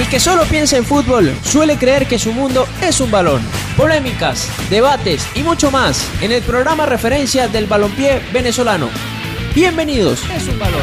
El que solo piensa en fútbol suele creer que su mundo es un balón. Polémicas, debates y mucho más en el programa referencia del balompié venezolano. Bienvenidos. Es un balón.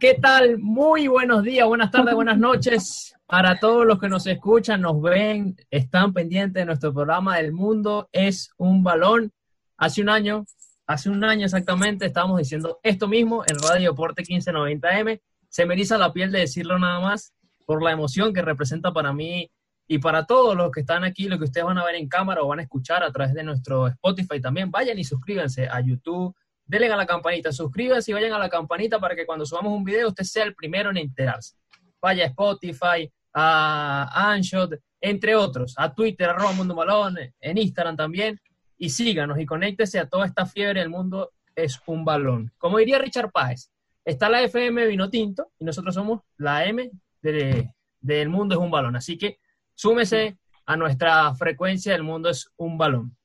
¿Qué tal? Muy buenos días, buenas tardes, buenas noches. Para todos los que nos escuchan, nos ven, están pendientes de nuestro programa El Mundo es un balón. Hace un año, hace un año exactamente, estábamos diciendo esto mismo en Radio Deporte 1590M se me eriza la piel de decirlo nada más por la emoción que representa para mí y para todos los que están aquí, lo que ustedes van a ver en cámara o van a escuchar a través de nuestro Spotify también, vayan y suscríbanse a YouTube, denle a la campanita, suscríbanse y vayan a la campanita para que cuando subamos un video usted sea el primero en enterarse. Vaya a Spotify, a Anshot, entre otros, a Twitter, arroba Mundo Balón, en Instagram también, y síganos y conéctese a toda esta fiebre del mundo es un balón. Como diría Richard Páez, Está la FM Vino Tinto y nosotros somos la M del mundo es un balón. Así que súmese a nuestra frecuencia del mundo es un balón.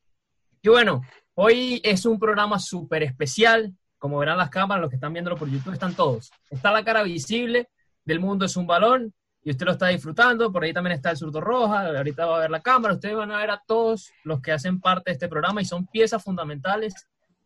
Y bueno, hoy es un programa súper especial. Como verán las cámaras, los que están viéndolo por YouTube están todos. Está la cara visible del mundo es un balón y usted lo está disfrutando. Por ahí también está el surdo roja. Ahorita va a ver la cámara. Ustedes van a ver a todos los que hacen parte de este programa y son piezas fundamentales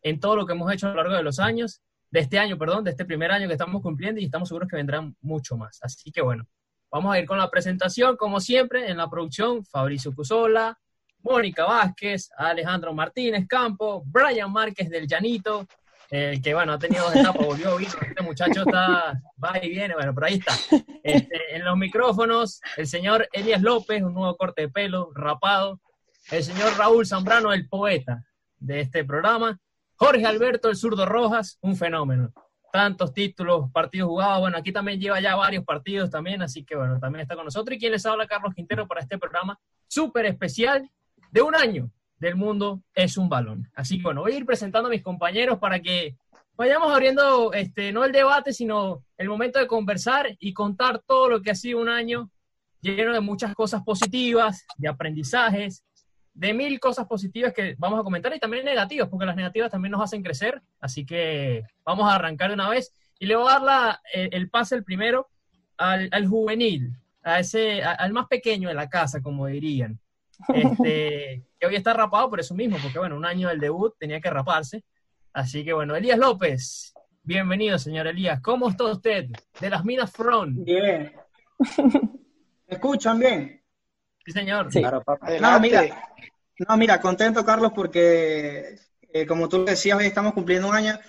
en todo lo que hemos hecho a lo largo de los años de este año, perdón, de este primer año que estamos cumpliendo y estamos seguros que vendrán mucho más. Así que bueno, vamos a ir con la presentación, como siempre, en la producción, Fabricio Cusola, Mónica Vázquez, Alejandro Martínez Campo, Brian Márquez del Llanito, el que bueno, ha tenido dos etapas, volvió, vino, este muchacho está, va y viene, bueno, por ahí está. Este, en los micrófonos, el señor Elías López, un nuevo corte de pelo, rapado, el señor Raúl Zambrano, el poeta de este programa, Jorge Alberto, el zurdo Rojas, un fenómeno. Tantos títulos, partidos jugados. Bueno, aquí también lleva ya varios partidos también, así que bueno, también está con nosotros. Y quien les habla, Carlos Quintero, para este programa súper especial de un año del mundo es un balón. Así que bueno, voy a ir presentando a mis compañeros para que vayamos abriendo, este, no el debate, sino el momento de conversar y contar todo lo que ha sido un año lleno de muchas cosas positivas, de aprendizajes, de mil cosas positivas que vamos a comentar y también negativas, porque las negativas también nos hacen crecer. Así que vamos a arrancar de una vez. Y le voy a dar eh, el, pase el primero al, juvenil, a ese, al más pequeño de la casa, como dirían. Este, que hoy está rapado por eso mismo, porque bueno, un año del debut tenía que raparse. Así que bueno, Elías López, bienvenido, señor Elías. ¿Cómo está usted? De las minas Front. Bien. ¿Me escuchan bien? Sí, señor. No, mira, no, mira, contento, Carlos, porque eh, como tú decías, hoy estamos cumpliendo un año.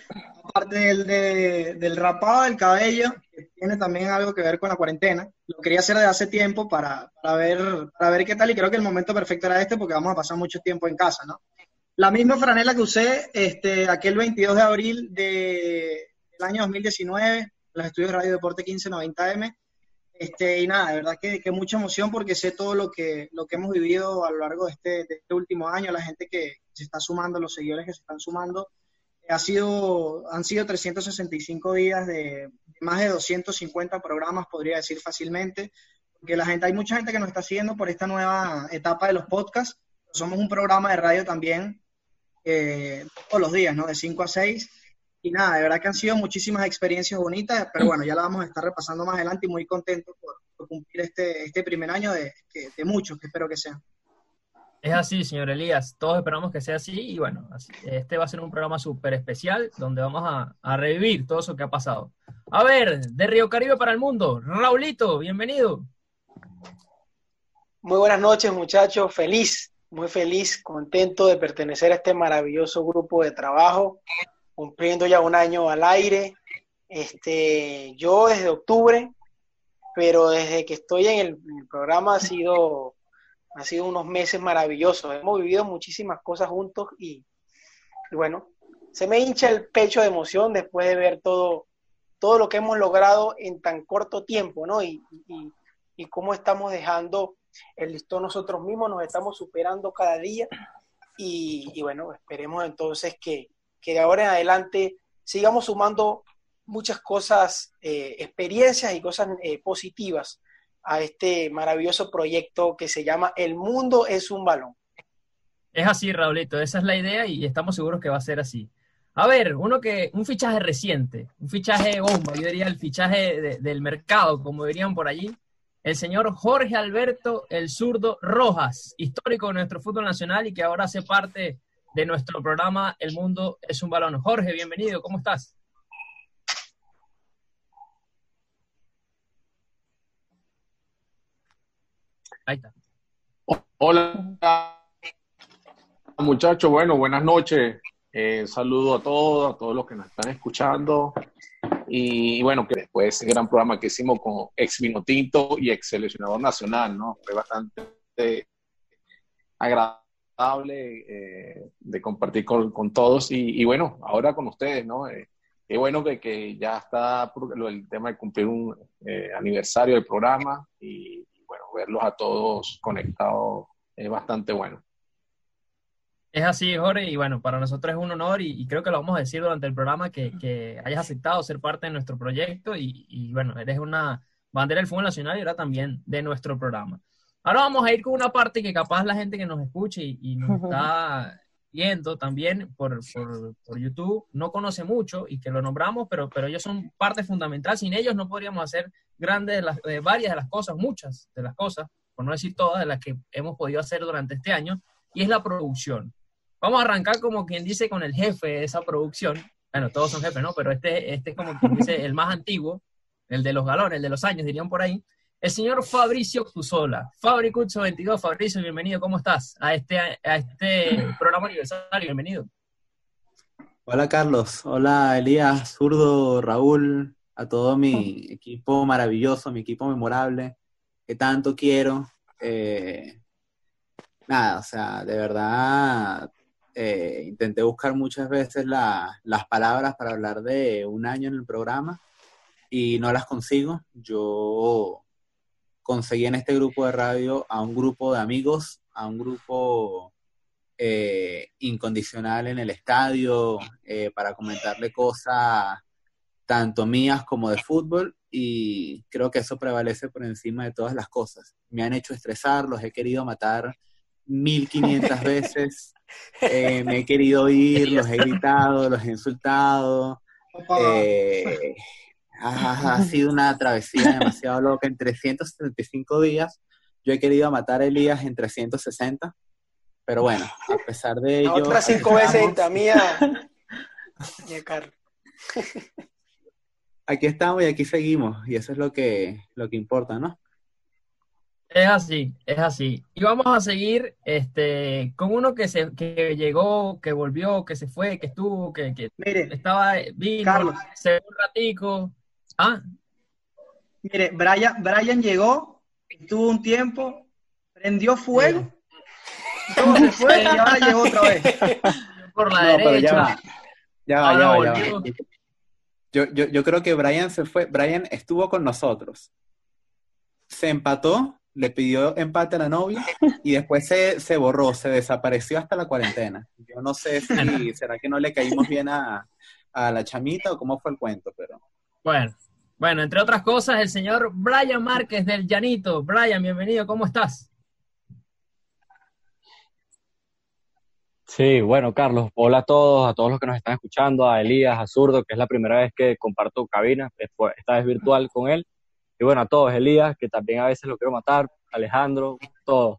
Aparte del, del rapado del cabello, que tiene también algo que ver con la cuarentena. Lo quería hacer desde hace tiempo para, para, ver, para ver qué tal, y creo que el momento perfecto era este, porque vamos a pasar mucho tiempo en casa, ¿no? La misma franela que usé este, aquel 22 de abril de, del año 2019, en los estudios de Radio Deporte 1590M, este, y nada, de verdad que, que, mucha emoción porque sé todo lo que, lo que hemos vivido a lo largo de este, de este último año, la gente que se está sumando, los seguidores que se están sumando. Ha sido, han sido 365 días de más de 250 programas, podría decir fácilmente, porque la gente, hay mucha gente que nos está siguiendo por esta nueva etapa de los podcasts. Somos un programa de radio también eh, todos los días, ¿no? De 5 a 6 y nada, de verdad que han sido muchísimas experiencias bonitas, pero bueno, ya la vamos a estar repasando más adelante y muy contento por, cumplir este, este primer año de, de, muchos, que espero que sea. Es así, señor Elías, todos esperamos que sea así y bueno, este va a ser un programa súper especial donde vamos a, a, revivir todo eso que ha pasado. A ver, de Río Caribe para el mundo, Raulito, bienvenido. Muy buenas noches muchachos, feliz, muy feliz, contento de pertenecer a este maravilloso grupo de trabajo cumpliendo ya un año al aire. Este, yo desde octubre, pero desde que estoy en el, programa ha sido, ha sido unos meses maravillosos. Hemos vivido muchísimas cosas juntos y, bueno, se me hincha el pecho de emoción después de ver todo, todo lo que hemos logrado en tan corto tiempo, ¿no? Y, y, y cómo estamos dejando el listón nosotros mismos, nos estamos superando cada día. Y, y bueno, esperemos entonces que, que de ahora en adelante sigamos sumando muchas cosas, eh, experiencias y cosas eh, positivas a este maravilloso proyecto que se llama El Mundo es un balón. Es así, Raulito, esa es la idea y estamos seguros que va a ser así. A ver, uno que, un fichaje reciente, un fichaje bomba, yo diría el fichaje del mercado, como dirían por allí, el señor Jorge Alberto El Zurdo Rojas, histórico de nuestro fútbol nacional y que ahora hace parte de nuestro programa El Mundo es un Balón. Jorge, bienvenido, ¿cómo estás? Ahí está. Hola, muchachos. Bueno, buenas noches. Eh, saludo a todos, a todos los que nos están escuchando. Y, bueno, que después de ese gran programa que hicimos con ex Vinotinto y ex seleccionador nacional, ¿no? Fue bastante agradable eh, de compartir con, todos. Y, bueno, ahora con ustedes, ¿no? Eh, qué bueno que, que ya está el tema de cumplir un aniversario del programa y, bueno, verlos a todos conectados es bastante bueno. Es así, Jorge, y bueno, para nosotros es un honor y, creo que lo vamos a decir durante el programa que, hayas aceptado ser parte de nuestro proyecto y, bueno, eres una bandera del fútbol nacional y ahora también de nuestro programa. Ahora vamos a ir con una parte que capaz la gente que nos escuche y, nos está viendo también por, por, YouTube no conoce mucho y que lo nombramos, pero, pero ellos son parte fundamental. Sin ellos no podríamos hacer grandes, de varias de las cosas, muchas de las cosas por no decir todas, de las que hemos podido hacer durante este año, y es la producción. Vamos a arrancar como quien dice con el jefe de esa producción. Bueno, todos son jefes, ¿no? Pero este, este es como quien dice el más antiguo, el de los galones, el de los años, dirían por ahí. El señor Fabricio Cusola. Fabricucho 22, Fabricio, bienvenido, ¿cómo estás? A este, a este programa aniversario, bienvenido. Hola Carlos, hola Elías, Zurdo, Raúl, a todo mi equipo maravilloso, mi equipo memorable que tanto quiero. Eh, nada, o sea, de verdad eh, intenté buscar muchas veces las palabras para hablar de un año en el programa y no las consigo. Yo conseguí en este grupo de radio a un grupo de amigos, a un grupo eh, incondicional en el estadio para comentarle cosas tanto mías como de fútbol y creo que eso prevalece por encima de todas las cosas. Me han hecho estresar, los he querido matar 1500 veces, eh, me he querido ir, los he gritado, los he insultado. Eh, ha, sido una travesía demasiado loca. En 375 días yo he querido matar a Elías en 360, pero bueno, a pesar de ello... Otras cinco veces mía, Carlos aquí estamos y aquí seguimos, y eso es lo que, lo que importa, ¿no? Es así, es así. Y vamos a seguir este, con uno que, se, que llegó, que volvió, que se fue, que estuvo, que, que estaba, vino, Carlos. se un ratico. Ah. Mire, Brian, Brian llegó, estuvo un tiempo, prendió fuego, todo se fue y ahora llegó otra vez. Por la derecha. Ya va, ya va, ya va. Yo, yo, yo creo que Brian se fue, Brian estuvo con nosotros, se empató, le pidió empate a la novia y después se, se borró, se desapareció hasta la cuarentena. Yo no sé si será que no le caímos bien a, a la chamita o cómo fue el cuento, pero... Bueno, bueno, entre otras cosas, el señor Brian Márquez del Llanito. Brian, bienvenido, ¿cómo estás? Sí, bueno, Carlos, hola a todos, a todos los que nos están escuchando, a Elías, a Zurdo, que es la primera vez que comparto cabina, esta vez virtual con él. Y bueno, a todos, Elías, que también a veces lo quiero matar, Alejandro, todos.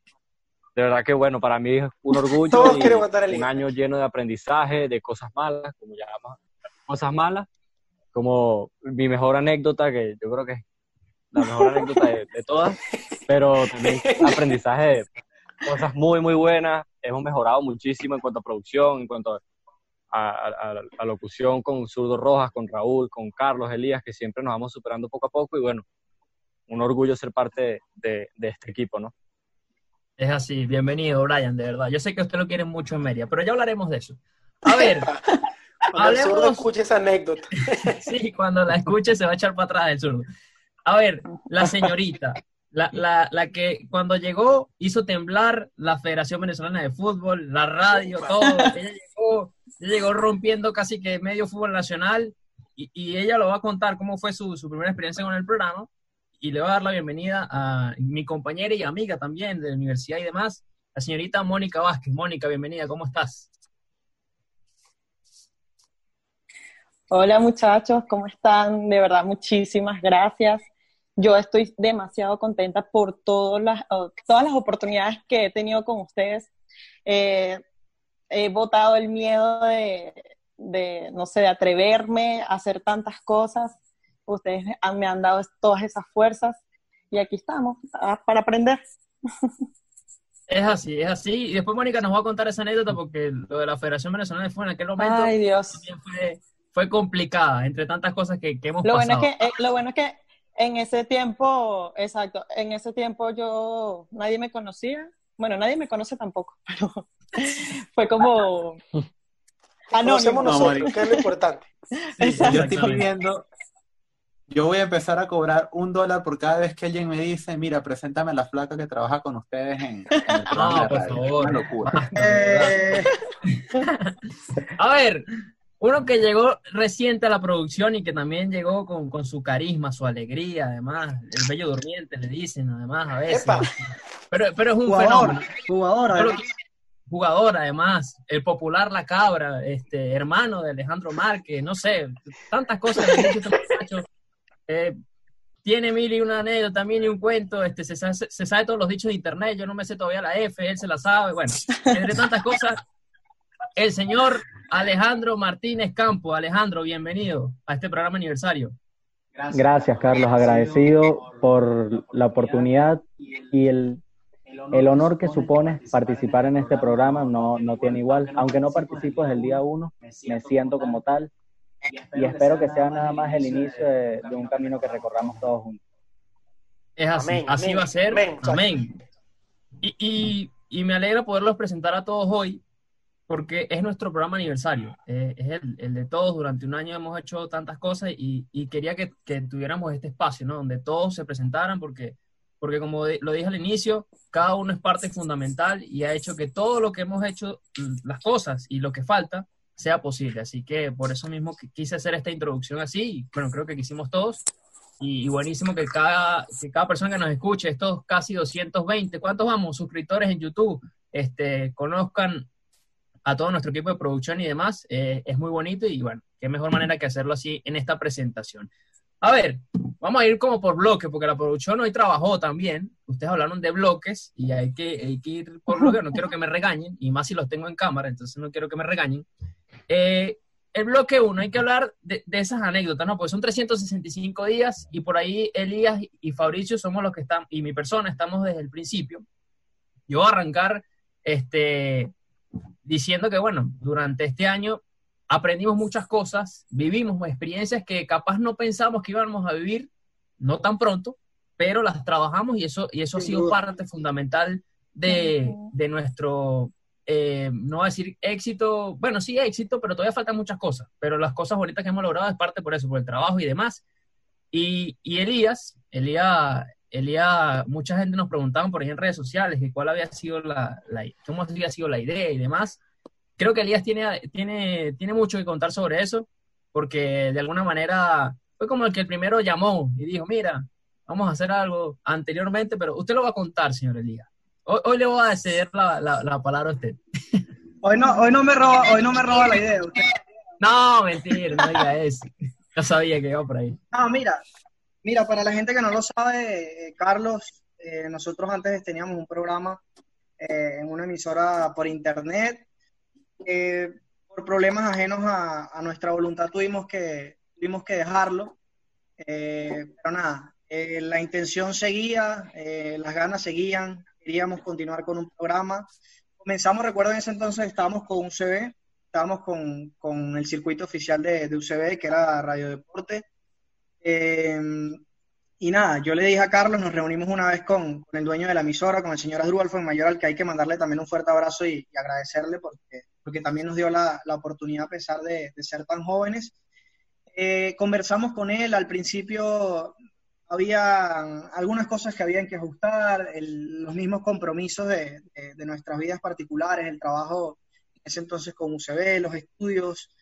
De verdad que bueno, para mí es un orgullo un año lleno de aprendizaje, de cosas malas, como llamamos, cosas malas, como mi mejor anécdota, que yo creo que es la mejor anécdota de, de todas, pero también aprendizaje de cosas muy, muy buenas, hemos mejorado muchísimo en cuanto a producción, en cuanto a, a, locución con Zurdo Rojas, con Raúl, con Carlos, Elías, que siempre nos vamos superando poco a poco y bueno, un orgullo ser parte de, este equipo, ¿no? Es así, bienvenido Brian, de verdad. Yo sé que usted lo quiere mucho en Media, pero ya hablaremos de eso. A ver, cuando el zurdo escuche esa anécdota. sí, cuando la escuche se va a echar para atrás el zurdo. A ver, la señorita, la, la, la, que cuando llegó hizo temblar la Federación Venezolana de Fútbol, la radio, todo. ella, llegó, llegó rompiendo casi que medio fútbol nacional y, y ella lo va a contar cómo fue su, su, primera experiencia con el programa y le va a dar la bienvenida a mi compañera y amiga también de la universidad y demás, la señorita Mónica Vázquez. Mónica, bienvenida, ¿cómo estás? Hola muchachos, ¿cómo están? De verdad, muchísimas gracias. Yo estoy demasiado contenta por todas las, todas las oportunidades que he tenido con ustedes. Eh, he votado el miedo de, de, no sé, de atreverme a hacer tantas cosas. Ustedes me han dado todas esas fuerzas y aquí estamos para aprender. Es así, es así. Y después Mónica nos va a contar esa anécdota porque lo de la Federación Venezolana fue en aquel momento Ay, Dios. Fue, fue, complicada, entre tantas cosas que, que hemos lo pasado. Bueno es que, eh, lo bueno es que en ese tiempo, exacto, en ese tiempo yo, nadie me conocía. Bueno, nadie me conoce tampoco, pero fue como... Anónimo. nosotros, que es lo importante. Sí, yo estoy pidiendo, yo voy a empezar a cobrar un dólar por cada vez que alguien me dice, mira, preséntame a la flaca que trabaja con ustedes en, en el programa. No, por favor. Una locura. Eh, a ver, uno que llegó reciente a la producción y que también llegó con, con su carisma, su alegría, además, el bello durmiente le dicen, además, a veces. Epa. Pero, pero es un jugador, fenómeno. jugador, además. jugador, además, el popular La Cabra, este, hermano de Alejandro Márquez, no sé, tantas cosas que han este. Eh, tiene mil y una anécdota, mil y un cuento, este, se sabe todos los dichos de internet, yo no me sé todavía la F, él se la sabe, bueno, entre tantas cosas, el señor Alejandro Martínez Campo. Alejandro, bienvenido a este programa aniversario. Gracias, Carlos. Agradecido por la oportunidad y el, el honor que supone participar en este programa. No, no tiene igual. Aunque no participo desde el día uno, me siento como tal y espero que sea nada más el inicio de, de un camino que recorramos todos juntos. Es así, Amén, así amén, va a ser. amén, Amén. Y, y, y me alegra poderlos presentar a todos hoy, porque es nuestro programa aniversario. Eh, es el, el de todos. Durante un año hemos hecho tantas cosas y, y quería que, que tuviéramos este espacio, ¿no? Donde todos se presentaran, porque, porque como de- lo dije al inicio, cada uno es parte fundamental y ha hecho que todo lo que hemos hecho, mm, las cosas y lo que falta, sea posible. Así que por eso mismo quise hacer esta introducción así, y bueno, creo que quisimos todos. Y buenísimo que cada, que cada persona que nos escuche, estos casi 220, ¿cuántos vamos? Suscriptores en YouTube, este, conozcan a todo nuestro equipo de producción y demás. eh, es muy bonito y bueno, qué mejor manera que hacerlo así en esta presentación. A ver, vamos a ir como por bloques, porque la producción hoy trabajó también. Ustedes hablaron de bloques y hay que, hay que ir por bloques. No quiero que me regañen, y más si los tengo en cámara, entonces no quiero que me regañen. Eh, el bloque 1, hay que hablar de, de esas anécdotas, ¿no? Porque son 365 días y por ahí Elías y Fabricio somos los que están, y mi persona estamos desde el principio. Yo voy a arrancar este, diciendo que, bueno, durante este año aprendimos muchas cosas, vivimos experiencias que capaz no pensamos que íbamos a vivir, no tan pronto, pero las trabajamos y eso, y eso ha sido duda. parte fundamental de, de nuestro, eh, no voy a decir éxito, bueno, sí éxito, pero todavía faltan muchas cosas, pero las cosas bonitas que hemos logrado es parte por eso, por el trabajo y demás. Y, y Elías, Elías, Elías, mucha gente nos preguntaban por ahí en redes sociales que cuál había sido la, la- cómo había sido la idea y demás. Creo que Elías tiene, tiene, tiene mucho que contar sobre eso, porque de alguna manera fue como el que el primero llamó y dijo, mira, vamos a hacer algo anteriormente, pero usted lo va a contar, señor Elías. Hoy, hoy le voy a ceder la, la, la palabra a usted. Hoy no, hoy no me roba, hoy no me roba la idea. Usted. No, mentira, no diga eso. Yo sabía que iba por ahí. No, mira, mira, para la gente que no lo sabe, eh, Carlos, eh, nosotros antes teníamos un programa eh, en una emisora por internet. por problemas ajenos a, nuestra voluntad tuvimos que, tuvimos que dejarlo. Pero nada, la intención seguía, las ganas seguían, queríamos continuar con un programa. Comenzamos, recuerdo en ese entonces estábamos con UCB, estábamos con, con el circuito oficial de, de UCB, que era Radio Deporte. Eh, y nada, yo le dije a Carlos, nos reunimos una vez con, el dueño de la emisora, con el señor Asdrúbal Mayor, al que hay que mandarle también un fuerte abrazo y, agradecerle porque, también nos dio la, oportunidad a pesar de, ser tan jóvenes. Eh, conversamos con él, al principio había algunas cosas que habían que ajustar, el- los mismos compromisos de, de- de nuestras vidas particulares, el trabajo en ese entonces con UCB, los estudios,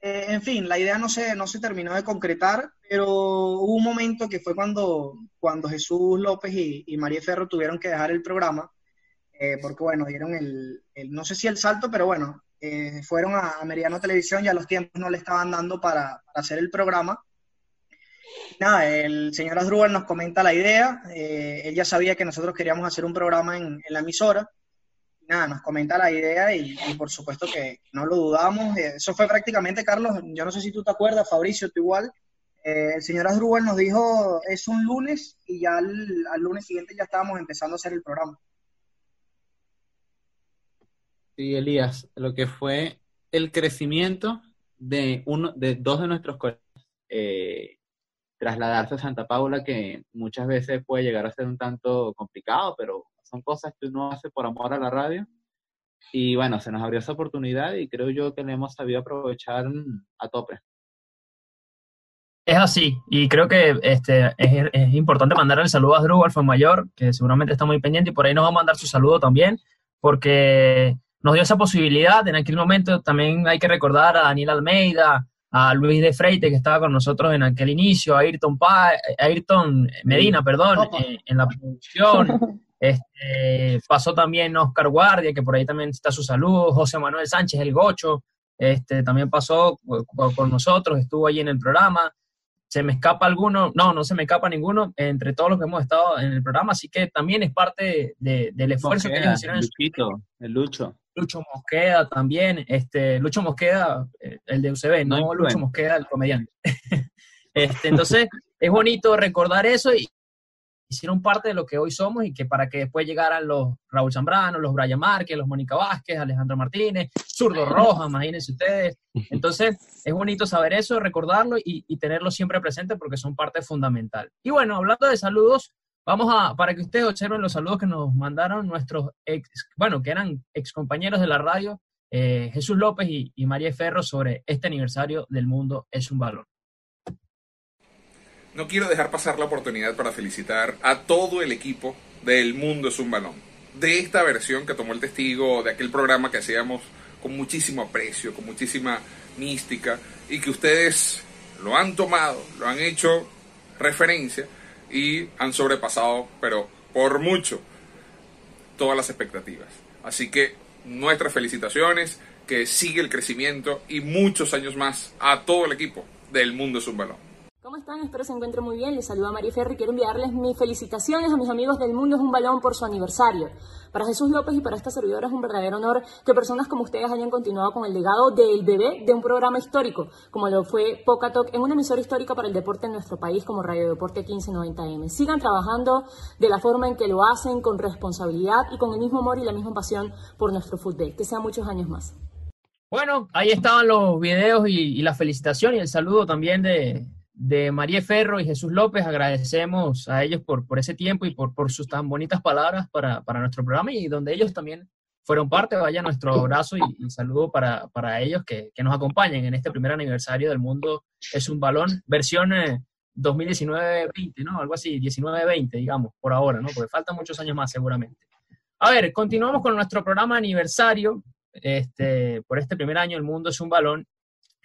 eh, en fin, la idea no se, no se terminó de concretar, pero hubo un momento que fue cuando, cuando Jesús López y, María Ferro tuvieron que dejar el programa, eh, porque bueno, dieron el, no sé si el salto, pero bueno, eh, fueron a, Meridiano Televisión, ya los tiempos no le estaban dando para, hacer el programa. Nada, el señor Asdrúbal nos comenta la idea, él ya sabía que nosotros queríamos hacer un programa en, la emisora, nada, nos comenta la idea y, por supuesto que no lo dudamos. Eh, eso fue prácticamente, Carlos, yo no sé si tú te acuerdas, Fabricio, tú igual. el señor Asdrúbal nos dijo, es un lunes y ya al, lunes siguiente ya estábamos empezando a hacer el programa. Sí, Elías, lo que fue el crecimiento de uno, de dos de nuestros colegios, eh, trasladarse a Santa Paula, que muchas veces puede llegar a ser un tanto complicado, pero son cosas que uno hace por amor a la radio. Y bueno, se nos abrió esa oportunidad y creo yo que le hemos sabido aprovechar a tope. Es así, y creo que este, es, importante mandar el saludo a Drew, al mayor, que seguramente está muy pendiente, y por ahí nos va a mandar su saludo también, porque nos dio esa posibilidad. En aquel momento también hay que recordar a Daniel Almeida, a Luis de Freite, que estaba con nosotros en aquel inicio, a Ayrton, pa, Ayrton Medina, perdón, eh, en la producción. Este, pasó también Oscar Guardia, que por ahí también está su saludo, José Manuel Sánchez, el Gocho, este, también pasó con nosotros, estuvo allí en el programa se me escapa alguno, no, no se me escapa ninguno entre todos los que hemos estado en el programa, así que también es parte del esfuerzo que ellos hicieron. El Luchito, el Lucho. Lucho Mosqueda también, este, Lucho Mosqueda, eh, el de UCB, no, Lucho Mosqueda, el comediante. este, entonces, es bonito recordar eso y, hicieron parte de lo que hoy somos y que para que después llegaran los Raúl Zambrano, los Brian Márquez, los Mónica Vázquez, Alejandro Martínez, Zurdo Roja, imagínense ustedes. Entonces, es bonito saber eso, recordarlo y, tenerlo siempre presente porque son parte fundamental. Y bueno, hablando de saludos, vamos a, para que ustedes observen los saludos que nos mandaron nuestros ex, bueno, que eran ex compañeros de la radio, eh, Jesús López y, y María Ferro sobre este aniversario del mundo es un valor. No quiero dejar pasar la oportunidad para felicitar a todo el equipo de El Mundo es un Balón, de esta versión que tomó el testigo de aquel programa que hacíamos con muchísimo aprecio, con muchísima mística, y que ustedes lo han tomado, lo han hecho referencia y han sobrepasado, pero por mucho, todas las expectativas. Así que nuestras felicitaciones, que sigue el crecimiento y muchos años más a todo el equipo del Mundo es un Balón. ¿Cómo están? Espero se encuentren muy bien. Les saluda María Ferri. Quiero enviarles mis felicitaciones a mis amigos del mundo es un balón por su aniversario. Para Jesús López y para esta servidora es un verdadero honor que personas como ustedes hayan continuado con el legado del bebé de un programa histórico, como lo fue Pocatok en una emisora histórica para el deporte en nuestro país como Radio Deporte 1590M. Sigan trabajando de la forma en que lo hacen, con responsabilidad y con el mismo amor y la misma pasión por nuestro fútbol. Que sean muchos años más. Bueno, ahí estaban los videos y, y la felicitación y el saludo también de, de María Ferro y Jesús López. Agradecemos a ellos por, por ese tiempo y por, por sus tan bonitas palabras para, nuestro programa y donde ellos también fueron parte. Vaya nuestro abrazo y, saludo para, ellos que, nos acompañen en este primer aniversario del mundo. Es un balón, versión 2019-20, eh, ¿no? Algo así, 19-20, digamos, por ahora, ¿no? Porque faltan muchos años más seguramente. A ver, continuamos con nuestro programa aniversario. Este, por este primer año, El Mundo es un Balón.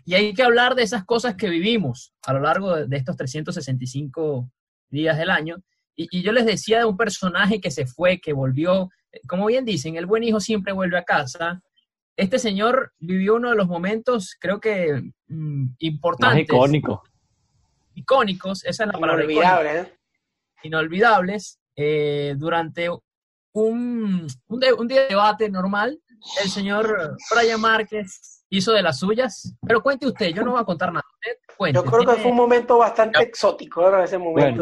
Y hay que hablar de esas cosas que vivimos a lo largo de, estos 365 días del año. Y, yo les decía de un personaje que se fue, que volvió, como bien dicen, el buen hijo siempre vuelve a casa. Este señor vivió uno de los momentos, creo que mm, importantes. icónico. Icónicos, esa es la palabra. Inolvidables. ¿eh? Inolvidables. Eh, durante un, un día de debate normal, el señor Brian Márquez hizo de las suyas. Pero cuente usted, yo no voy a contar nada. yo creo que fue un momento bastante exótico, ese momento.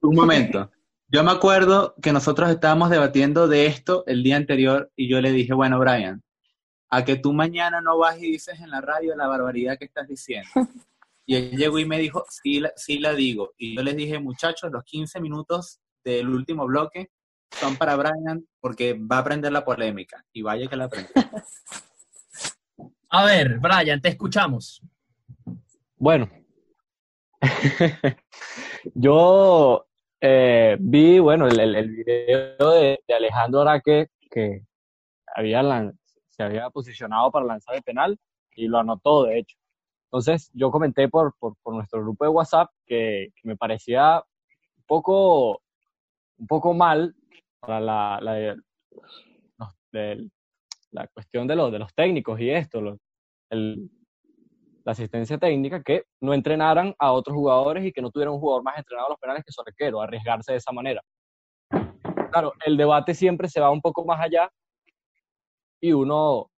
un momento. Yo me acuerdo que nosotros estábamos debatiendo de esto el día anterior y yo le dije, bueno, Brian, a que tú mañana no vas y dices en la radio la barbaridad que estás diciendo. Y él llegó y me dijo, sí la, sí la digo. Y yo les dije, muchachos, los 15 minutos del último bloque son para Brian porque va a aprender la polémica. Y vaya que la aprendió. A ver, Brian, te escuchamos. Bueno, yo eh, vi, bueno, el, video de, Alejandro Araque que había se había posicionado para lanzar el penal y lo anotó, de hecho. Entonces, yo comenté por, por, nuestro grupo de WhatsApp que, me parecía un poco, un poco mal para la, la la cuestión de, los de los técnicos y esto, el, la asistencia técnica, que no entrenaran a otros jugadores y que no tuvieran un jugador más entrenado a los penales que su arquero, arriesgarse de esa manera. Claro, el debate siempre se va un poco más allá y uno,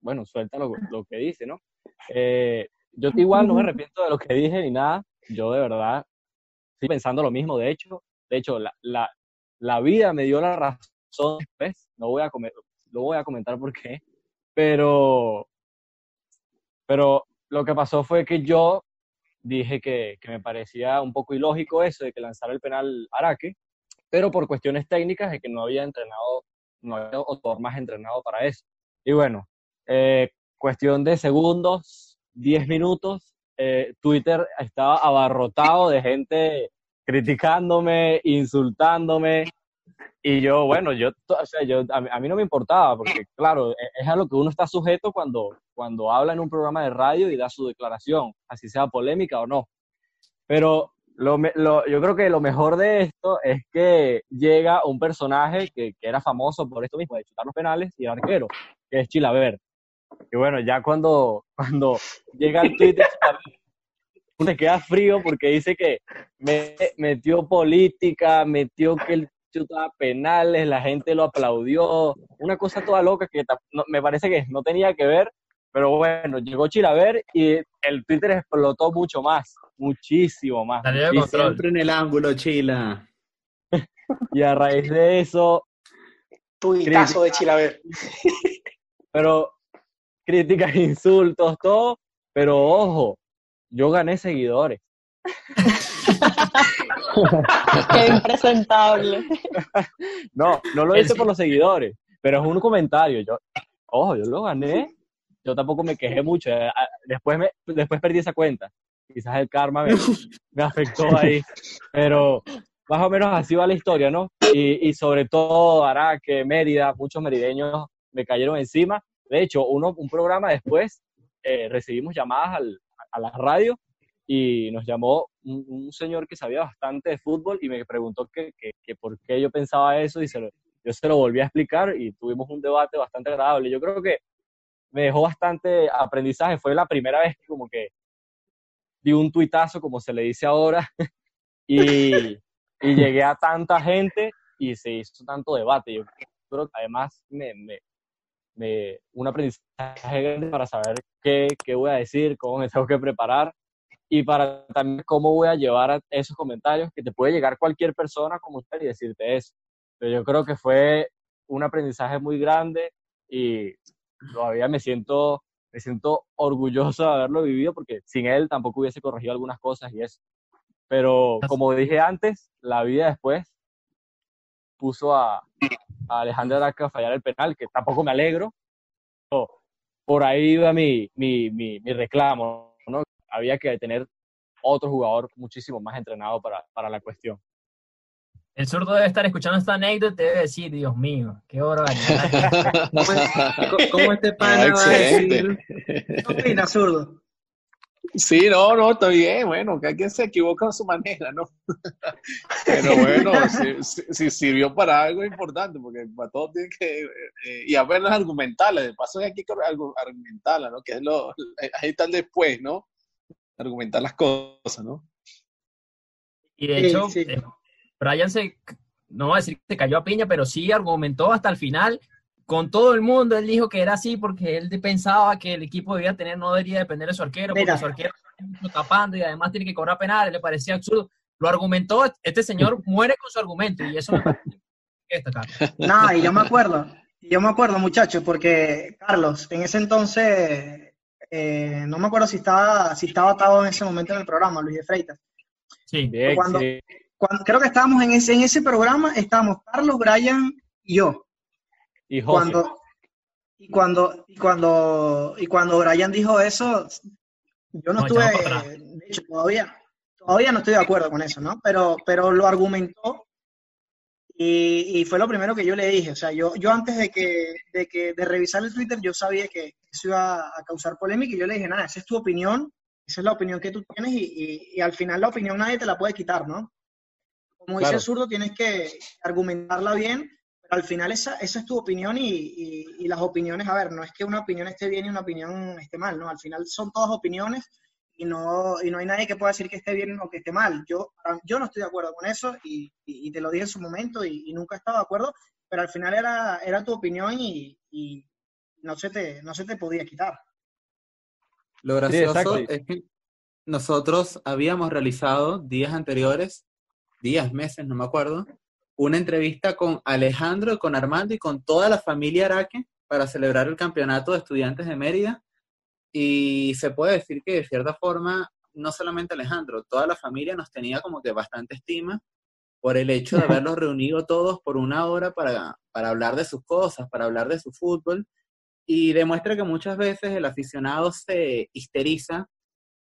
bueno, suelta lo, lo que dice, ¿no? Eh, yo igual no me arrepiento de lo que dije ni nada, yo de verdad estoy pensando lo mismo, de hecho, de hecho, la, la, la vida me dio la razón después, no voy a, comer, lo voy a comentar por qué, pero, pero lo que pasó fue que yo dije que, que, me parecía un poco ilógico eso de que lanzara el penal Araque, pero por cuestiones técnicas de que no había entrenado, no había otro más entrenado para eso. Y bueno, eh, cuestión de segundos, 10 minutos, eh, Twitter estaba abarrotado de gente criticándome, insultándome, y yo, bueno, yo, o sea, yo a, mí no me importaba, porque claro, e, es a lo que uno está sujeto cuando, cuando habla en un programa de radio y da su declaración, así sea polémica o no. Pero lo, lo, yo creo que lo mejor de esto es que llega un personaje que, que, era famoso por esto mismo, de chutar los penales y arquero, que es Chilaver. Y bueno, ya cuando, cuando llega el Twitter, uno se queda frío porque dice que me, metió política, metió que el chutaba penales, la gente lo aplaudió, una cosa toda loca que me parece que no tenía que ver, pero bueno, llegó Chilaver y el Twitter explotó mucho más, muchísimo más. Y siempre en el ángulo, Chila. y a raíz de eso... Tuitazo de Chilaver. pero críticas, insultos, todo, pero ojo, yo gané seguidores. Qué impresentable. No, no lo hice por los seguidores, pero es un comentario. Yo, ojo, yo lo gané. Yo tampoco me quejé mucho. Eh, ah, después, me, después perdí esa cuenta. Quizás el karma me, me afectó ahí. Pero más o menos así va la historia, ¿no? Y, y sobre todo Araque, Mérida, muchos merideños me cayeron encima. De hecho, uno, un programa después eh, recibimos llamadas al, a la radio y nos llamó un, señor que sabía bastante de fútbol y me preguntó que, que, por qué yo pensaba eso y se lo, yo se lo volví a explicar y tuvimos un debate bastante agradable. Yo creo que me dejó bastante aprendizaje. Fue la primera vez que como que di un tuitazo, como se le dice ahora, y, y llegué a tanta gente y se hizo tanto debate. Yo creo que además me, me, me, un aprendizaje grande para saber qué, qué voy a decir, cómo me tengo que preparar y para también cómo voy a llevar esos comentarios que te puede llegar cualquier persona como usted y decirte eso. Pero yo creo que fue un aprendizaje muy grande y todavía me siento, me siento orgulloso de haberlo vivido porque sin él tampoco hubiese corregido algunas cosas y eso. Pero como dije antes, la vida después puso a, a Alejandro Araca a fallar el penal, que tampoco me alegro. por ahí iba mi, mi, mi, mi reclamo, había que tener otro jugador muchísimo más entrenado para, para la cuestión. El zurdo debe estar escuchando esta anécdota y debe decir, Dios mío, qué barbaridad. ¿Cómo, este pana va a decir? opina, zurdo? Sí, no, no, está bien, bueno, que alguien se equivoca a su manera, ¿no? Pero bueno, si, sirvió para algo importante, porque para todos tienen que, eh, y apenas argumentarla, de paso hay que argumentarla, ¿no? Que es lo, ahí está el después, ¿no? Argumentar las cosas, ¿no? Y de hecho, eh, Brian se, no voy a decir que se cayó a piña, pero sí argumentó hasta el final con todo el mundo. Él dijo que era así porque él pensaba que el equipo debía tener, no debería depender de su arquero, porque su arquero está tapando y además tiene que cobrar penales, le parecía absurdo. Lo argumentó, este señor muere con su argumento y eso me parece que No, y yo me acuerdo, yo me acuerdo, muchachos, porque Carlos, en ese entonces eh, no me acuerdo si estaba, si estaba atado en ese momento en el programa, Luis de Freitas. Sí, cuando, Cuando, creo que estábamos en ese, en ese programa, estábamos Carlos, Brian y yo. Y Cuando, y cuando, y cuando, y cuando Brian dijo eso, yo no, estuve, de hecho, todavía, todavía no estoy de acuerdo con eso, ¿no? Pero, pero lo argumentó y, fue lo primero que yo le dije, o sea, yo, yo antes de que, de que de revisar el Twitter, yo sabía que eso iba a causar polémica y yo le dije, nada, esa es tu opinión, esa es la opinión que tú tienes y, y, al final la opinión nadie te la puede quitar, ¿no? Como dice el zurdo, tienes que argumentarla bien, al final esa, esa es tu opinión y, las opiniones, a ver, no es que una opinión esté bien y una opinión esté mal, ¿no? Al final son todas opiniones y no, y no hay nadie que pueda decir que esté bien o que esté mal. Yo, yo no estoy de acuerdo con eso y, y te lo dije en su momento y, nunca he estado de acuerdo, pero al final era, era tu opinión y, no, se te, no se te podía quitar. Lo gracioso es que nosotros habíamos realizado días anteriores, días, meses, no me acuerdo, una entrevista con Alejandro, con Armando y con toda la familia Araque para celebrar el campeonato de estudiantes de Mérida. Y se puede decir que de cierta forma, no solamente Alejandro, toda la familia nos tenía como que bastante estima por el hecho de haberlos reunido todos por una hora para, para hablar de sus cosas, para hablar de su fútbol. Y demuestra que muchas veces el aficionado se histeriza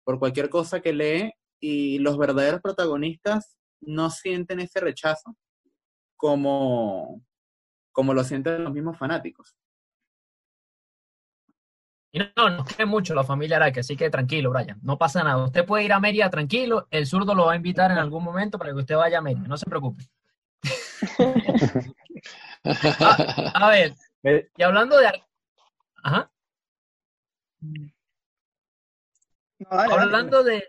por cualquier cosa que lee y los verdaderos protagonistas no sienten ese rechazo como, como lo sienten los mismos fanáticos. Y no, no cree mucho la familia Araque, así que tranquilo, Brian, no pasa nada. Usted puede ir a Mérida tranquilo, el zurdo lo va a invitar en algún momento para que usted vaya a Mérida, no se preocupe. a, ver, y hablando de... Ajá. hablando de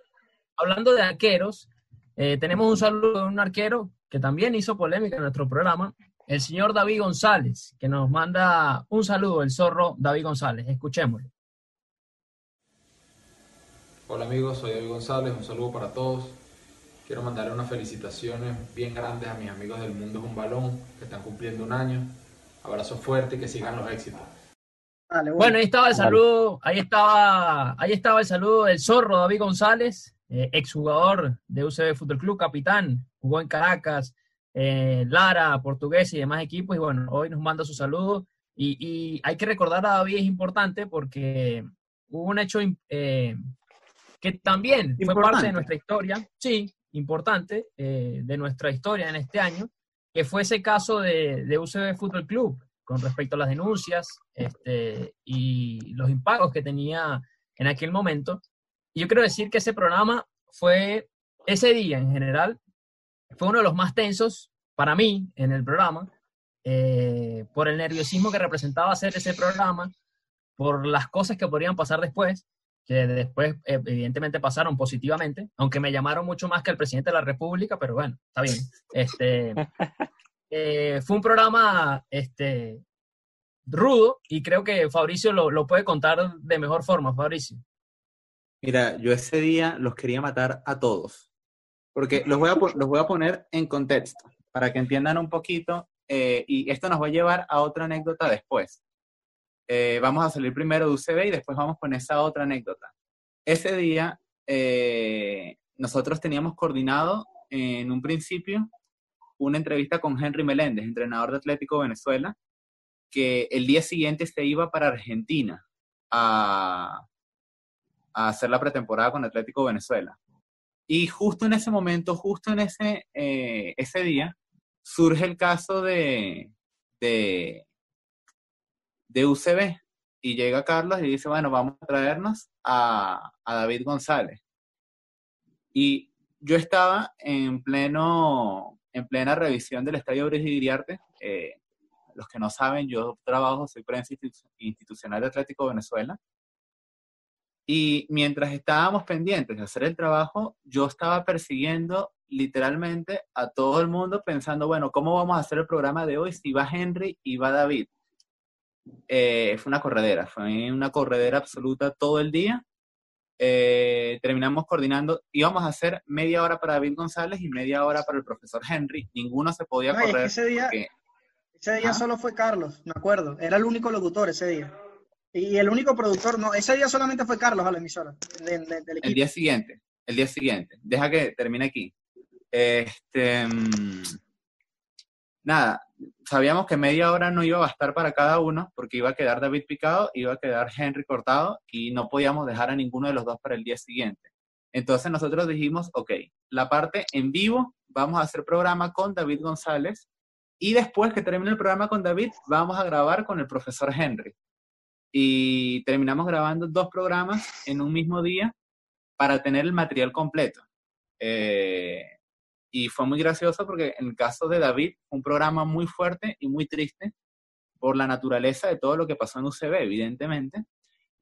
hablando de arqueros, eh, tenemos un saludo de un arquero que también hizo polémica en nuestro programa, el señor David González, que nos manda un saludo, el zorro David González. Escuchémoslo. Hola amigos, soy David González, un saludo para todos. Quiero mandarle unas felicitaciones bien grandes a mis amigos del Mundo es un Balón, que están cumpliendo un año. Abrazo fuerte y que sigan los éxitos. bueno. ahí estaba el saludo, ahí estaba, ahí estaba el saludo del zorro David González, eh, exjugador de UCB Fútbol Club, capitán, jugó en Caracas, eh, Lara, Portugués y demás equipos. Y bueno, hoy nos manda su saludo. Y, hay que recordar a David, es importante porque hubo un hecho eh, que también fue parte de nuestra historia, sí, importante, eh, de nuestra historia en este año, que fue ese caso de, de UCB Fútbol Club con respecto a las denuncias este, y los impagos que tenía en aquel momento. Y yo quiero decir que ese programa fue, ese día en general, fue uno de los más tensos para mí en el programa, eh, por el nerviosismo que representaba hacer ese programa, por las cosas que podrían pasar después, que después evidentemente pasaron positivamente, aunque me llamaron mucho más que el presidente de la República, pero bueno, está bien. Este, eh, fue un programa este, rudo y creo que Fabricio lo, lo puede contar de mejor forma, Fabricio. Mira, yo ese día los quería matar a todos porque los voy a, los voy a poner en contexto para que entiendan un poquito eh, y esto nos va a llevar a otra anécdota después. Eh, vamos a salir primero de UCB y después vamos con esa otra anécdota. Ese día eh, nosotros teníamos coordinado en un principio una entrevista con Henry Meléndez, entrenador de Atlético Venezuela, que el día siguiente se iba para Argentina a, a hacer la pretemporada con Atlético Venezuela. Y justo en ese momento, justo en ese, eh, ese día, surge el caso de, de, de UCB. Y llega Carlos y dice, bueno, vamos a traernos a, a David González. Y yo estaba en pleno, en plena revisión del Estadio Brigidiarte. Eh, los que no saben, yo trabajo, soy prensa institucional de Atlético Venezuela. Y mientras estábamos pendientes de hacer el trabajo, yo estaba persiguiendo literalmente a todo el mundo pensando, bueno, ¿cómo vamos a hacer el programa de hoy si va Henry y va David? Eh, fue una corredera, fue una corredera absoluta todo el día. Eh, terminamos coordinando, íbamos a hacer media hora para David González y media hora para el profesor Henry. Ninguno se podía correr. ese día, ese día solo fue Carlos, me acuerdo. Era el único locutor ese día. Y el único productor, no, ese día solamente fue Carlos a la emisora del, equipo. El día siguiente, el día siguiente. Deja que termine aquí. Este, mm, nada, sabíamos que media hora no iba a bastar para cada uno, porque iba a quedar David picado, iba a quedar Henry cortado, y no podíamos dejar a ninguno de los dos para el día siguiente. Entonces nosotros dijimos, ok, la parte en vivo, vamos a hacer programa con David González, y después que termine el programa con David, vamos a grabar con el profesor Henry y terminamos grabando dos programas en un mismo día para tener el material completo. Eh, y fue muy gracioso porque en el caso de David, un programa muy fuerte y muy triste por la naturaleza de todo lo que pasó en UCB, evidentemente.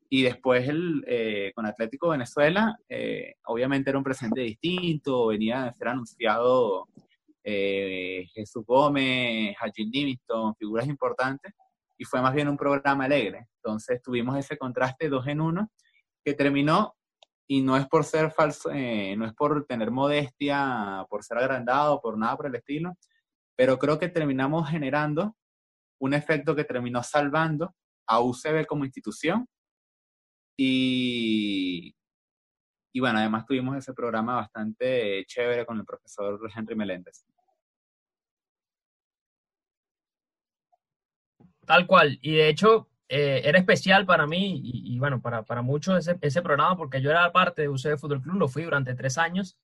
Y después el, eh, con Atlético Venezuela, eh, obviamente era un presente distinto, venía a ser anunciado eh, Jesús Gómez, Hajin Livingston, figuras importantes, y fue más bien un programa alegre. Entonces tuvimos ese contraste dos en uno que terminó, y no es por ser falso, no es por tener modestia, por ser agrandado, por nada por el estilo, pero creo que terminamos generando un efecto que terminó salvando a UCB como institución y, y bueno, además tuvimos ese programa bastante chévere con el profesor Henry Meléndez. Tal cual, y de hecho eh, era especial para mí y, bueno, para, para muchos ese, ese, programa porque yo era parte de UCB Fútbol Club, lo fui durante tres años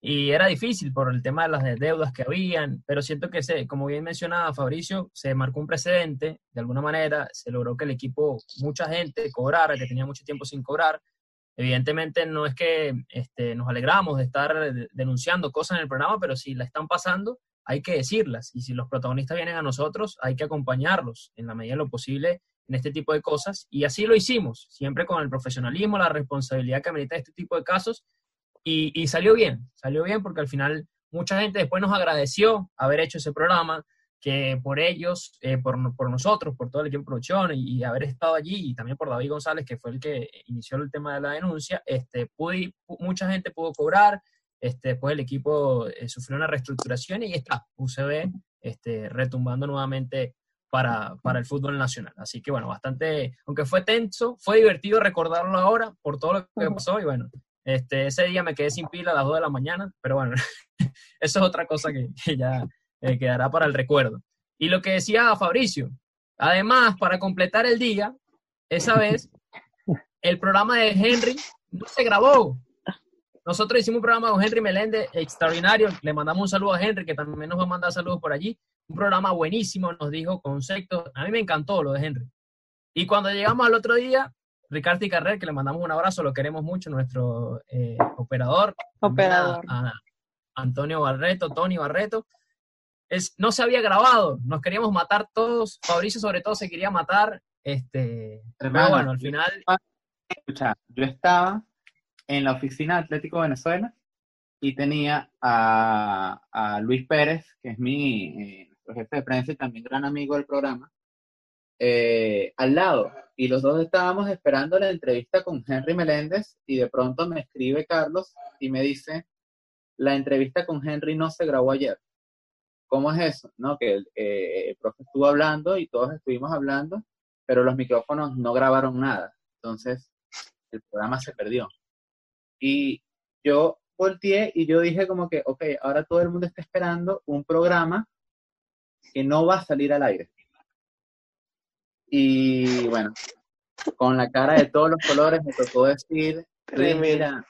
y era difícil por el tema de las deudas que habían, pero siento que, se, como bien mencionaba Fabricio, se marcó un precedente, de alguna manera se logró que el equipo, mucha gente cobrara, que tenía mucho tiempo sin cobrar. Evidentemente no es que este, nos alegramos de estar denunciando cosas en el programa, pero si la están pasando, hay que decirlas. Y si los protagonistas vienen a nosotros, hay que acompañarlos en la medida de lo posible en este tipo de cosas. Y así lo hicimos, siempre con el profesionalismo, la responsabilidad que amerita este tipo de casos y, salió bien, salió bien porque al final mucha gente después nos agradeció haber hecho ese programa, que por ellos, eh, por, por, nosotros, por todo el equipo de producción y, haber estado allí, y también por David González, que fue el que inició el tema de la denuncia, este, pude, mucha gente pudo cobrar, este, después el equipo eh, sufrió una reestructuración y está, UCB este, retumbando nuevamente para, para, el fútbol nacional. Así que bueno, bastante, aunque fue tenso, fue divertido recordarlo ahora por todo lo que pasó y bueno, este, ese día me quedé sin pila a las 2 de la mañana, pero bueno, eso es otra cosa que, ya eh, quedará para el recuerdo. Y lo que decía Fabricio, además, para completar el día, esa vez, el programa de Henry no se grabó. Nosotros hicimos un programa con Henry Meléndez extraordinario. Le mandamos un saludo a Henry, que también nos va a mandar saludos por allí. Un programa buenísimo, nos dijo conceptos. A mí me encantó lo de Henry. Y cuando llegamos al otro día, Ricardo y Carrer, que le mandamos un abrazo, lo queremos mucho, nuestro eh, operador. Operador. Antonio Barreto, Tony Barreto. Es, no se había grabado, nos queríamos matar todos, Fabricio sobre todo se quería matar, este, pero bueno, al final... Escucha, yo estaba en la oficina Atlético Venezuela y tenía a, a Luis Pérez, que es mi eh, jefe de prensa y también gran amigo del programa, eh, al lado. Y los dos estábamos esperando la entrevista con Henry Meléndez y de pronto me escribe Carlos y me dice, la entrevista con Henry no se grabó ayer. ¿Cómo es eso? ¿No? Que eh, el profe estuvo hablando y todos estuvimos hablando, pero los micrófonos no grabaron nada. Entonces, el programa se perdió. Y yo volteé y yo dije como que, ok, ahora todo el mundo está esperando un programa que no va a salir al aire. Y bueno, con la cara de todos los colores me tocó decir, mira,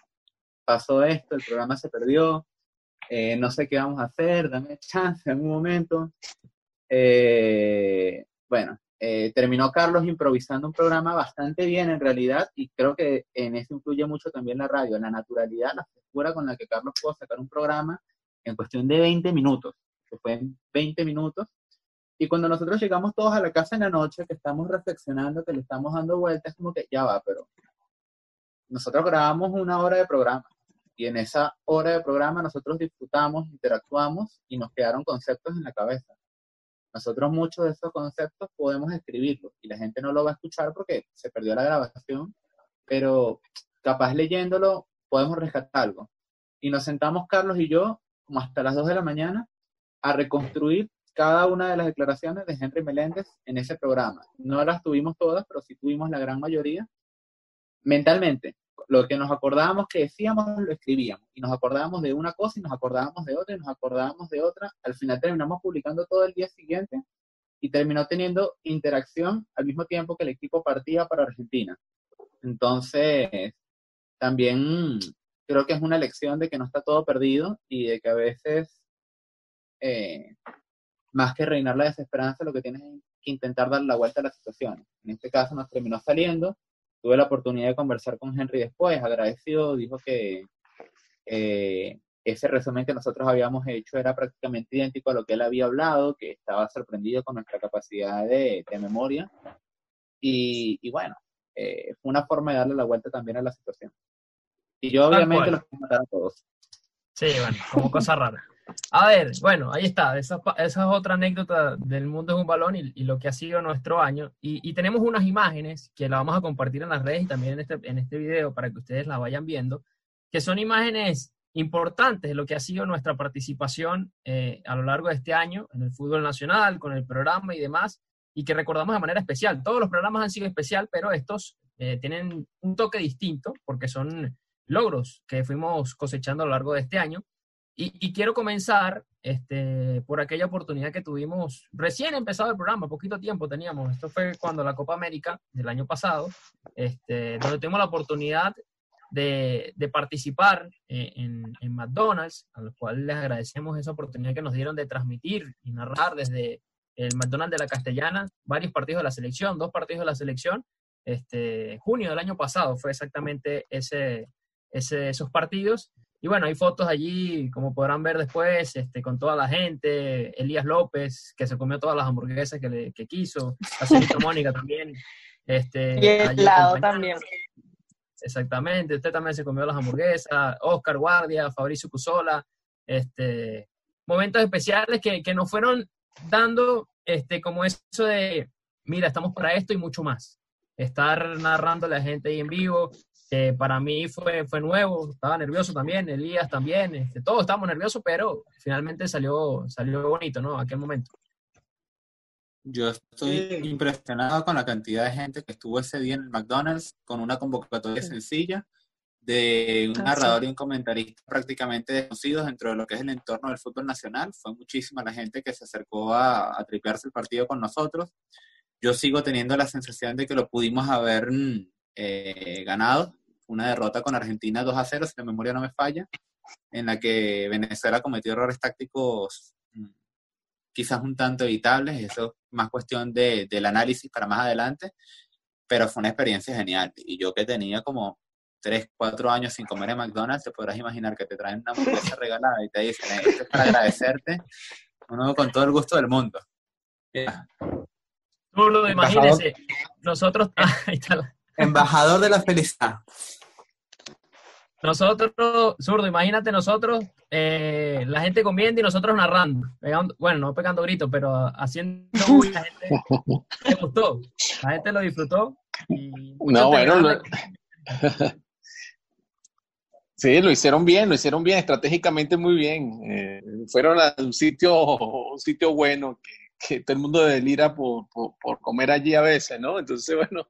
pasó esto, el programa se perdió, eh, no sé qué vamos a hacer, dame chance en un momento. Eh, bueno, eh, terminó Carlos improvisando un programa bastante bien en realidad y creo que en eso influye mucho también la radio, la naturalidad, la frescura con la que Carlos pudo sacar un programa en cuestión de 20 minutos, que fue en 20 minutos, y cuando nosotros llegamos todos a la casa en la noche, que estamos reflexionando, que le estamos dando vueltas, como que ya va, pero nosotros grabamos una hora de programa y en esa hora de programa nosotros disfrutamos, interactuamos y nos quedaron conceptos en la cabeza. Nosotros muchos de esos conceptos podemos escribirlos y la gente no lo va a escuchar porque se perdió la grabación, pero capaz leyéndolo podemos rescatar algo. Y nos sentamos Carlos y yo como hasta las 2 de la mañana a reconstruir cada una de las declaraciones de Henry Meléndez en ese programa. No las tuvimos todas, pero sí tuvimos la gran mayoría. Mentalmente, lo que nos acordábamos que decíamos lo escribíamos y nos acordábamos de una cosa y nos acordábamos de otra y nos acordábamos de otra. Al final terminamos publicando todo el día siguiente y terminó teniendo interacción al mismo tiempo que el equipo partía para Argentina. Entonces, también creo que es una lección de que no está todo perdido y de que a veces eh, más que reinar la desesperanza, lo que tienes es que intentar dar la vuelta a la situación. En este caso nos terminó saliendo, tuve la oportunidad de conversar con Henry después, agradecido, dijo que, eh, ese resumen que nosotros habíamos hecho era prácticamente idéntico a lo que él había hablado, que estaba sorprendido con nuestra capacidad de, de memoria. Y, y bueno, eh, fue una forma de darle la vuelta también a la situación. Y yo obviamente los quiero matar a todos. Sí, bueno, como cosa rara. A ver, bueno, ahí está. Esa, esa es otra anécdota del mundo es un balón y, lo que ha sido nuestro año. Y, y tenemos unas imágenes que las vamos a compartir en las redes y también en este, en este video para que ustedes las vayan viendo, que son imágenes importantes de lo que ha sido nuestra participación eh, a lo largo de este año en el fútbol nacional, con el programa y demás, y que recordamos de manera especial. Todos los programas han sido especial, pero estos eh, tienen un toque distinto porque son logros que fuimos cosechando a lo largo de este año. Y, quiero comenzar este, por aquella oportunidad que tuvimos recién empezado el programa, poquito tiempo teníamos. Esto fue cuando la Copa América del año pasado, este, donde tuvimos la oportunidad de, participar eh, en, McDonald's, a los cuales les agradecemos esa oportunidad que nos dieron de transmitir y narrar desde el McDonald's de la Castellana varios partidos de la selección, dos partidos de la selección. Este, junio del año pasado fue exactamente ese, esos partidos. Y bueno, hay fotos allí, como podrán ver después, este, con toda la gente. Elías López, que se comió todas las hamburguesas que, le, que quiso. La señorita Mónica también. Este, Y el helado también. Exactamente, usted también se comió las hamburguesas, Oscar Guardia, Fabricio Cusola, este, momentos especiales que, que nos fueron dando este, como eso de, mira, estamos para esto y mucho más. Estar narrando a la gente ahí en vivo, que para mí fue, fue nuevo, estaba nervioso también, Elías también, este, todos estábamos nerviosos, pero finalmente salió, salió bonito, ¿no? Aquel momento. Yo estoy impresionado con la cantidad de gente que estuvo ese día en el McDonald's con una convocatoria sencilla de un Ah, sí. narrador y un comentarista prácticamente desconocidos dentro de lo que es el entorno del fútbol nacional. Fue muchísima la gente que se acercó a, a tripearse el partido con nosotros. Yo sigo teniendo la sensación de que lo pudimos haber mm, eh, ganado. Una derrota con Argentina 2 a 0, si la memoria no me falla, en la que Venezuela cometió errores tácticos mm, quizás un tanto evitables, eso es más cuestión de, del análisis para más adelante, pero fue una experiencia genial. Y yo que tenía como 3, 4 años sin comer en McDonald's, te podrás imaginar que te traen una hamburguesa regalada y te dicen, "Eh, esto es para agradecerte, uno con todo el gusto del mundo. Ya. Zurdo, Embajador. imagínense, nosotros, ahí está la- Embajador de la felicidad. Nosotros, zurdo, imagínate nosotros, eh, la gente comiendo y nosotros narrando. pegando- bueno, no pegando gritos, pero haciendo bulla, la gente le gustó. La gente lo disfrutó. y No, bueno, lo- sí, lo hicieron bien, lo hicieron bien, estratégicamente muy bien. Eh, fueron a un sitio, un sitio bueno que, que todo el mundo delira por, por, por comer allí a veces, ¿no? Entonces, bueno,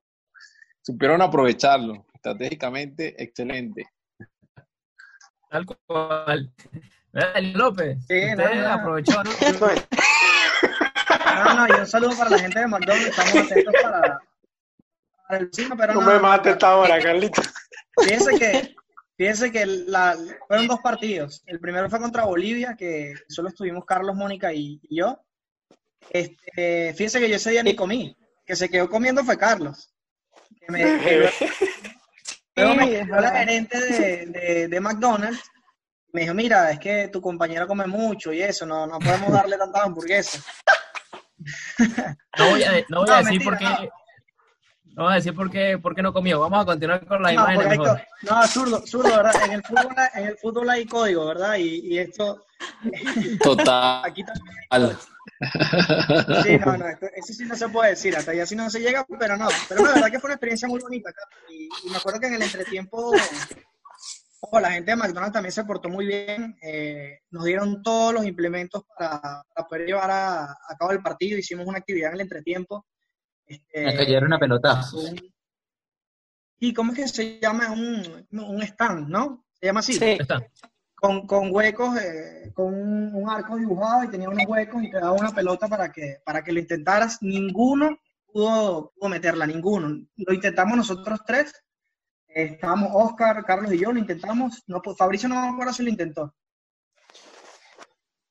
supieron aprovecharlo. Estratégicamente, excelente. Tal cual. ¿Verdad, Eli López? Sí, Usted no, no. aprovechó, ¿no? No, no, y un saludo para la gente de McDonald's, estamos atentos para, para el vecino, pero No no, me mates esta hora, Carlito. Fíjense que, fíjense que la, fueron dos partidos. El primero fue contra Bolivia, que solo estuvimos Carlos, Mónica y, y yo. Este, fíjense que yo ese día ni comí, que se quedó comiendo fue Carlos. Que me, que luego- luego me escribió la gerente de, de, de McDonald's. Me dijo, mira, es que tu compañero come mucho y eso, no, no podemos darle tantas hamburguesas. No voy a, no voy No, a decir mentira, por qué. No voy a decir por qué, por qué no comió. Vamos a continuar con mejor. co- no, zurdo, zurdo, ¿verdad? En el fútbol, en el fútbol hay código, ¿verdad? Y, y esto, Total. aquí también. Sí, no, no, esto- eso sí no se puede decir, hasta allá sí no se llega, pero no. Pero la verdad que fue una experiencia muy bonita, y, y me acuerdo que en el entretiempo, ojo, la gente de McDonald's también se portó muy bien, eh, nos dieron todos los implementos para, para poder llevar a, a cabo el partido, hicimos una actividad en el entretiempo. Este, Me cayeron a pelotazos. un- ¿Y cómo es que se llama? Un, un stand, ¿no? Se llama así. Sí. Está. Con, con huecos, eh, con un, un arco dibujado y tenía unos huecos y te daba una pelota para que, para que lo intentaras. Ninguno pudo, pudo meterla, ninguno. Lo intentamos nosotros tres. Eh, estábamos Oscar, Carlos y yo, lo intentamos. No, pues, Fabricio no me acuerdo si lo intentó.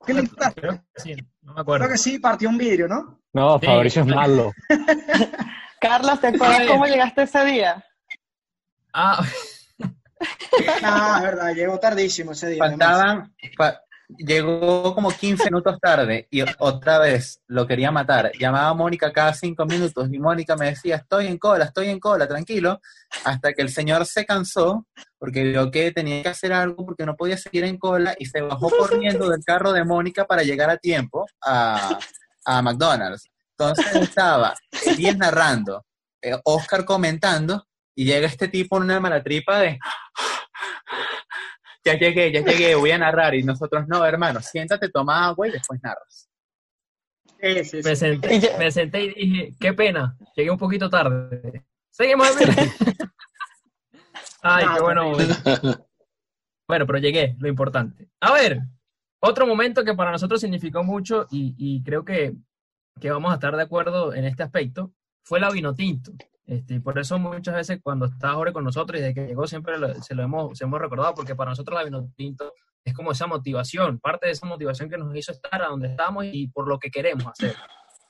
¿Qué lo intentaste? Creo que sí, no me acuerdo. Creo que sí, partió un vidrio, ¿no? No, Sí. Fabricio es malo. Carlos, ¿te acuerdas cómo llegaste ese día? Ah, Ah, es verdad, llegó tardísimo ese día. Faltaban, fa- llegó como 15 minutos tarde y otra vez lo quería matar. Llamaba a Mónica cada cinco minutos y Mónica me decía, estoy en cola, estoy en cola, tranquilo, hasta que el señor se cansó porque vio que tenía que hacer algo porque no podía seguir en cola y se bajó corriendo del carro de Mónica para llegar a tiempo a, a McDonald's. Entonces estaba Elías narrando, eh, Oscar comentando y llega este tipo en una malatripa de ya llegué, ya llegué, voy a narrar. Y nosotros, no, hermano, siéntate, toma agua y después narras. Sí, sí, Me senté, me senté y dije, qué pena, llegué un poquito tarde. Seguimos. Ay, qué bueno. Bueno, pero llegué, lo importante. A ver, otro momento que para nosotros significó mucho y, y creo que, que vamos a estar de acuerdo en este aspecto fue la vino tinto. Este, y por eso muchas veces cuando está Jorge con nosotros y desde que llegó siempre lo- se lo hemos, se hemos recordado, porque para nosotros la vino tinto es como esa motivación, parte de esa motivación que nos hizo estar a donde estamos y por lo que queremos hacer.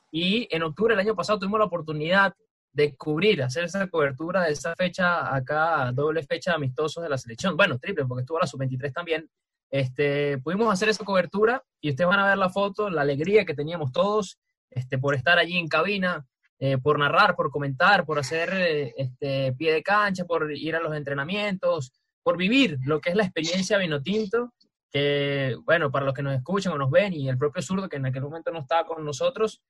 Y en octubre del año pasado tuvimos la oportunidad de cubrir, hacer esa cobertura de esa fecha acá, doble fecha amistosos de la selección. Bueno, triple, porque estuvo la sub-23 también. Este, pudimos hacer esa cobertura y ustedes van a ver la foto, la alegría que teníamos todos este, por estar allí en cabina, eh, por narrar, por comentar, por hacer eh, este, pie de cancha, por ir a los entrenamientos, por vivir lo que es la experiencia Vinotinto, que, bueno, para los que nos escuchan o nos ven, y el propio zurdo que en aquel momento no estaba con nosotros,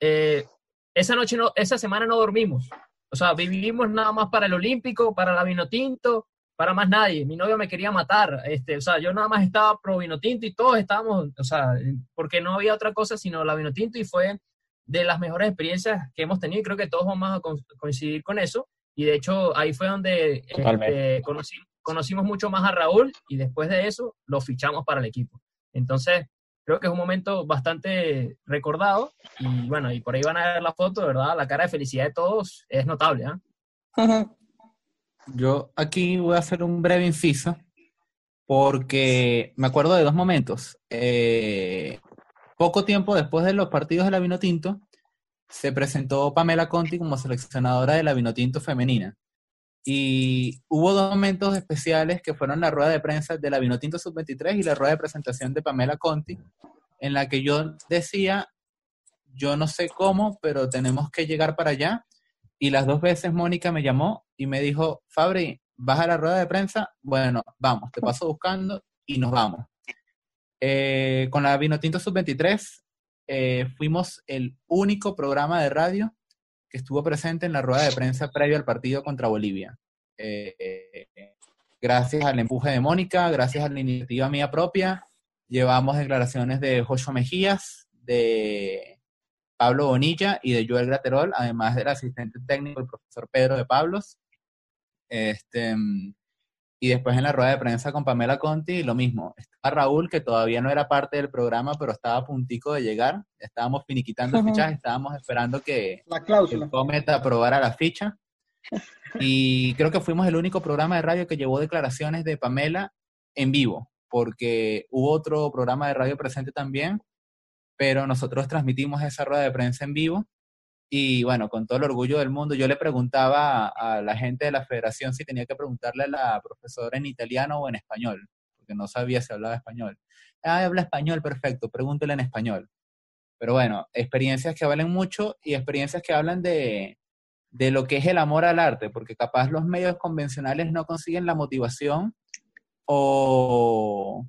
eh, esa noche, no, esa semana no dormimos. O sea, vivimos nada más para el Olímpico, para la Vinotinto, para más nadie. Mi novio me quería matar. Este, o sea, yo nada más estaba pro Vinotinto y todos estábamos, o sea, porque no había otra cosa sino la Vinotinto y fue de las mejores experiencias que hemos tenido y creo que todos vamos a co- coincidir con eso. Y de hecho, ahí fue donde este, conoci- conocimos mucho más a Raúl y después de eso lo fichamos para el equipo. Entonces, creo que es un momento bastante recordado y bueno, y por ahí van a ver la foto, ¿verdad? La cara de felicidad de todos es notable, ¿ah? Yo aquí voy a hacer un breve inciso porque me acuerdo de dos momentos. Eh, poco tiempo después de los partidos de la Vinotinto, se presentó Pamela Conti como seleccionadora de la Vinotinto femenina. Y hubo dos momentos especiales que fueron la rueda de prensa de la Vinotinto Sub-23 y la rueda de presentación de Pamela Conti, en la que yo decía, yo no sé cómo, pero tenemos que llegar para allá. Y las dos veces Mónica me llamó y me dijo, Fabri, ¿vas a la rueda de prensa? Bueno, vamos, te paso buscando y nos vamos. Eh, con la Vinotinto Sub-23 eh, fuimos el único programa de radio que estuvo presente en la rueda de prensa previo al partido contra Bolivia. Eh, gracias al empuje de Mónica, gracias a la iniciativa mía propia, llevamos declaraciones de Joshua Mejías, de Pablo Bonilla y de Joel Graterol, además del asistente técnico, el profesor Pedro de Pablos. Este, y después en la rueda de prensa con Pamela Conti, lo mismo. Estaba Raúl, que todavía no era parte del programa, pero estaba a puntico de llegar. Estábamos finiquitando fichas, estábamos esperando que La cláusula. el Comet aprobara la ficha. Y creo que fuimos el único programa de radio que llevó declaraciones de Pamela en vivo, porque hubo otro programa de radio presente también, pero nosotros transmitimos esa rueda de prensa en vivo. Y bueno, con todo el orgullo del mundo, yo le preguntaba a, la gente de la federación si tenía que preguntarle a la profesora en italiano o en español, porque no sabía si hablaba español. Ah, habla español, perfecto, pregúntele en español. Pero bueno, experiencias que valen mucho y experiencias que hablan de, de lo que es el amor al arte, porque capaz los medios convencionales no consiguen la motivación o,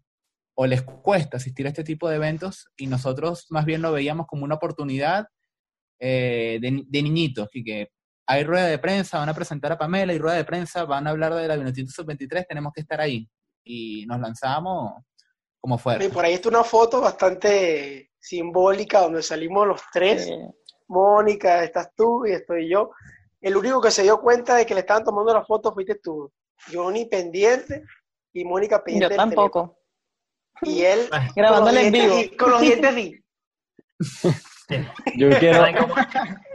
o les cuesta asistir a este tipo de eventos y nosotros más bien lo veíamos como una oportunidad eh, de, ni- de niñitos, y que hay rueda de prensa, van a presentar a Pamela y rueda de prensa, van a hablar de la Vinotinto Sub-23, tenemos que estar ahí. Y nos lanzamos como fuera. Y por ahí está una foto bastante simbólica donde salimos los tres. Mónica, estás tú y estoy yo. El único que se dio cuenta de que le estaban tomando la foto fuiste tú. Johnny pendiente y Mónica pendiente. Yo tampoco. teléfono. Y él Grabándole en con los dientes vivo. Con los dientes así. Yo quiero, ¿Saben cómo,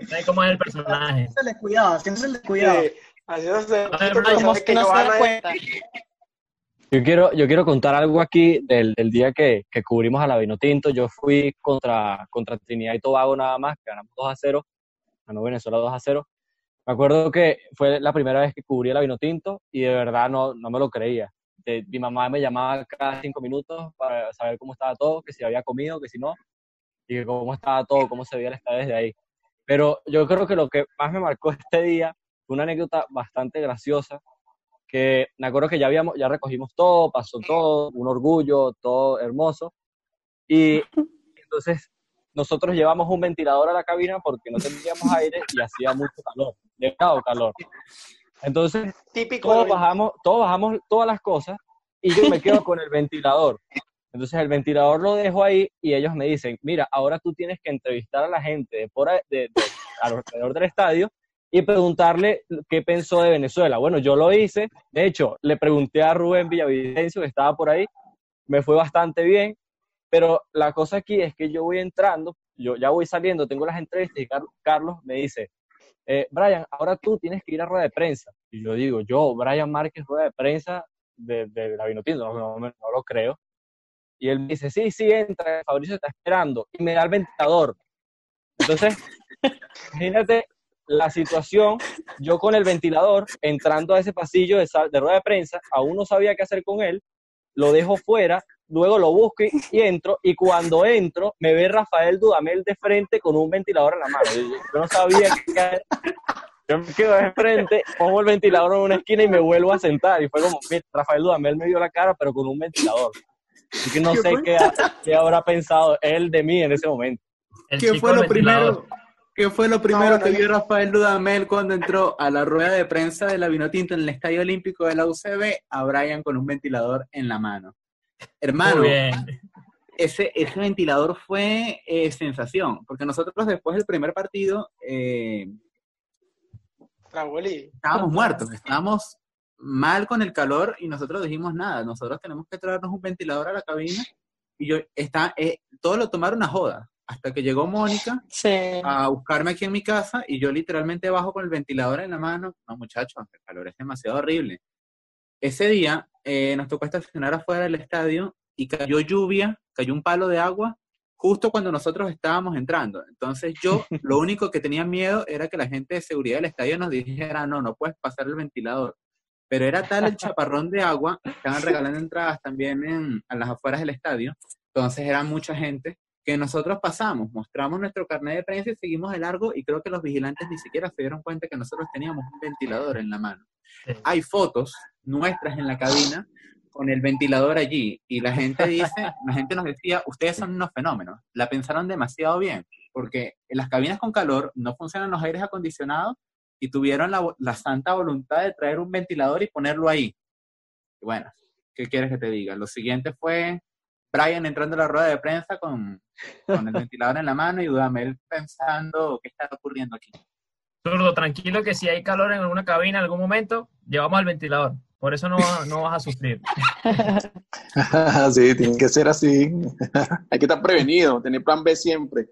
saben cómo es el personaje? Se les cuidado, haciéndose el. Sí, haciéndose- que no se da cuenta. yo quiero, yo quiero contar algo aquí del, del día que, que cubrimos a la Vinotinto. Yo fui contra, contra Trinidad y Tobago nada más, que ganamos 2 a 0, ganó Venezuela 2 a 0. Me acuerdo que fue la primera vez que cubrí el vino tinto y de verdad no, no me lo creía. De- mi mamá me llamaba cada cinco minutos para saber cómo estaba todo, que si había comido, que si no, y cómo estaba todo, cómo se veía el estadio desde ahí. Pero yo creo que lo que más me marcó este día fue una anécdota bastante graciosa, que me acuerdo que ya, habíamos, ya recogimos todo, pasó todo, un orgullo, todo hermoso, y entonces nosotros llevamos un ventilador a la cabina porque no teníamos aire y hacía mucho calor, demasiado calor. Entonces, Típico. todos bajamos, todos bajamos todas las cosas y yo me quedo con el ventilador. Entonces el ventilador lo dejo ahí y ellos me dicen, mira, ahora tú tienes que entrevistar a la gente de por de- alrededor del estadio y preguntarle qué pensó de Venezuela. Bueno, yo lo hice, de hecho, le pregunté a Rubén Villavicencio que estaba por ahí, me fue bastante bien, pero la cosa aquí es que yo voy entrando, yo ya voy saliendo, tengo las entrevistas y Car- Carlos me dice, eh, Brian, ahora tú tienes que ir a rueda de prensa. Y yo digo, yo, Brian Márquez, rueda de prensa de, de la Vinotinto, no, no, no lo creo. Y él me dice, sí, sí, entra, Fabricio está esperando. Y me da el ventilador. Entonces, imagínate la situación, yo con el ventilador entrando a ese pasillo de, sal- de rueda de prensa, aún no sabía qué hacer con él, lo dejo fuera, luego lo busco y, y entro, y cuando entro me ve Rafael Dudamel de frente con un ventilador en la mano. Yo, yo no sabía qué hacer. Yo me quedo de frente, pongo el ventilador en una esquina y me vuelvo a sentar. Y fue como, mira, Rafael Dudamel me dio la cara, pero con un ventilador. Así que no sé qué, ha- qué habrá pensado él de mí en ese momento. El ¿Qué fue lo primero? ¿Qué fue lo primero No, que no, vio Rafael Dudamel cuando entró a la rueda de prensa de la Vinotinto en el Estadio Olímpico de la UCB? A Brian con un ventilador en la mano. Hermano, Muy bien. ese, ese ventilador fue eh, sensación, porque nosotros después del primer partido eh, estábamos muertos, estábamos mal con el calor y nosotros dijimos nada, nosotros tenemos que traernos un ventilador a la cabina y yo, está, eh, todo lo tomaron a joda, hasta que llegó Mónica Sí. a buscarme aquí en mi casa y yo literalmente bajo con el ventilador en la mano. No, muchachos, el calor es demasiado horrible. Ese día eh, nos tocó estacionar afuera del estadio y cayó lluvia, cayó un palo de agua justo cuando nosotros estábamos entrando. Entonces yo lo único que tenía miedo era que la gente de seguridad del estadio nos dijera, no, no puedes pasar el ventilador. Pero era tal el chaparrón de agua, estaban regalando entradas también en, a las afueras del estadio, entonces era mucha gente que nosotros pasamos, mostramos nuestro carnet de prensa y seguimos de largo y creo que los vigilantes ni siquiera se dieron cuenta que nosotros teníamos un ventilador en la mano. Sí. Hay fotos nuestras en la cabina con el ventilador allí y la gente dice, la gente nos decía, ustedes son unos fenómenos, la pensaron demasiado bien, porque en las cabinas con calor no funcionan los aires acondicionados y tuvieron la, la santa voluntad de traer un ventilador y ponerlo ahí. Y bueno, ¿qué quieres que te diga? Lo siguiente fue Brian entrando a la rueda de prensa con, con el ventilador en la mano y Dudamel pensando qué está ocurriendo aquí. Zurdo, tranquilo que si hay calor en alguna cabina en algún momento, llevamos al ventilador. Por eso no, no vas a sufrir. sí, tiene que ser así. Hay que estar prevenido, tener plan B siempre.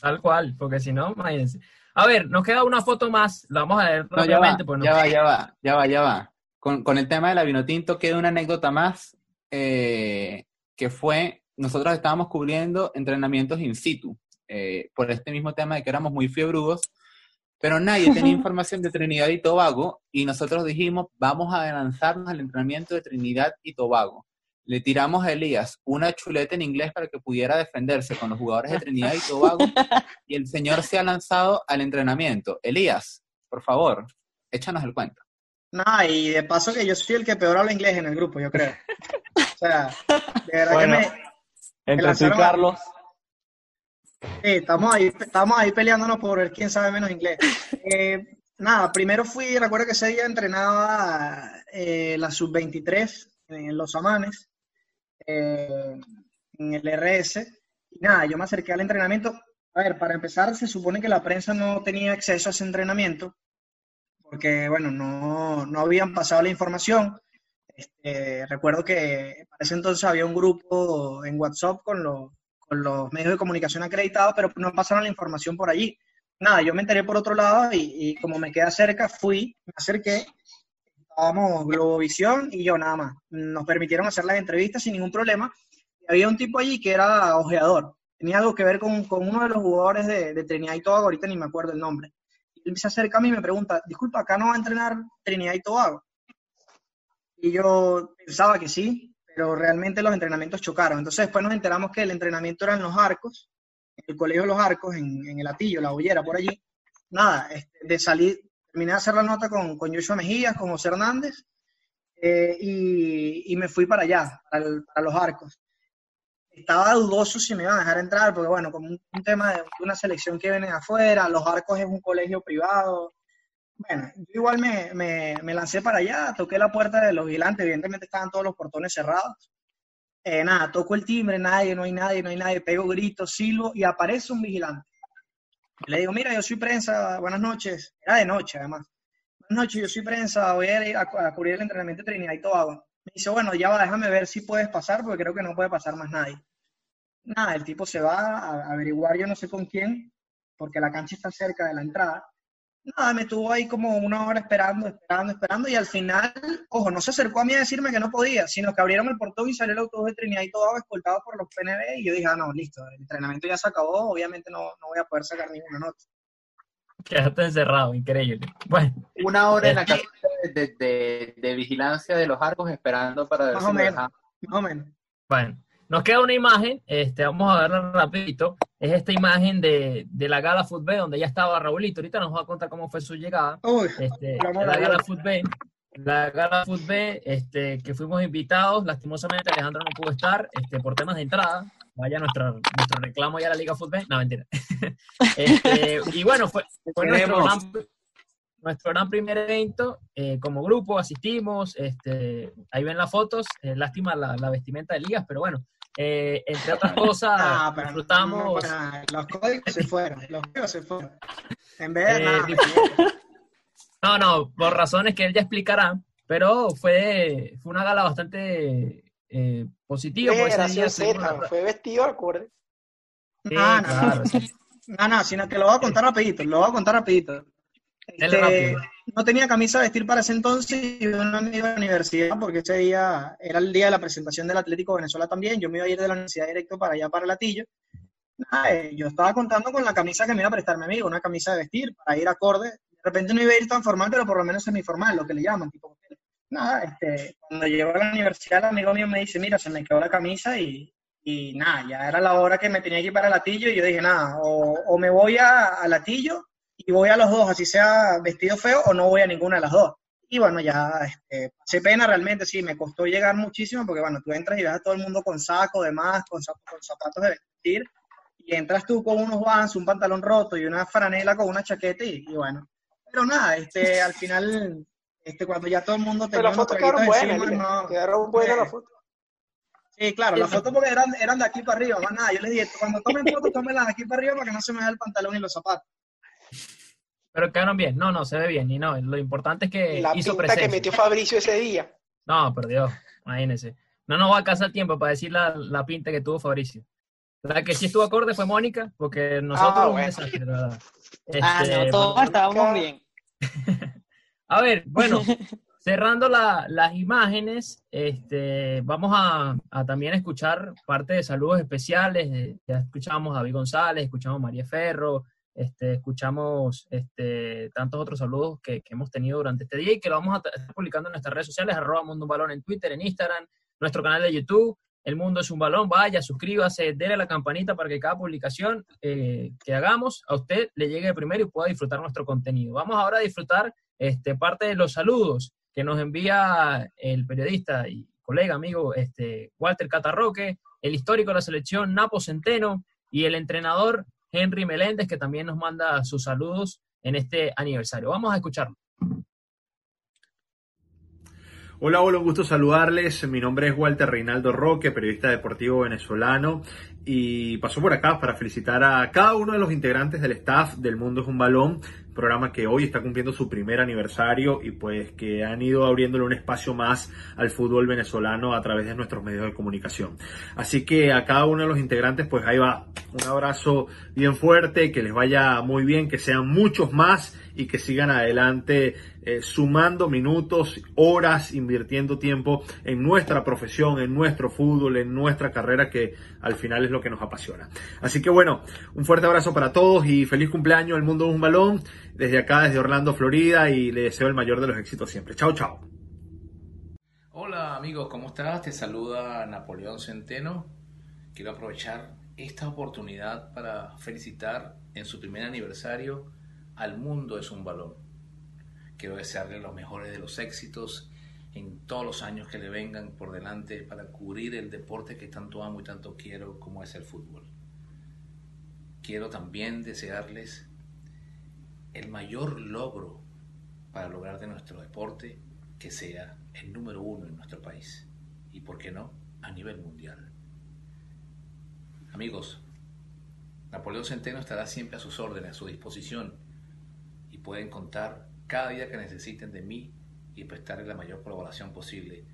Tal cual, porque si no, imagínense. A ver, nos queda una foto más. La vamos a ver No, ya va, rápidamente. pues no- ya va, ya va, ya va, ya va. Con, con el tema de la Vinotinto queda una anécdota más eh, que fue, nosotros estábamos cubriendo entrenamientos in situ eh, por este mismo tema de que éramos muy fiebrudos, pero nadie tenía información de Trinidad y Tobago y nosotros dijimos, vamos a lanzarnos al entrenamiento de Trinidad y Tobago. Le tiramos a Elías una chuleta en inglés para que pudiera defenderse con los jugadores de Trinidad y Tobago y el señor se ha lanzado al entrenamiento. Elías, por favor, échanos el cuento. Nada, y de paso que yo soy el que peor habla inglés en el grupo, yo creo. O sea, de verdad Bueno. que me... Entre tú y Carlos, Sí, estamos ahí, estamos ahí peleándonos por ver quién sabe menos inglés. Eh, nada, primero fui, recuerdo que ese día entrenaba eh, la sub-23 en Los Amanes, eh, en el RS. Y nada, yo me acerqué al entrenamiento. A ver, para empezar, se supone que la prensa no tenía acceso a ese entrenamiento, porque, bueno, no, no habían pasado la información. Este, recuerdo que para ese entonces había un grupo en WhatsApp con los, con los medios de comunicación acreditados, pero no pasaron la información por allí. Nada, yo me enteré por otro lado y, y como me queda cerca, fui, me acerqué, estábamos Globovisión y yo nada más. Nos permitieron hacer las entrevistas sin ningún problema. Había un tipo allí que era ojeador. Tenía algo que ver con, con uno de los jugadores de, Trinidad y Tobago, ahorita ni me acuerdo el nombre. Él se acerca a mí y me pregunta, disculpa, ¿acá no va a entrenar Trinidad y Tobago? Y yo pensaba que sí, pero realmente los entrenamientos chocaron. Entonces después nos enteramos que el entrenamiento era en Los Arcos, en el Colegio de Los Arcos, en, en el Atillo, la Bollera, por allí. Nada, este, de salir, terminé de hacer la nota con, con Joshua Mejías, con José Hernández, eh, y, y, me fui para allá, para, el, los arcos. Estaba dudoso si me iban a dejar entrar, porque bueno, como un, tema de una selección que viene afuera, los arcos es un colegio privado. Bueno, yo igual me, me, me lancé para allá, toqué la puerta de los vigilantes, evidentemente estaban todos los portones cerrados. Eh, nada, toco el timbre, nadie, no hay nadie, no hay nadie, pego gritos, silbo y aparece un vigilante. Le digo, mira, yo soy prensa, buenas noches. Era de noche, además buenas noches, yo soy prensa, voy a ir a, a cubrir el entrenamiento de Trinidad y Tobago. Me dice, bueno, ya va, déjame ver si puedes pasar, porque creo que no puede pasar más nadie. Nada, el tipo se va a averiguar yo no sé con quién, porque la cancha está cerca de la entrada. Nada, me estuvo ahí como una hora esperando, esperando, esperando, y al final, ojo, no se acercó a mí a decirme que no podía, sino que abrieron el portón y salió el autobús de Trinidad y Tobago escoltado por los PNB, y yo dije, ah, no, listo, el entrenamiento ya se acabó, obviamente no, no voy a poder sacar ninguna nota. Quedaste encerrado, increíble. Bueno. Una hora en la casa de, de, de, vigilancia de los arcos esperando para ver más si o menos, más o menos. Bueno, nos queda una imagen, este, vamos a verla rapidito. Es esta imagen de, de la Gala Fútbol donde ya estaba Raulito. Ahorita nos va a contar cómo fue su llegada. Uy, este, la Gala Fútbol la Gala Fútbol este, que fuimos invitados. Lastimosamente Alejandro no pudo estar este, por temas de entrada vaya nuestro, nuestro reclamo ya a la Liga Fútbol. No, mentira. este, y bueno, fue, fue nuestro, gran, nuestro gran primer evento. Eh, como grupo asistimos, este, ahí ven las fotos. Eh, lástima la, la, vestimenta de ligas, pero bueno, eh, entre otras cosas, ah, pero disfrutamos. No, los códigos se fueron, los códigos se fueron. En vez de nada. No, no, por razones que él ya explicará, pero fue, fue una gala bastante eh, positivo. Fue, Z, fue vestido acorde. Sí, no, no, claro, sí. no, no, sino que lo voy a contar rapidito, lo voy a contar rapidito. Este, no tenía camisa de vestir para ese entonces y un amigo de la universidad, porque ese día era el día de la presentación del Atlético Venezuela también. Yo me iba a ir de la universidad directo para allá, para Latillo. Nada, eh, yo estaba contando con la camisa que me iba a prestar mi amigo, una camisa de vestir para ir acorde. De repente no iba a ir tan formal, pero por lo menos semiformal, lo que le llaman, tipo nada, este, cuando llego a la universidad, el amigo mío me dice, mira, se me quedó la camisa y, y nada, ya era la hora que me tenía que ir para Latillo y yo dije, nada, o, me voy a, a, Latillo y voy a los dos, así sea vestido feo, o no voy a ninguna de las dos. Y bueno, ya este, pasé pena realmente, sí, me costó llegar muchísimo porque bueno, tú entras y ves a todo el mundo con saco, demás, con, con zapatos de vestir, y entras tú con unos vans, un pantalón roto y una franela con una chaqueta y, y bueno. Pero nada, este, al final este, cuando ya todo el mundo tenía Pero las fotos quedaron buenas, no, quedaron buenas las fotos. Sí, claro, las fotos porque eran, eran de aquí para arriba, más nada. Yo les dije, cuando tomen fotos, tómenlas de aquí para arriba para que no se me vea el pantalón y los zapatos. Pero quedaron bien, no, no, se ve bien, y no, lo importante es que la hizo pinta presencia. que metió Fabricio ese día. No, por Dios, imagínense. No nos va a alcanzar el tiempo para decir la, la pinta que tuvo Fabricio. La que sí estuvo acorde fue Mónica, porque nosotros Ah, un bueno. desastre, ¿verdad? Ah, Este, no, todos estábamos bien. A ver, bueno, cerrando la- las imágenes, este, vamos a, a también escuchar parte de saludos especiales. Ya escuchamos a David González, escuchamos a María Ferro, este, escuchamos este, tantos otros saludos que, hemos tenido durante este día y que lo vamos a estar publicando en nuestras redes sociales, arroba Mundo Un Balón en Twitter, en Instagram, nuestro canal de YouTube. El mundo es un balón, vaya, suscríbase, déle a la campanita para que cada publicación eh, que hagamos a usted le llegue primero y pueda disfrutar nuestro contenido. Vamos ahora a disfrutar este, parte de los saludos que nos envía el periodista y colega, amigo este, Walter Catarroque, el histórico de la selección Napo Centeno y el entrenador Henry Meléndez, que también nos manda sus saludos en este aniversario. Vamos a escucharlo. Hola, hola, un gusto saludarles. Mi nombre es Walter Reinaldo Roque, periodista deportivo venezolano, y paso por acá para felicitar a cada uno de los integrantes del staff del Mundo es un Balón, programa que hoy está cumpliendo su primer aniversario y pues que han ido abriéndole un espacio más al fútbol venezolano a través de nuestros medios de comunicación. Así que a cada uno de los integrantes, pues ahí va, un abrazo bien fuerte, que les vaya muy bien, que sean muchos más y que sigan adelante eh, sumando minutos, horas, invirtiendo tiempo en nuestra profesión, en nuestro fútbol, en nuestra carrera, que al final es lo que nos apasiona. Así que bueno, un fuerte abrazo para todos y feliz cumpleaños, el mundo es un balón. desde acá, desde Orlando, Florida, y le deseo el mayor de los éxitos siempre. Chao, chao. Hola amigos, ¿cómo estás? Te saluda Napoleón Centeno. Quiero aprovechar esta oportunidad para felicitar en su primer aniversario al mundo es un balón. Quiero desearle los mejores de los éxitos en todos los años que le vengan por delante para cubrir el deporte que tanto amo y tanto quiero como es el fútbol. Quiero también desearles el mayor logro para lograr de nuestro deporte que sea el número uno en nuestro país y, por qué no, a nivel mundial. Amigos, Napoleón Centeno estará siempre a sus órdenes, a su disposición pueden contar cada día que necesiten de mí y prestarle la mayor colaboración posible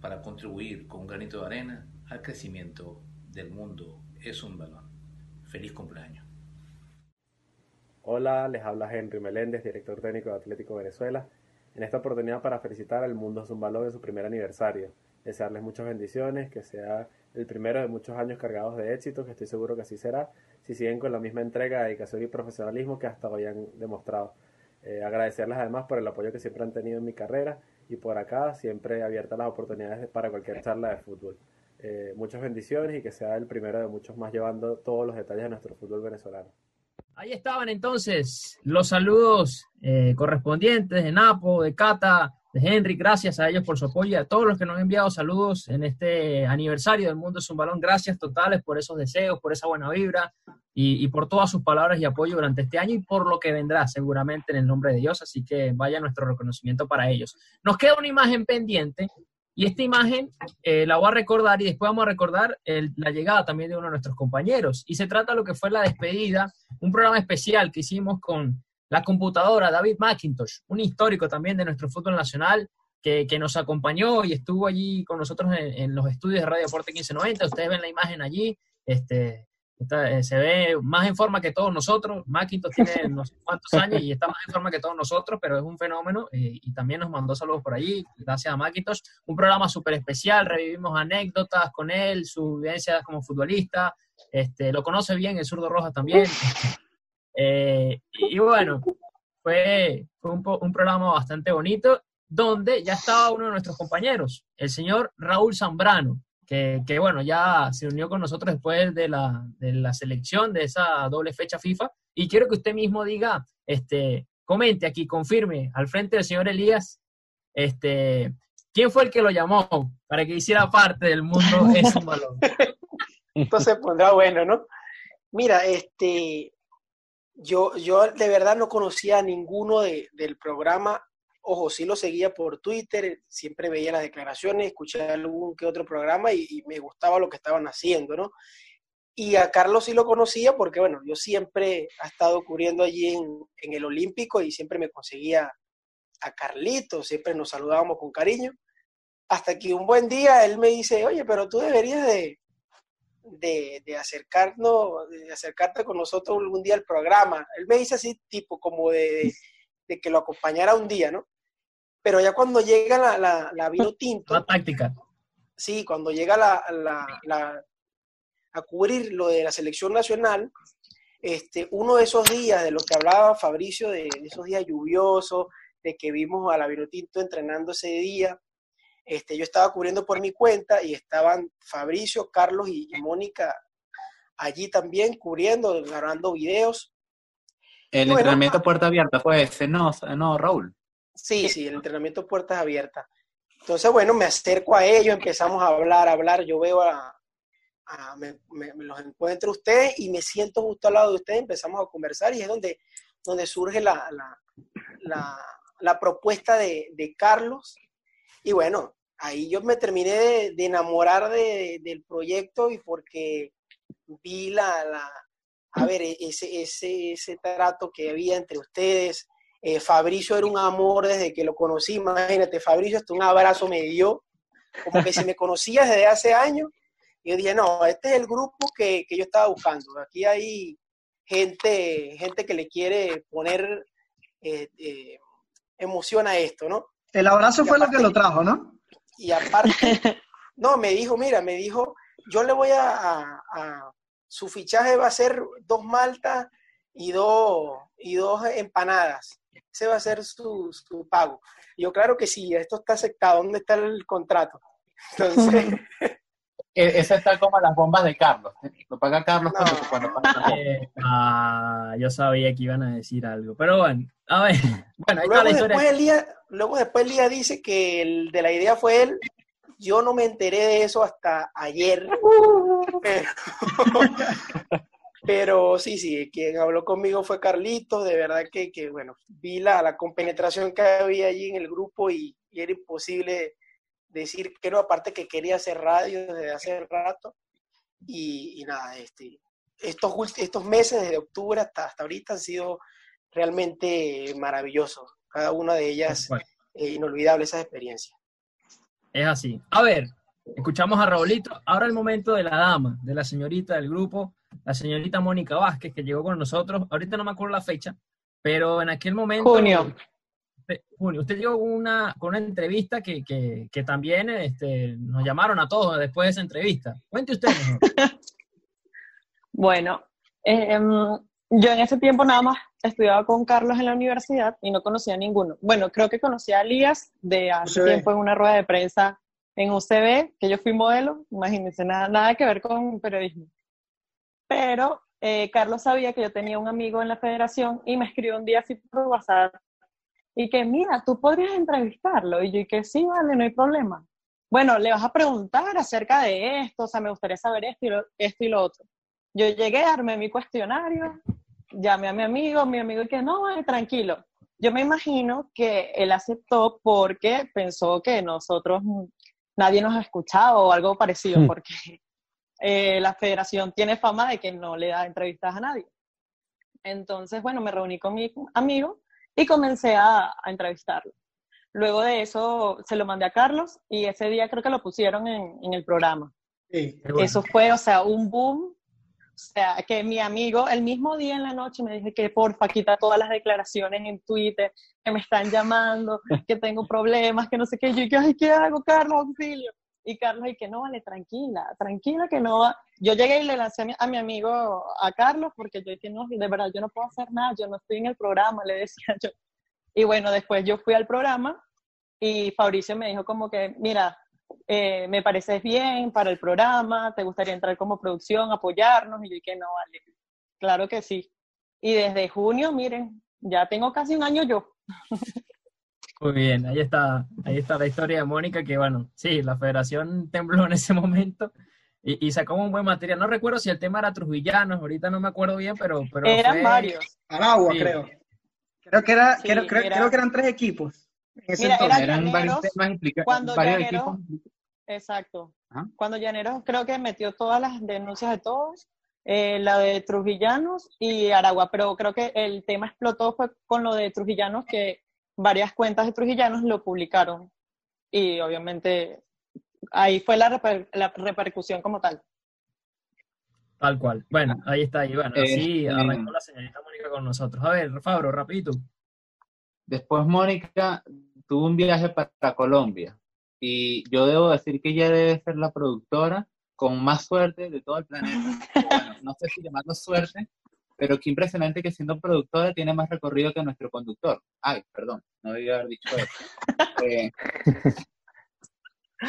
para contribuir con un granito de arena al crecimiento del mundo. Es un balón. Feliz cumpleaños. Hola, les habla Henry Meléndez, director técnico de Atlético Venezuela. En esta oportunidad para felicitar al Mundo Zumbalón en su primer aniversario. Desearles muchas bendiciones, que sea el primero de muchos años cargados de éxito, que estoy seguro que así será, si siguen con la misma entrega, dedicación y profesionalismo que hasta hoy han demostrado. Eh, agradecerles además por el apoyo que siempre han tenido en mi carrera y por acá siempre abiertas las oportunidades para cualquier charla de fútbol. Eh, muchas bendiciones y que sea el primero de muchos más llevando todos los detalles de nuestro fútbol venezolano. Ahí estaban entonces los saludos eh, correspondientes de Napo, de Cata, Henry. Gracias a ellos por su apoyo y a todos los que nos han enviado saludos en este aniversario del Mundo es un Balón. Gracias totales por esos deseos, por esa buena vibra y, por todas sus palabras y apoyo durante este año y por lo que vendrá seguramente en el nombre de Dios. Así que vaya nuestro reconocimiento para ellos. Nos queda una imagen pendiente y esta imagen eh, la voy a recordar y después vamos a recordar la llegada también de uno de nuestros compañeros. Y se trata de lo que fue la despedida, un programa especial que hicimos con la computadora David McIntosh, un histórico también de nuestro fútbol nacional, que, que nos acompañó y estuvo allí con nosotros en, en, los estudios de Radio Deporte 1590. Ustedes ven la imagen allí. Este, Está, eh, se ve más en forma que todos nosotros. Macintosh tiene no sé cuántos años y está más en forma que todos nosotros, pero es un fenómeno eh, y también nos mandó saludos por allí, gracias a Macintosh. Un programa súper especial, revivimos anécdotas con él, su vivencia como futbolista. Este, lo conoce bien el zurdo Rojas también. Eh, y, bueno, fue, fue un, un programa bastante bonito donde ya estaba uno de nuestros compañeros, el señor Raúl Zambrano, que, que, bueno, ya se unió con nosotros después de la, de la selección de esa doble fecha FIFA. Y quiero que usted mismo diga, este, comente aquí, confirme al frente del señor Elías, este, ¿quién fue el que lo llamó para que hiciera parte del mundo es un balón? Entonces pondrá bueno, ¿no? Mira, este, yo, yo de verdad no conocía a ninguno de, del programa ojo, sí lo seguía por Twitter, siempre veía las declaraciones, escuchaba algún que otro programa y, me gustaba lo que estaban haciendo, ¿no? Y a Carlos sí lo conocía porque, bueno, yo siempre he estado cubriendo allí en, en el Olímpico y siempre me conseguía a Carlito, siempre nos saludábamos con cariño, hasta que un buen día él me dice, oye, pero tú deberías de, de, de, acercarnos, de acercarte con nosotros algún día al programa. Él me dice así, tipo como de, de que lo acompañara un día, ¿no? pero ya cuando llega la, la, la vino tinto. La táctica. Sí, cuando llega la, la, a cubrir lo de la selección nacional, este, uno de esos días de lo que hablaba Fabricio, de, de esos días lluviosos, de que vimos a la vino tinto entrenando ese día, este, yo estaba cubriendo por mi cuenta y estaban Fabricio, Carlos y, y Mónica allí también cubriendo, grabando videos. El bueno, entrenamiento puerta abierta fue ese, no, no, Raúl. Sí, sí, el entrenamiento puertas abiertas. Entonces, bueno, me acerco a ellos, empezamos a hablar, a hablar. Yo veo a, a me, me, me, los encuentro ustedes y me siento justo al lado de ustedes, empezamos a conversar y es donde, donde surge la, la, la, la propuesta de, de, Carlos. Y bueno, ahí yo me terminé de, de enamorar de, del proyecto y porque vi la, la a ver, ese, ese, ese trato que había entre ustedes, eh, Fabricio era un amor desde que lo conocí. Imagínate, Fabricio hasta un abrazo me dio, como que se me conocía desde hace años. Y yo dije, no, este es el grupo que, que yo estaba buscando. Aquí hay gente, gente que le quiere poner eh, eh, emoción a esto, ¿no? El abrazo y fue aparte, lo que lo trajo, ¿no? Y aparte, no, me dijo, mira, me dijo, yo le voy a, a, a su fichaje va a ser dos maltas y dos, y dos empanadas. Ese va a ser su, su pago. Y yo, claro que sí, esto está aceptado. ¿Dónde está el contrato? Entonces, Esa está como las bombas de Carlos. Lo paga Carlos cuando, cuando. Eh, ah, yo sabía que iban a decir algo. Pero bueno, a ver. Bueno, ahí está luego la historia. después, Elías, luego después Elías dice que el de la idea fue él. Yo no me enteré de eso hasta ayer. Pero, pero sí, sí, quien habló conmigo fue Carlitos. De verdad que, que, bueno, vi la, la compenetración que había allí en el grupo y, y era imposible decir que no, aparte que quería hacer radio desde hace rato. Y, y nada, este, estos, estos meses, desde octubre hasta, hasta ahorita, han sido realmente maravillosos. Cada una de ellas eh, inolvidable esas experiencias. Es así. A ver, escuchamos a Raulito. Ahora el momento de la dama, de la señorita del grupo, la señorita Mónica Vázquez, que llegó con nosotros. Ahorita no me acuerdo la fecha, pero en aquel momento. Junio. Junio. Usted llegó con una, con una entrevista que, que, que también este, nos llamaron a todos después de esa entrevista. Cuente usted mejor. Bueno, eh, em, yo en ese tiempo nada más estudiaba con Carlos en la universidad y no conocía a ninguno. Bueno, creo que conocí a Elías de hace UCB. tiempo en una rueda de prensa en UCB, que yo fui modelo, imagínense, nada, nada que ver con periodismo. Pero eh, Carlos sabía que yo tenía un amigo en la federación y me escribió un día así por WhatsApp y que, mira, tú podrías entrevistarlo. Y yo, y que sí, vale, no hay problema. Bueno, le vas a preguntar acerca de esto, o sea, me gustaría saber esto y lo, esto y lo otro. Yo llegué, armé mi cuestionario, llamé a mi amigo, mi amigo y que no, vale, tranquilo. Yo me imagino que él aceptó porque pensó que nosotros, mm, nadie nos ha escuchado o algo parecido, Mm. porque eh, la federación tiene fama de que no le da entrevistas a nadie. Entonces, bueno, me reuní con mi amigo y comencé a, a entrevistarlo. Luego de eso se lo mandé a Carlos y ese día creo que lo pusieron en, en el programa. Eso fue, o sea, un boom. O sea, que mi amigo el mismo día en la noche me dice que porfa quita todas las declaraciones en Twitter, que me están llamando, que tengo problemas, que no sé qué. Yo, que, ay, ¿qué hago, Carlos? Auxilio. Y Carlos, y que no, vale, tranquila, tranquila, que no va. Yo llegué y le lancé a mi, amigo, a Carlos, porque yo dije, no, de verdad, yo no puedo hacer nada, yo no estoy en el programa, le decía yo. Y bueno, después yo fui al programa y Fabricio me dijo como que, mira, eh, me pareces bien para el programa, te gustaría entrar como producción, apoyarnos, y yo dije, no, vale, claro que sí. Y desde junio, miren, ya tengo casi un año yo. Muy bien, ahí está, ahí está la historia de Mónica, que bueno, sí, la federación tembló en ese momento y, y sacó un buen material. No recuerdo si el tema era Trujillanos, ahorita no me acuerdo bien, pero... pero Eran fue- varios. Aragua, Sí. creo. Creo que, era, Sí, creo, creo- era- creo que eran tres equipos. en ese Mira, entonces. eran Eran varios temas implicados, cuando varios Llaneros- equipos. Exacto. Cuando Llaneros creo que metió todas las denuncias de todos, eh, la de Trujillanos y Aragua, pero creo que el tema explotó fue con lo de Trujillanos, que varias cuentas de Trujillanos lo publicaron. Y obviamente ahí fue la, reper- la repercusión como tal. Tal cual. Bueno, ahí está. Y bueno, así Este- arrancó la señorita Mónica con nosotros. A ver, Fabro, rapidito. Después Mónica tuvo un viaje para Colombia y yo debo decir que ella debe ser la productora con más suerte de todo el planeta. Bueno, no sé si llamarlo suerte, pero qué impresionante que siendo productora tiene más recorrido que nuestro conductor. Ay, perdón, no debía haber dicho eso. Eh,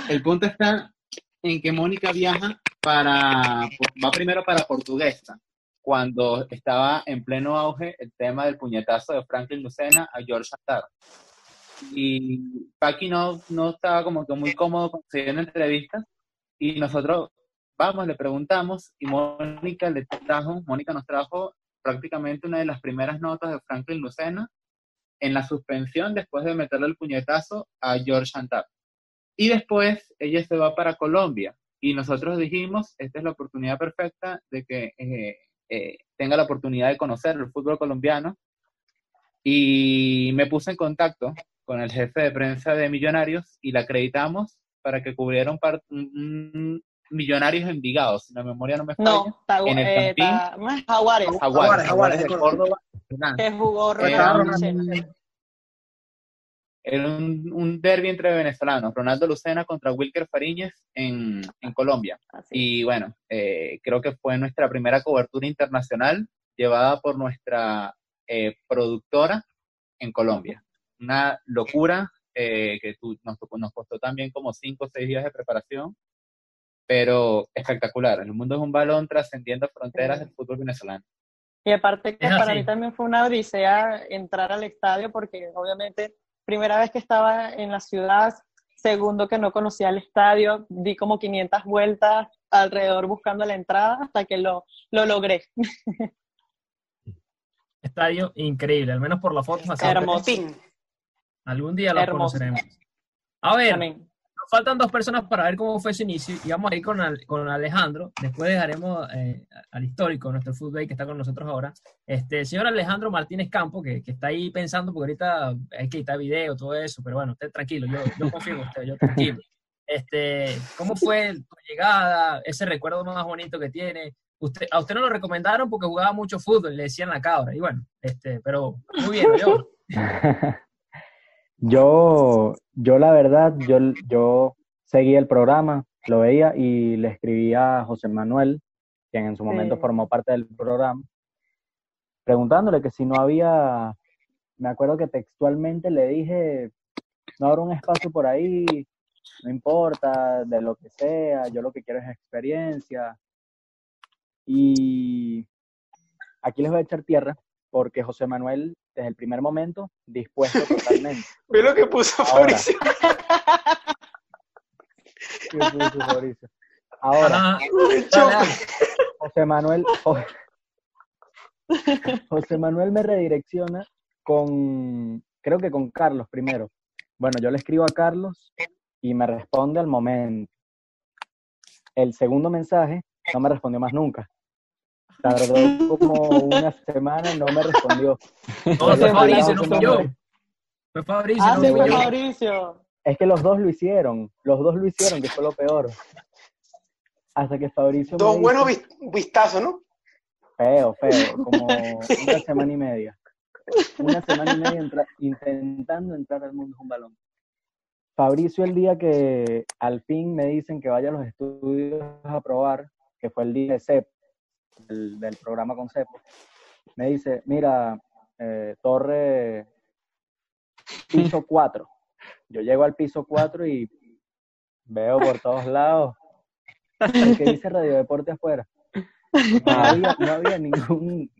el punto está en que Mónica viaja para, va primero para Portuguesa, cuando estaba en pleno auge el tema del puñetazo de Franklin Lucena a George Attar. Y Paqui no, no estaba como que muy cómodo concediendo entrevistas y nosotros vamos, le preguntamos y Mónica le trajo, Mónica nos trajo prácticamente una de las primeras notas de Franklin Lucena en la suspensión después de meterle el puñetazo a George Antar. Y después ella se va para Colombia y nosotros dijimos, esta es la oportunidad perfecta de que eh, eh, tenga la oportunidad de conocer el fútbol colombiano y me puse en contacto con el jefe de prensa de Millonarios y la acreditamos para que cubriera un, par- un Millonarios Envigado, si la memoria no me falla, No, en el eh, Campín. Ta- ¿cómo es? Jaguares, Jaguares, Jaguares, Jaguares de Córdoba. que jugó Era Ronaldo un, Lucena. era un, un derby entre venezolanos, Ronaldo Lucena contra Wilker Fariñez en, en Colombia. Así. Y bueno, eh, creo que fue nuestra primera cobertura internacional. llevada por nuestra eh, productora en Colombia. Una locura eh, que tú- nos, nos costó también como cinco o seis días de preparación, pero espectacular. El mundo es un balón trascendiendo fronteras del fútbol venezolano. Y aparte que para mí también fue una odisea entrar al estadio porque obviamente primera vez que estaba en la ciudad, segundo que no conocía el estadio, di como 500 vueltas alrededor buscando la entrada hasta que lo, lo logré. Estadio increíble, al menos por las fotos. Hermoso. Algún día lo Hermoso. conoceremos. A ver, Amén. Faltan dos personas para ver cómo fue su inicio y vamos a ir con, Al- con Alejandro. Después dejaremos eh, al histórico, nuestro fútbol que está con nosotros ahora. Este, señor Alejandro Martínez Campo, que, que está ahí pensando, porque ahorita hay que editar video, todo eso, pero bueno, usted tranquilo, yo, yo confío en usted, yo tranquilo. Este, ¿Cómo fue tu llegada? Ese recuerdo más bonito que tiene. Usted, a usted no lo recomendaron porque jugaba mucho fútbol, le decían la cabra. Y bueno, este, pero muy bien, yo. Yo, yo la verdad, yo, yo seguí el programa, lo veía y le escribía a José Manuel, quien en su momento Sí. formó parte del programa, preguntándole que si no había, me acuerdo que textualmente le dije, no habrá un espacio por ahí, no importa, de lo que sea, yo lo que quiero es experiencia. Y aquí les voy a echar tierra, porque José Manuel, desde el primer momento, dispuesto totalmente. Ve lo que puso Ahora. Fabricio. ¿Qué puso Fabricio? Ahora, Ajá. José Manuel, Jo- José Manuel me redirecciona con, creo que con Carlos primero. Bueno, yo le escribo a Carlos y me responde al momento. El segundo mensaje no me respondió más nunca. Tardó como una semana y no me respondió. No, fue Fabricio, no fui yo. Fue Fabricio, Ah, no sí, fue yo. Mauricio. Es que los dos lo hicieron, los dos lo hicieron, que fue lo peor. Hasta que Fabricio Dos dice- buenos vis- vistazos, ¿no? Feo, feo, como una semana y media. Una semana y media entra- intentando entrar al mundo es un balón. Fabricio, el día que al fin me dicen que vaya a los estudios a probar, que fue el día de CEP, del, del programa con CEP, me dice, mira, eh, Torre, piso 4. Yo llego al piso 4 y veo por todos lados el que dice Radio Deporte afuera. No había, no había ningún,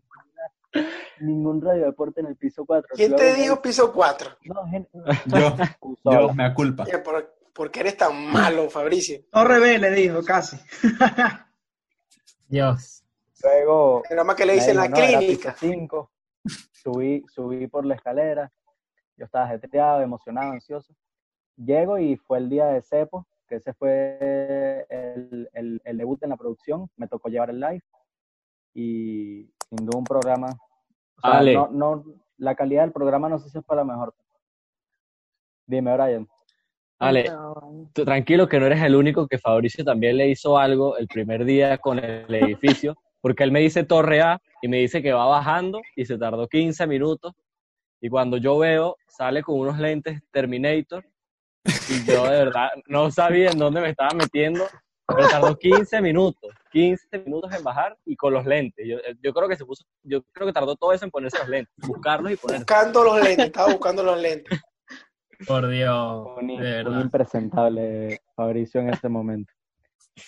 ningún radio deporte en el piso 4. ¿Quién te dijo piso 4? No, Yo, yo, me culpa. ¿Por, por qué eres tan malo, Fabricio? Torre B le dijo, casi. Dios. Luego. Nada más que le dicen la "No, clínica". 5. Subí, subí por la escalera. Yo estaba ajetreado, emocionado, ansioso. Llego y fue el día de Cepo, que ese fue el, el- el debut en la producción. Me tocó llevar el live. Y sin duda un programa. o sea, Ale. no, no, la calidad del programa no sé si fue la mejor. Dime, Brian. Ale, tú tranquilo que no eres el único que Fabricio también le hizo algo el primer día con el edificio, porque él me dice Torre A y me dice que va bajando y se tardó 15 minutos. Y cuando yo veo, sale con unos lentes Terminator y yo de verdad no sabía en dónde me estaba metiendo, pero tardó 15 minutos, 15 minutos en bajar y con los lentes. Yo, yo creo que se puso, yo creo que tardó todo eso en ponerse los lentes, buscarlos y ponerlos. Buscando los lentes, estaba buscando los lentes. Por Dios, un, de un verdad. impresentable Fabricio en ese momento.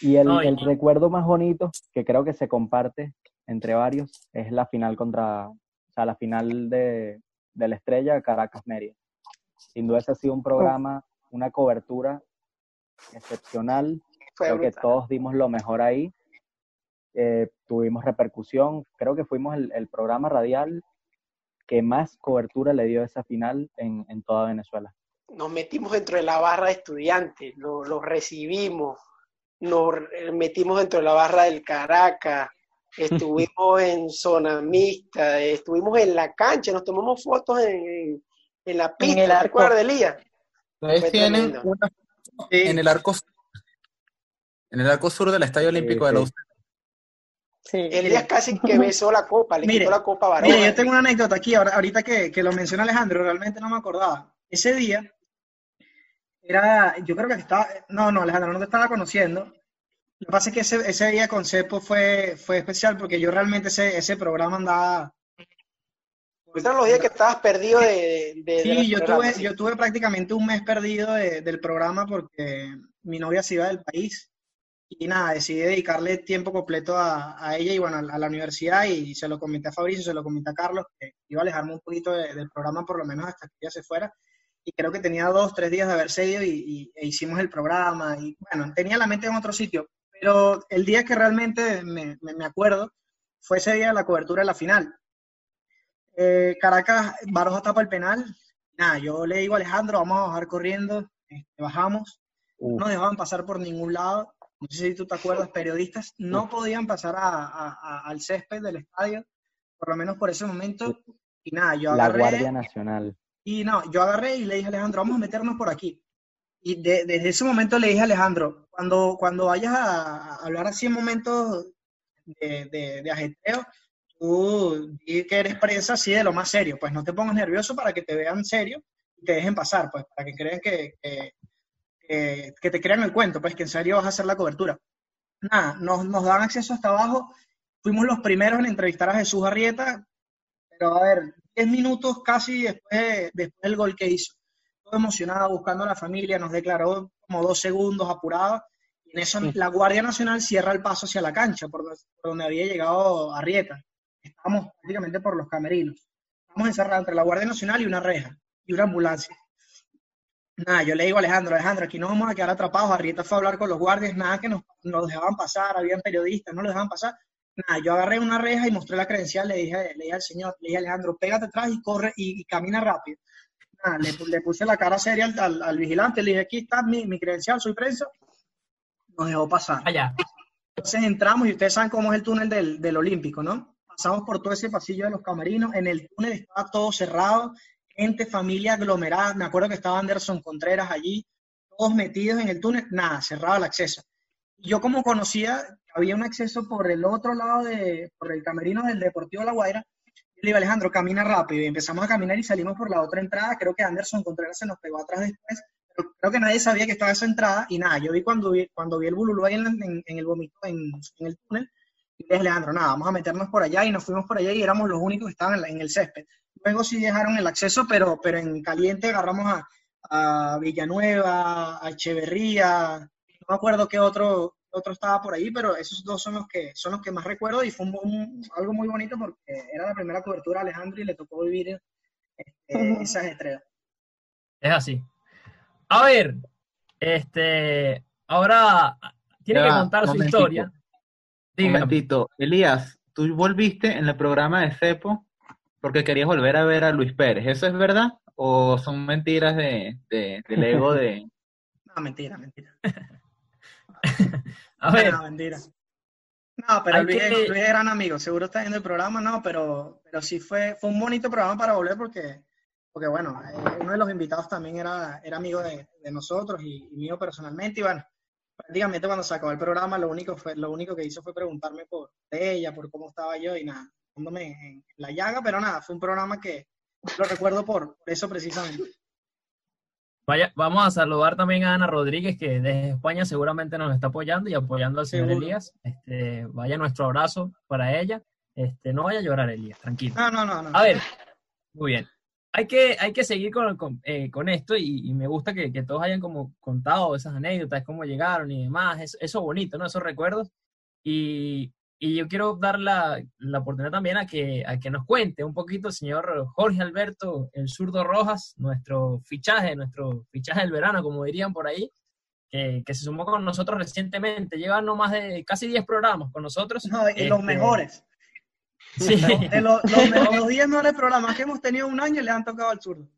Y el, No, y- el recuerdo más bonito, que creo que se comparte entre varios, es la final contra, o sea, la final de, de la estrella Caracas Mérida. Sin duda ese ha sido un programa, una cobertura excepcional. Fue creo que todos dimos lo mejor ahí. Eh, tuvimos repercusión. Creo que fuimos el, el programa radial que más cobertura le dio a esa final en, en toda Venezuela. Nos metimos dentro de la barra de estudiantes, lo, lo recibimos, nos metimos dentro de la barra del Caracas, estuvimos en zona mixta, estuvimos en la cancha, nos tomamos fotos en, en, en la pista, el ¿te arco. acuerdas, Elías? Ustedes tienen en el arco en el arco sur del Estadio Olímpico de la UCE. Elías casi que besó la copa, le Mire, quitó la copa a Barón. Mire, yo tengo una anécdota aquí, ahora- ahorita que, que lo menciona Alejandro, realmente no me acordaba. Ese día, era, yo creo que estaba, no, no, Alejandro, no te estaba conociendo. Lo que pasa es que ese, ese día con Cepo fue, fue especial porque yo realmente ese, ese programa andaba... Eran los días que estabas perdido de... de- de Sí, los yo tuve, yo tuve prácticamente un mes perdido de- del programa porque mi novia se iba del país y nada, decidí dedicarle tiempo completo a, a ella y bueno, a, la- a la universidad y se lo comenté a Fabricio, se lo comenté a Carlos, que iba a alejarme un poquito de- del programa por lo menos hasta que ella se fuera y creo que tenía dos, tres días de haberse ido y, y- e hicimos el programa y bueno, tenía la mente en otro sitio, pero el día que realmente me, me- me acuerdo fue ese día de la cobertura de la final. Eh, Caracas, Baroja tapa el penal. Nada, yo le digo a Alejandro, vamos a bajar corriendo. este, bajamos. No nos dejaban pasar por ningún lado. No sé si tú te acuerdas, periodistas no podían pasar a- a- a- al césped del estadio, por lo menos por ese momento. Y nada, yo La agarré. Guardia Nacional. Y no, yo agarré y le dije a Alejandro, vamos a meternos por aquí. Y de- desde ese momento le dije a Alejandro, cuando, cuando vayas a, hablar así en momentos de, de, ajetreo, tú di que eres prensa así de lo más serio, pues no te pongas nervioso para que te vean serio y te dejen pasar, pues para que crean que, que, que- que te crean el cuento, pues que en serio vas a hacer la cobertura. Nada, nos, nos dan acceso hasta abajo, fuimos los primeros en entrevistar a Jesús Arrieta, pero a ver, 10 minutos casi después, de- después del gol que hizo. Todo emocionado, buscando a la familia, nos declaró como dos segundos apurado. Y en eso la Guardia Nacional cierra el paso hacia la cancha, por, donde- por donde había llegado Arrieta. Estábamos prácticamente por los camerinos. Estamos encerrados entre la Guardia Nacional y una reja, y una ambulancia. Nada, yo le digo a Alejandro, Alejandro, aquí no vamos a quedar atrapados. Arrieta fue a hablar con los guardias, nada que nos, nos dejaban pasar, habían periodistas, no los dejaban pasar. Nada, yo agarré una reja y mostré la credencial, le dije, le dije al señor, le dije Alejandro, pégate atrás y corre y, y camina rápido. Nada, le, pu- le puse la cara seria al, al- al vigilante, le dije, aquí está mi, mi credencial, soy prensa. Nos dejó pasar. Allá. Entonces entramos y ustedes saben cómo es el túnel del, del Olímpico, ¿no? Pasamos por todo ese pasillo de los camerinos, en el túnel estaba todo cerrado, gente, familia aglomerada, me acuerdo que estaba Anderson Contreras allí, todos metidos en el túnel, nada, cerrado el acceso. Yo como conocía, había un acceso por el otro lado, de, por el camerino del Deportivo La Guaira, le digo, Alejandro, camina rápido, y empezamos a caminar y salimos por la otra entrada, creo que Anderson Contreras se nos pegó atrás después, pero creo que nadie sabía que estaba esa entrada, y nada, yo vi cuando vi, cuando vi el bululú ahí en, en- el vomito, en, en el túnel, y le dije, Alejandro, nada, vamos a meternos por allá, y nos fuimos por allá y éramos los únicos que estaban en, el césped. Luego sí dejaron el acceso, pero, pero en caliente agarramos a, a Villanueva, a Echeverría, no me acuerdo qué otro, otro estaba por ahí, pero esos dos son los que, son los que más recuerdo y fue un- un- algo muy bonito porque era la primera cobertura a Alejandro y le tocó vivir este, ese ajetreo. Es así. A ver, este, ahora tiene Ya que contar su historia. Un Dígame. momentito. Elías, tú volviste en el programa de Cepo porque querías volver a ver a Luis Pérez. ¿Eso es verdad? ¿O son mentiras de, de- del ego de... No, mentira, mentira. A ver. No, mentira. No, pero Luis, que- Luis es gran amigo, seguro está viendo el programa, no, pero, pero sí fue, fue un bonito programa para volver porque, porque bueno, eh, uno de los invitados también era, era amigo de, de nosotros y, y mío personalmente, y bueno, prácticamente cuando se acabó el programa lo único, fue, lo único que hizo fue preguntarme por de ella, por cómo estaba yo y nada, dándome en, en la llaga, pero nada, fue un programa que lo recuerdo por eso precisamente. Vaya, vamos a saludar también a Ana Rodríguez, que desde España seguramente nos está apoyando y apoyando al señor Seguro. Elías. Este, vaya nuestro abrazo para ella. Este, no vaya a llorar, Elías, tranquilo. No, no, no, no. A ver, muy bien. Hay que, hay que seguir con, con, eh, con esto y, y me gusta que, que todos hayan como contado esas anécdotas, cómo llegaron y demás, eso, eso bonito, ¿no? Esos recuerdos. Y, y yo quiero dar la, la oportunidad también a que, a que nos cuente un poquito el señor Jorge Alberto, el zurdo Rojas, nuestro fichaje, nuestro fichaje del verano, como dirían por ahí, que, que se sumó con nosotros recientemente. Llevan no más de casi 10 programas con nosotros. No, y los Este, mejores. Sí. De los, los, los 10 mejores programas que hemos tenido un año le han tocado al zurdo.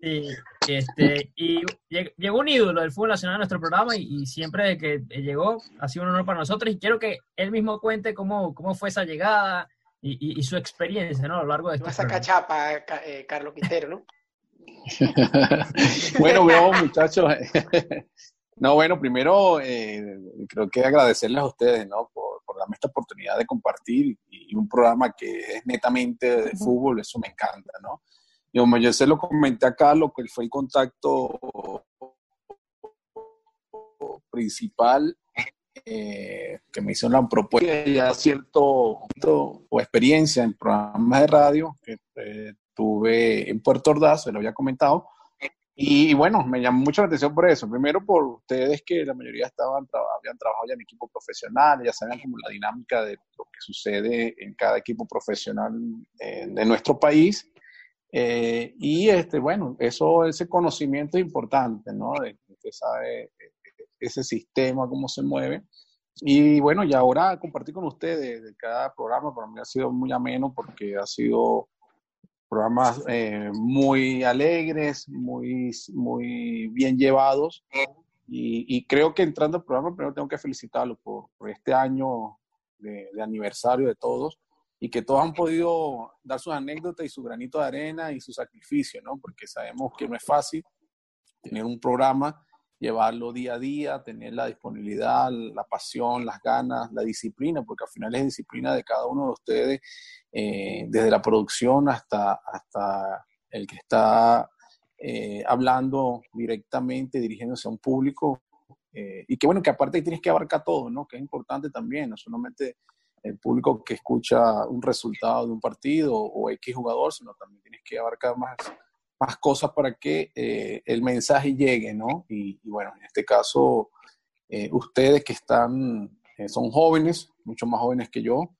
Sí, este, y lleg- llegó un ídolo del fútbol nacional a nuestro programa y, y siempre que llegó ha sido un honor para nosotros y quiero que él mismo cuente cómo, cómo fue esa llegada y, y- y su experiencia ¿no? a lo largo de No este saca chapa, Ca- eh, Carlos Quintero, ¿no? bueno, veo muchachos. no, bueno, primero eh, creo que agradecerles a ustedes, ¿no? Por, por darme esta oportunidad de compartir y, un programa que es netamente de fútbol, eso me encanta, ¿no? Y como yo se lo comenté a Carlos, que fue el contacto principal eh, que me hicieron la propuesta ya cierto o experiencia en programas de radio que eh, tuve en Puerto Ordaz, se lo había comentado, y, bueno, me llamó mucho la atención por eso. Primero por ustedes que la mayoría estaban habían trabajado ya en equipo profesional, ya sabían como la dinámica de lo que sucede en cada equipo profesional eh, de nuestro país. Eh, y este, bueno, eso, ese conocimiento es importante, ¿no? De, usted sabe eh, ese sistema, cómo se mueve. Y bueno, y ahora compartir con ustedes de cada programa, para mí ha sido muy ameno porque ha sido programas eh, muy alegres, muy, muy bien llevados. Y, creo que entrando al programa, primero tengo que felicitarlos por, este año de, aniversario de todos y que todos han podido dar sus anécdotas y su granito de arena y su sacrificio, ¿no? Porque sabemos que no es fácil tener un programa, llevarlo día a día, tener la disponibilidad, la pasión, las ganas, la disciplina, porque al final es disciplina de cada uno de ustedes eh, desde la producción hasta, hasta el que está eh, hablando directamente, dirigiéndose a un público. Eh, y que bueno, que aparte tienes que abarcar todo, ¿no? Que es importante también, no solamente el público que escucha un resultado de un partido o X jugador, sino también tienes que abarcar más, más cosas para que el mensaje llegue, ¿no? Y, y, bueno, en este caso, ustedes que están, son jóvenes, mucho más jóvenes que yo,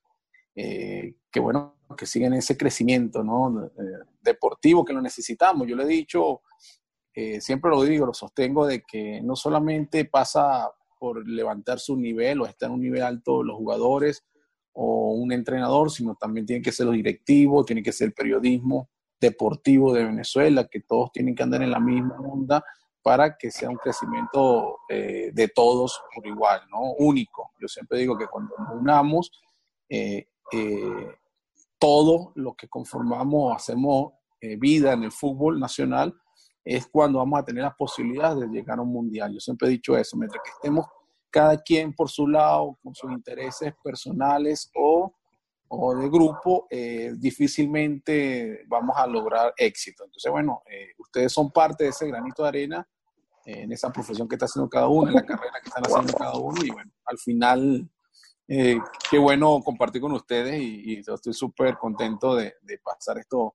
eh, que bueno, que siguen ese crecimiento ¿no? Eh, deportivo que lo necesitamos. Yo le he dicho, eh, siempre lo digo, lo sostengo, de que no solamente pasa por levantar su nivel o estar en un nivel alto los jugadores o un entrenador, sino también tiene que ser los directivos, tiene que ser el periodismo deportivo de Venezuela, que todos tienen que andar en la misma onda para que sea un crecimiento de todos por igual, ¿no? Único. Yo siempre digo que cuando nos unamos, eh, eh, todo lo que conformamos, hacemos eh, vida en el fútbol nacional, es cuando vamos a tener las posibilidades de llegar a un mundial. Yo siempre he dicho eso, mientras que estemos cada quien por su lado, con sus intereses personales o, o de grupo, eh, difícilmente vamos a lograr éxito. Entonces, bueno, ustedes son parte de ese granito de arena en esa profesión que está haciendo cada uno, en la carrera que están haciendo cada uno, y bueno, al final eh, qué bueno compartir con ustedes y, estoy súper contento de, pasar esto,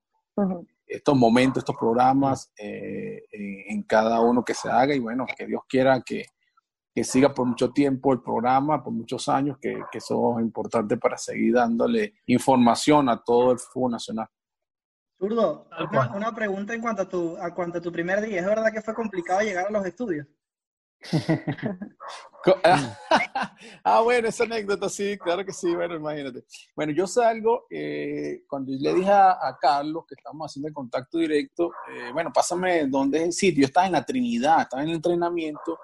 estos momentos, estos programas eh, en, cada uno que se haga y bueno, que Dios quiera que, que siga por mucho tiempo el programa, por muchos años, que, que eso es importante para seguir dándole información a todo el fútbol nacional. Zurdo, una, pregunta en cuanto a, tu, a cuanto a tu primer día. ¿Es verdad que fue complicado llegar a los estudios? ah, bueno, esa anécdota, sí, claro que sí, bueno, imagínate. Bueno, yo salgo, eh, cuando le dije a, Carlos que estamos haciendo el contacto directo, eh, bueno, pásame dónde es el sitio. Yo estaba en la Trinidad, estaba en el entrenamiento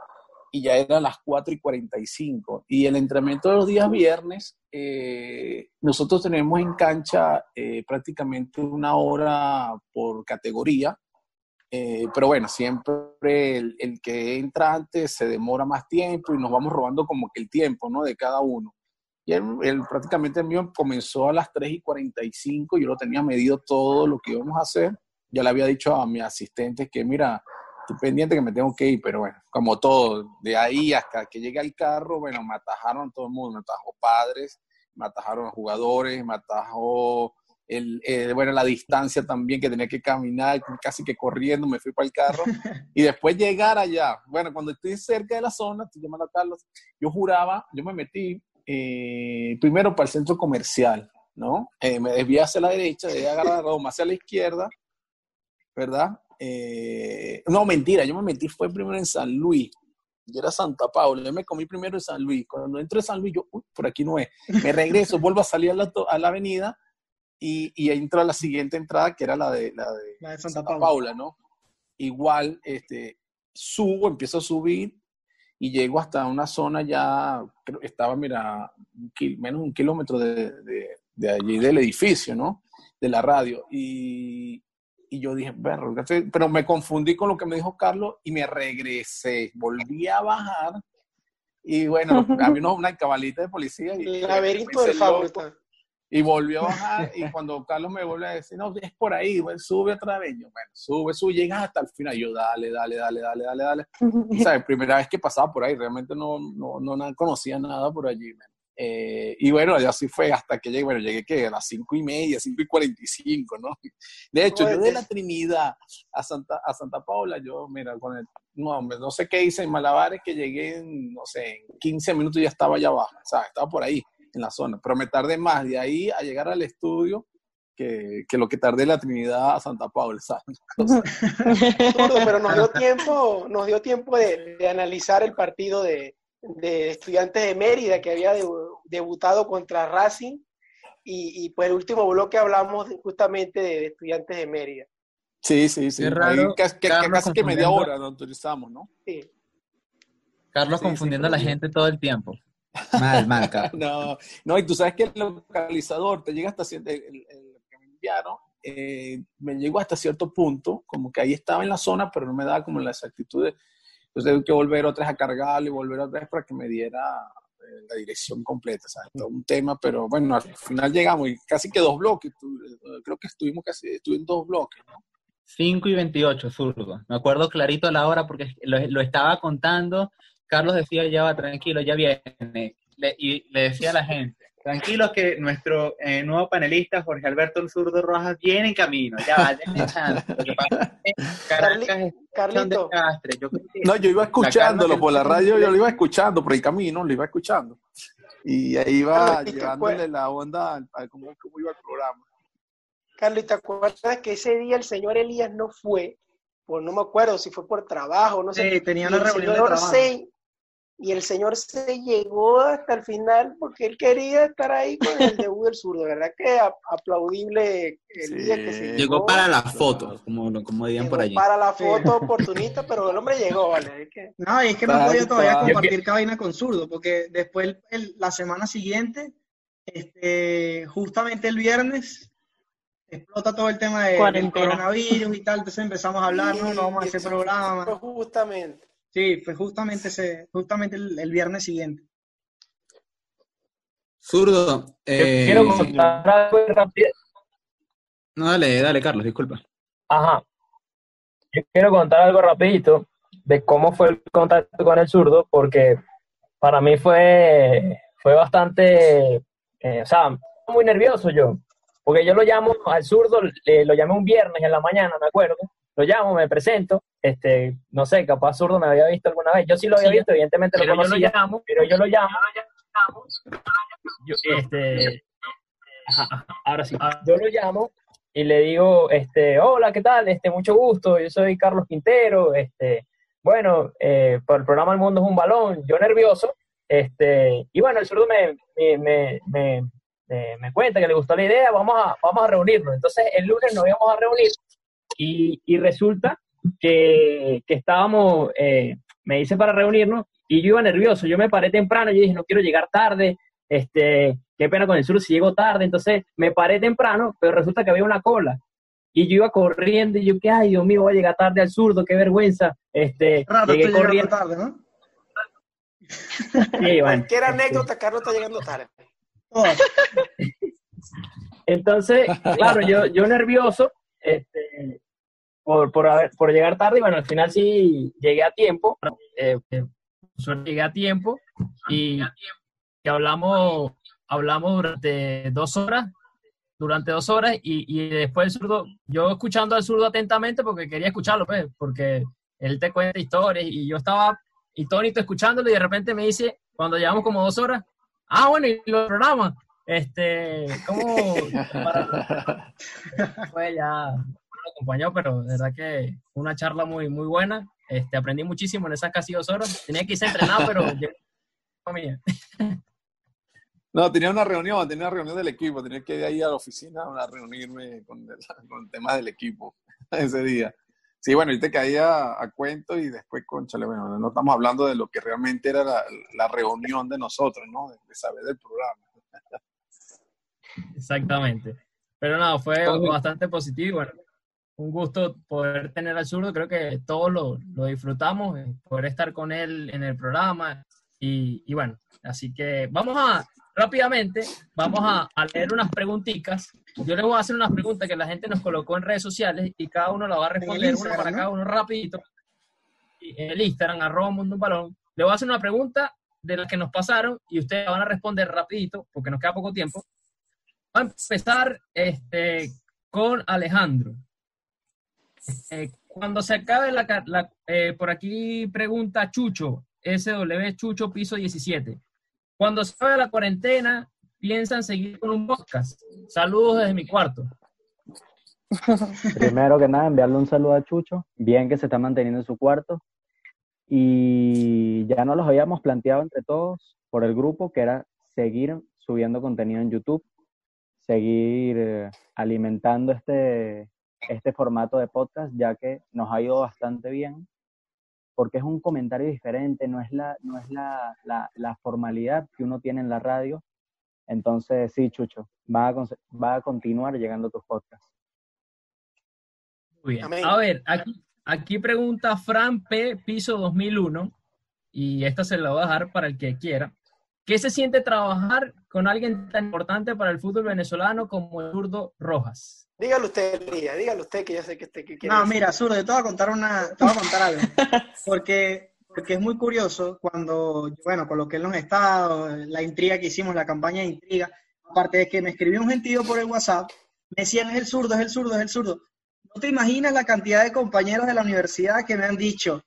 y ya eran las 4 y 45. Y el entrenamiento de los días viernes, eh, nosotros tenemos en cancha prácticamente una hora por categoría eh, pero bueno, siempre el, que entra antes se demora más tiempo y nos vamos robando como que el tiempo, ¿no? De cada uno. Y él, prácticamente el mío comenzó a las 3 y 45, yo lo tenía medido todo lo que íbamos a hacer. Ya le había dicho a mi asistente que, mira, estoy pendiente que me tengo que ir, pero bueno, como todo, de ahí hasta que llegue al carro, bueno, me atajaron todo el mundo, me atajó padres, me atajaron jugadores, me atajó el, eh, bueno, la distancia también que tenía que caminar, casi que corriendo, me fui para el carro y después llegar allá. Bueno, cuando estoy cerca de la zona, estoy llamando a Carlos, yo juraba, yo me metí eh, primero para el centro comercial, ¿no? Eh, me desvié hacia la derecha, debí agarrar Roma hacia la izquierda, ¿verdad? No, mentira, yo me metí, fue primero en San Luis, yo era Santa Paula, yo me comí primero en San Luis. Cuando entro en San Luis, yo, uy, por aquí no es. Me regreso, vuelvo a salir a la, a la avenida y, y entro a la siguiente entrada, que era la de, la de, Santa, Paula. ¿no? Igual, este, subo, empiezo a subir y llego hasta una zona ya, estaba, mira, menos de un kilómetro de, de, allí del edificio, ¿no? De la radio. Y, y yo dije, pero me confundí con lo que me dijo Carlos y me regresé, volví a bajar y bueno, había una cabalita de policía. Y, el laberinto de Fausto Y volvió a bajar y cuando Carlos me vuelve a decir, no, es por ahí, bueno, sube otra vez. Yo, bueno, sube, sube, llegas hasta el final. Yo, dale, dale, dale, dale, dale, dale. ¿Sabes? Primera vez que pasaba por ahí, realmente no, no, no, conocía nada por allí. Eh, y bueno, así fue hasta que llegué, bueno, llegué que a las cinco y media, cinco y cuarenta y cinco, ¿no? De hecho, yo de la Trinidad a Santa, a Santa Paula, yo, mira, con el, no, no sé qué hice en Malabares, que llegué en, no sé, en 15 minutos ya estaba allá abajo, o sea, estaba por ahí, en la zona, pero me tardé más de ahí a llegar al estudio que, que lo que tardé en la Trinidad a Santa Paula, ¿sabes? pero nos dio tiempo, nos dio tiempo de, de analizar el partido de, de estudiantes de Mérida que había debutado contra Racing y, y, pues el último bloque hablamos justamente de, estudiantes de Mérida. Sí, sí, sí. Raro, casi, que, media hora nos autorizamos, ¿no? Sí. Carlos confundiendo a la gente todo el tiempo. Mal, mal, no, no, y tú sabes que el localizador te llega hasta el, el, que me enviaron, eh, me llegó hasta cierto punto, como que ahí estaba en la zona, pero no me daba como la exactitud de, entonces tengo que volver otra vez a cargarlo y volver otra vez para que me diera eh, la dirección completa, ¿sabes? Todo un tema, pero bueno, al final llegamos y casi que dos bloques, eh, creo que estuvimos casi, estuvimos dos bloques, ¿no? 5 y 28, zurdo. Me acuerdo clarito a la hora porque lo estaba contando. Carlos decía, ya va, tranquilo, ya viene. y le decía a la gente, Tranquilos que nuestro eh, nuevo panelista, Jorge Alberto El Zurdo Rojas, viene en camino. Ya va, Carlito. no, yo iba escuchándolo por la radio, yo lo iba escuchando por el camino, lo iba escuchando. Y ahí iba llevándole la onda a cómo, iba el programa. Carlos, ¿te acuerdas que ese día el señor Elías no fue? Pues no me acuerdo si fue por trabajo, no sé. Sí, tenía una reunión de trabajo y el señor se llegó hasta el final porque él quería estar ahí con el debut del zurdo, ¿verdad? Que aplaudible el día que se llegó. Llegó para la foto, como, como dirían por allí. Para la foto oportunista, pero el hombre llegó, ¿vale? No, y es que no podía todavía compartir cabina con zurdo, porque después la semana siguiente, este, justamente el viernes, explota todo el tema de, del coronavirus y tal, entonces empezamos a hablar, no, no vamos a hacer programa. Justamente. Sí, fue justamente, ese, justamente el, viernes siguiente. Zurdo. Eh... Quiero contar algo rápido. No, dale, dale, Carlos, disculpa. Ajá. Yo quiero contar algo rapidito de cómo fue el contacto con el zurdo, porque para mí fue, fue bastante, eh, o sea, muy nervioso yo, porque yo lo llamo al zurdo, lo llamé un viernes en la mañana, me acuerdo, lo llamo, me presento, este, no sé, capaz zurdo me había visto alguna vez. Yo sí lo había visto, evidentemente lo conocía, yo lo llamo, pero yo lo llamo. Yo, este, ahora sí, yo lo llamo y le digo, este, hola, ¿qué tal? Este, mucho gusto, yo soy Carlos Quintero, este, bueno, eh, por el programa El Mundo es un balón, yo nervioso, este, y bueno, el zurdo me, me, me, me, cuenta que le gustó la idea, vamos a, vamos a reunirnos. Entonces, el lunes nos íbamos a reunir y, y resulta que, que estábamos, eh, me hice para reunirnos y yo iba nervioso, yo me paré temprano, yo dije, no quiero llegar tarde, este, qué pena con el sur si llego tarde, entonces me paré temprano, pero resulta que había una cola. Y yo iba corriendo y yo, que ay, Dios mío, voy a llegar tarde al surdo, qué vergüenza. Este, llegué corriendo. tarde, ¿no? sí, Cualquier anécdota, Carlos está llegando tarde. Entonces, claro, yo, yo nervioso, este, por, por, por llegar tarde, y bueno, al final sí llegué a tiempo, eh, eh llegué a tiempo y, y, hablamos, hablamos durante dos horas, durante dos horas y, y después el zurdo, yo escuchando al zurdo atentamente porque quería escucharlo, pues, porque él te cuenta historias y yo estaba y tónito escuchándolo y de repente me dice, cuando llevamos como dos horas, ah, bueno, y los programas, este, ¿cómo? Fue ya, acompañó, pero de verdad que fue una charla muy, muy buena. Este, aprendí muchísimo en esas casi dos horas. Tenía que irse entrenado, pero No, tenía una reunión, tenía una reunión del equipo, tenía que ir ahí a la oficina a reunirme con el, con el tema del equipo ese día. Sí, bueno, ahorita caía a cuento y después, conchale, bueno, no estamos hablando de lo que realmente era la, la reunión de nosotros, ¿no? De, de saber del programa. Exactamente. Pero no, fue bastante positivo. Bueno, un gusto poder tener al zurdo, creo que todos lo, lo, disfrutamos, eh, poder estar con él en el programa y, y, bueno, así que vamos a, rápidamente vamos a, a leer unas preguntitas. Yo les voy a hacer unas preguntas que la gente nos colocó en redes sociales y cada uno la va a responder, una para ¿no? cada uno rapidito. En el Instagram, arroba mundo un balón. Le voy a hacer una pregunta de las que nos pasaron y ustedes van a responder rapidito porque nos queda poco tiempo. A empezar este, con Alejandro. Eh, cuando se acabe la, la- eh, por aquí pregunta Chucho, SW Chucho Piso 17. Cuando se acabe la cuarentena, ¿piensan seguir con un podcast? Saludos desde mi cuarto. Primero que nada, enviarle un saludo a Chucho, bien que se está manteniendo en su cuarto. Y ya nos los habíamos planteado entre todos por el grupo, que era seguir subiendo contenido en YouTube, seguir eh, alimentando este, este formato de podcast, ya que nos ha ido bastante bien, porque es un comentario diferente, no es la, no es la, la, la formalidad que uno tiene en la radio. Entonces, sí, Chucho, va a, va a continuar llegando tus podcasts. Muy bien. A ver, aquí, aquí pregunta Fran P. Piso 2001, y esta se la voy a dejar para el que quiera. ¿Qué se siente trabajar con alguien tan importante para el fútbol venezolano como el zurdo Rojas? Dígalo usted, Lía, dígalo usted que yo sé que usted que quiere No, decir. mira, Zurdo, yo te voy a contar una, te voy a contar algo. Porque, porque es muy curioso cuando, bueno, coloqué en los estados, la intriga que hicimos, la campaña de intriga, aparte de que me escribió un gentío por el WhatsApp, me decían, es el zurdo, es el zurdo, es el zurdo. No te imaginas la cantidad de compañeros de la universidad que me han dicho,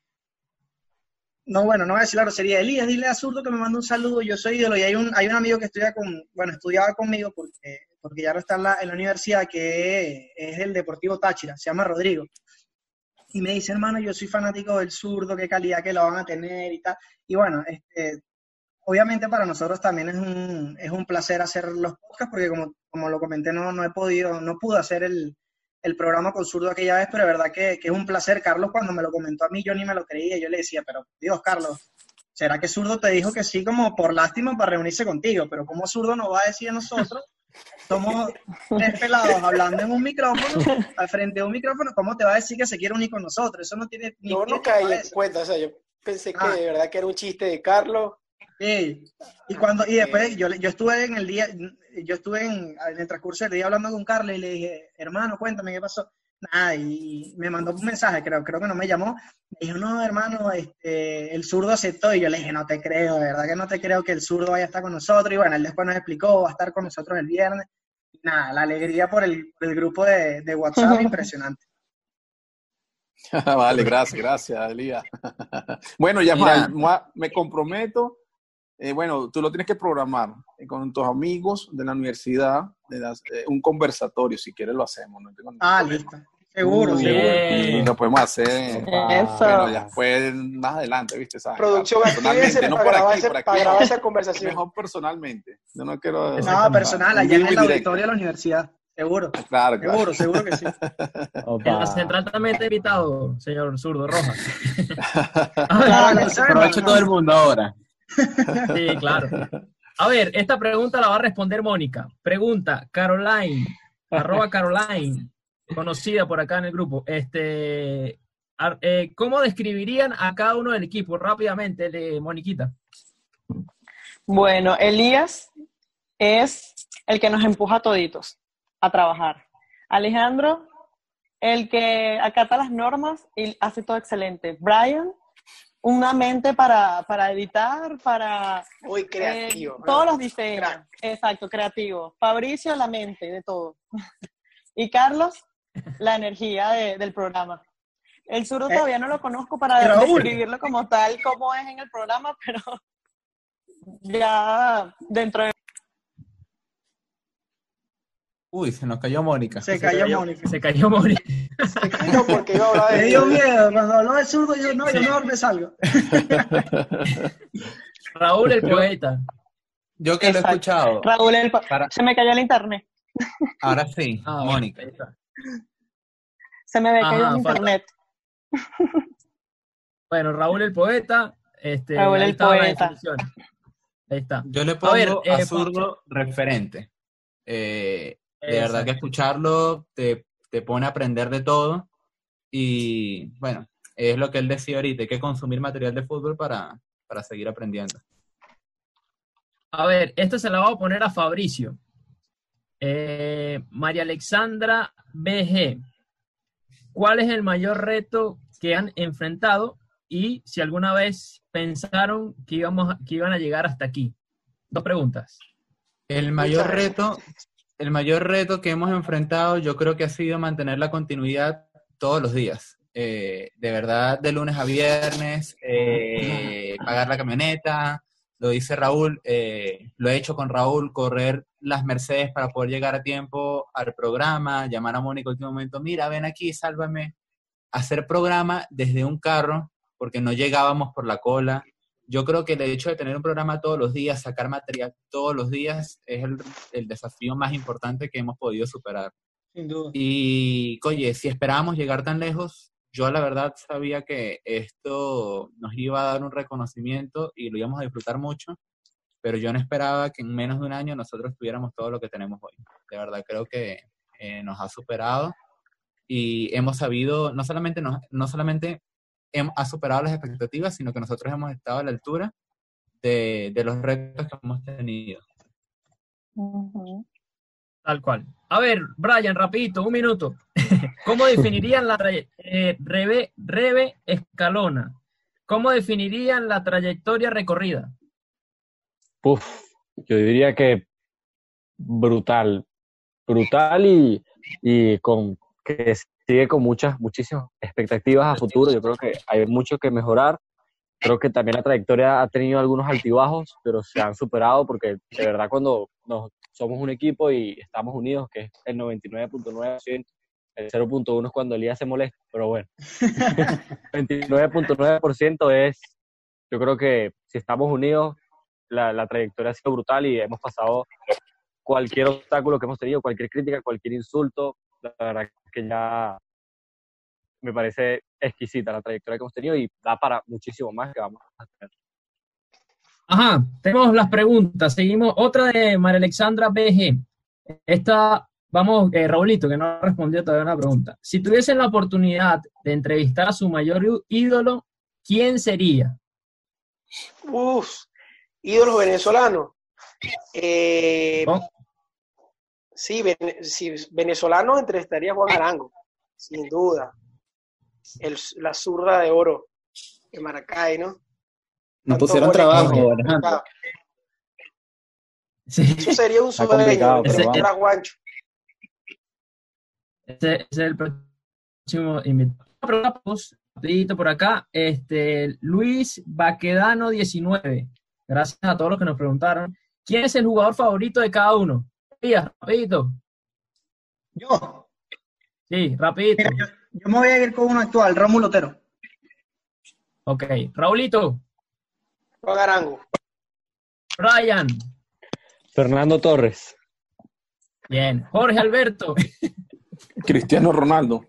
no, bueno, no voy a decir la grosería, Elías, dile a Zurdo que me mande un saludo, yo soy ídolo, y hay un, hay un amigo que estudia con, bueno, estudiaba conmigo porque, porque ya no está en la, en la universidad, que es el Deportivo Táchira, se llama Rodrigo. Y me dice, hermano, yo soy fanático del zurdo, qué calidad que lo van a tener y tal. Y bueno, este, obviamente para nosotros también es un, es un placer hacer los podcasts, porque como, como lo comenté, no, no he podido, no pude hacer el, el programa con zurdo aquella vez, pero de verdad que, que es un placer. Carlos cuando me lo comentó a mí, yo ni me lo creía, yo le decía, pero Dios, Carlos, ¿será que zurdo te dijo que sí como por lástima para reunirse contigo? Pero ¿cómo zurdo nos va a decir a nosotros? Somos tres pelados hablando en un micrófono, al frente de un micrófono, ¿cómo te va a decir que se quiere unir con nosotros? Eso no tiene ni Yo no caí en cuenta, o sea, yo pensé que Ah. de verdad que era un chiste de Carlos. Sí. Y cuando y después yo, yo estuve en el día, yo estuve en, en el transcurso del día hablando con Carlos y le dije, hermano, cuéntame qué pasó. Nada, y me mandó un mensaje, creo, creo que no me llamó. Me dijo, no, hermano, este, el zurdo aceptó. Y yo le dije, no te creo, de verdad que no te creo que el zurdo vaya a estar con nosotros. Y bueno, él después nos explicó, va a estar con nosotros el viernes. Y nada, la alegría por el, por el grupo de, de WhatsApp, impresionante. vale, gracias, gracias, Elías. bueno, ya Mira. me comprometo. Eh, bueno, tú lo tienes que programar eh, con tus amigos de la universidad, de las- eh, un conversatorio, si quieres lo hacemos. No Ah, problema. listo. Seguro, Uy, seguro. Y lo podemos hacer. Eso. Bueno, ya fue más adelante, ¿viste? ¿Sabes? Producción, personalmente, no para por aquí, ese- por aquí. para grabar esa conversación. Mejor personalmente. Yo no quiero. No, personal, allá en el auditorio de la universidad. Seguro. Claro, claro. Seguro, seguro que sí. En la central también está invitado, señor Zurdo Rojas. Claro, Aprovecho todo el mundo ahora. Sí, claro. A ver, esta pregunta la va a responder Mónica. Pregunta, Caroline, arroba Caroline, conocida por acá en el grupo. Este, eh, ¿Cómo describirían a cada uno del equipo? Rápidamente, de Moniquita. Bueno, Elías es el que nos empuja a toditos a trabajar. Alejandro, el que acata las normas y hace todo excelente. Brian, una mente para, para editar, para... Creativo. eh, todos los diseños. Exacto, creativo. Fabricio, la mente de todo. y Carlos, la energía de- del programa. El zurdo Eh, todavía no lo conozco para describirlo como tal, como es en el programa, pero ya dentro de Uy, se nos cayó Mónica. Se cayó Mónica. Se cayó Mónica. No, porque iba a hablar de Me dio miedo. Cuando habló zurdo, yo no, yo mejor me salgo. Raúl el poeta. Yo que lo he escuchado. Raúl, el Para- se me cayó el internet. Ahora sí, Ah, Mónica. Se me ve cayó el falta- internet. Bueno, Raúl el poeta. Este, Raúl el poeta. Ahí está. Yo le A pongo ver, a, eh, zurdo referente. Eh, de verdad que escucharlo te, te pone a aprender de todo. Y bueno, es lo que él decía ahorita, hay que consumir material de fútbol para, para seguir aprendiendo. A ver, esta se la voy a poner a Fabricio. Eh, María Alexandra BG. ¿Cuál es el mayor reto que han enfrentado y si alguna vez pensaron que, íbamos, a- que iban a llegar hasta aquí? Dos preguntas. El mayor reto, el mayor reto que hemos enfrentado, yo creo que ha sido mantener la continuidad todos los días. Eh, de verdad, de lunes a viernes, eh, pagar la camioneta, lo dice Raúl, eh, lo he hecho con Raúl, correr las Mercedes para poder llegar a tiempo al programa, llamar a Mónica último momento, mira, ven aquí, sálvame, hacer programa desde un carro, porque no llegábamos por la cola, yo creo que el hecho de tener un programa todos los días, sacar material todos los días, es el, el desafío más importante que hemos podido superar. Sin duda. Y, oye, si esperábamos llegar tan lejos, yo la verdad sabía que esto nos iba a dar un reconocimiento y lo íbamos a disfrutar mucho, pero yo no esperaba que en menos de un año nosotros tuviéramos todo lo que tenemos hoy. De verdad creo que eh, nos ha superado y hemos sabido, no solamente, nos, no solamente ha superado las expectativas, sino que nosotros hemos estado a la altura de, de los retos que hemos tenido. Tal cual. A ver, Brian, rapidito, un minuto. ¿Cómo definirían la eh, Rebe, Rebe Escalona? ¿Cómo definirían la trayectoria recorrida? Uf, yo diría que brutal, brutal y, y con que sigue con muchas, muchísimas expectativas a futuro. Yo creo que hay mucho que mejorar. Creo que también la trayectoria ha tenido algunos altibajos, pero se han superado porque de verdad cuando nos, somos un equipo y estamos unidos, que es el 99.9%, el 0.1 es cuando Elías se molesta, pero bueno, 29.9% es, yo creo que si estamos unidos, la, la trayectoria ha sido brutal y hemos pasado cualquier obstáculo que hemos tenido, cualquier crítica, cualquier insulto, la verdad que ya me parece exquisita la trayectoria que hemos tenido y da para muchísimo más que vamos a tener. Ajá, tenemos las preguntas. Seguimos. Otra de María Alexandra BG. Esta, vamos, eh, Raulito, que no respondió todavía una pregunta. Si tuviesen la oportunidad de entrevistar a su mayor ídolo, ¿quién sería? Uf, ídolos venezolanos. Eh, sí, sí, venezolano entrevistaría a Juan Arango, sin duda. El- la zurda de oro de Maracay, ¿no? Nos pusieron trabajo. Alejandro. Eso sería un sueño, pero entrevistar a vamos. Juancho. Ese, ese es el próximo invitado. Rapidito por acá. Este, Luis Baquedano 19. Gracias a todos los que nos preguntaron. ¿Quién es el jugador favorito de cada uno? Elías, rapidito. Yo. Sí, rapidito. Yo me voy a ir con uno actual, Rómulo Otero. Ok. Raulito. Juan Arango. Brian. Fernando Torres. Bien. Jorge Alberto. Cristiano Ronaldo.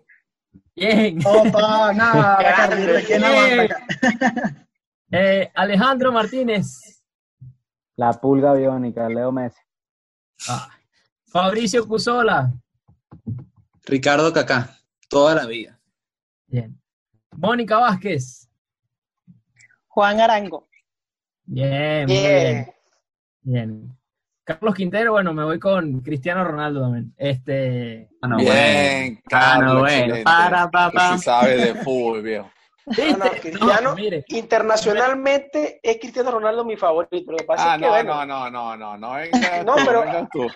Bien. Opa, nada. Eh, Alejandro Martínez. La pulga biónica, Leo Messi. Ah. Fabricio Cusola. Ricardo Cacá, toda la vida. Bien. Mónica Vázquez. Juan Arango. Bien, muy bien. Bien. Carlos Quintero, bueno, me voy con Cristiano Ronaldo también. Este. Bien, Carlos, excelente. Tú sí sabes de fútbol, viejo. No, no, Cristiano, mire. internacionalmente es Cristiano Ronaldo mi favorito. Lo que pasa Ah, es que, no, bueno, no, no, no, no, no vengas No, tú, pero-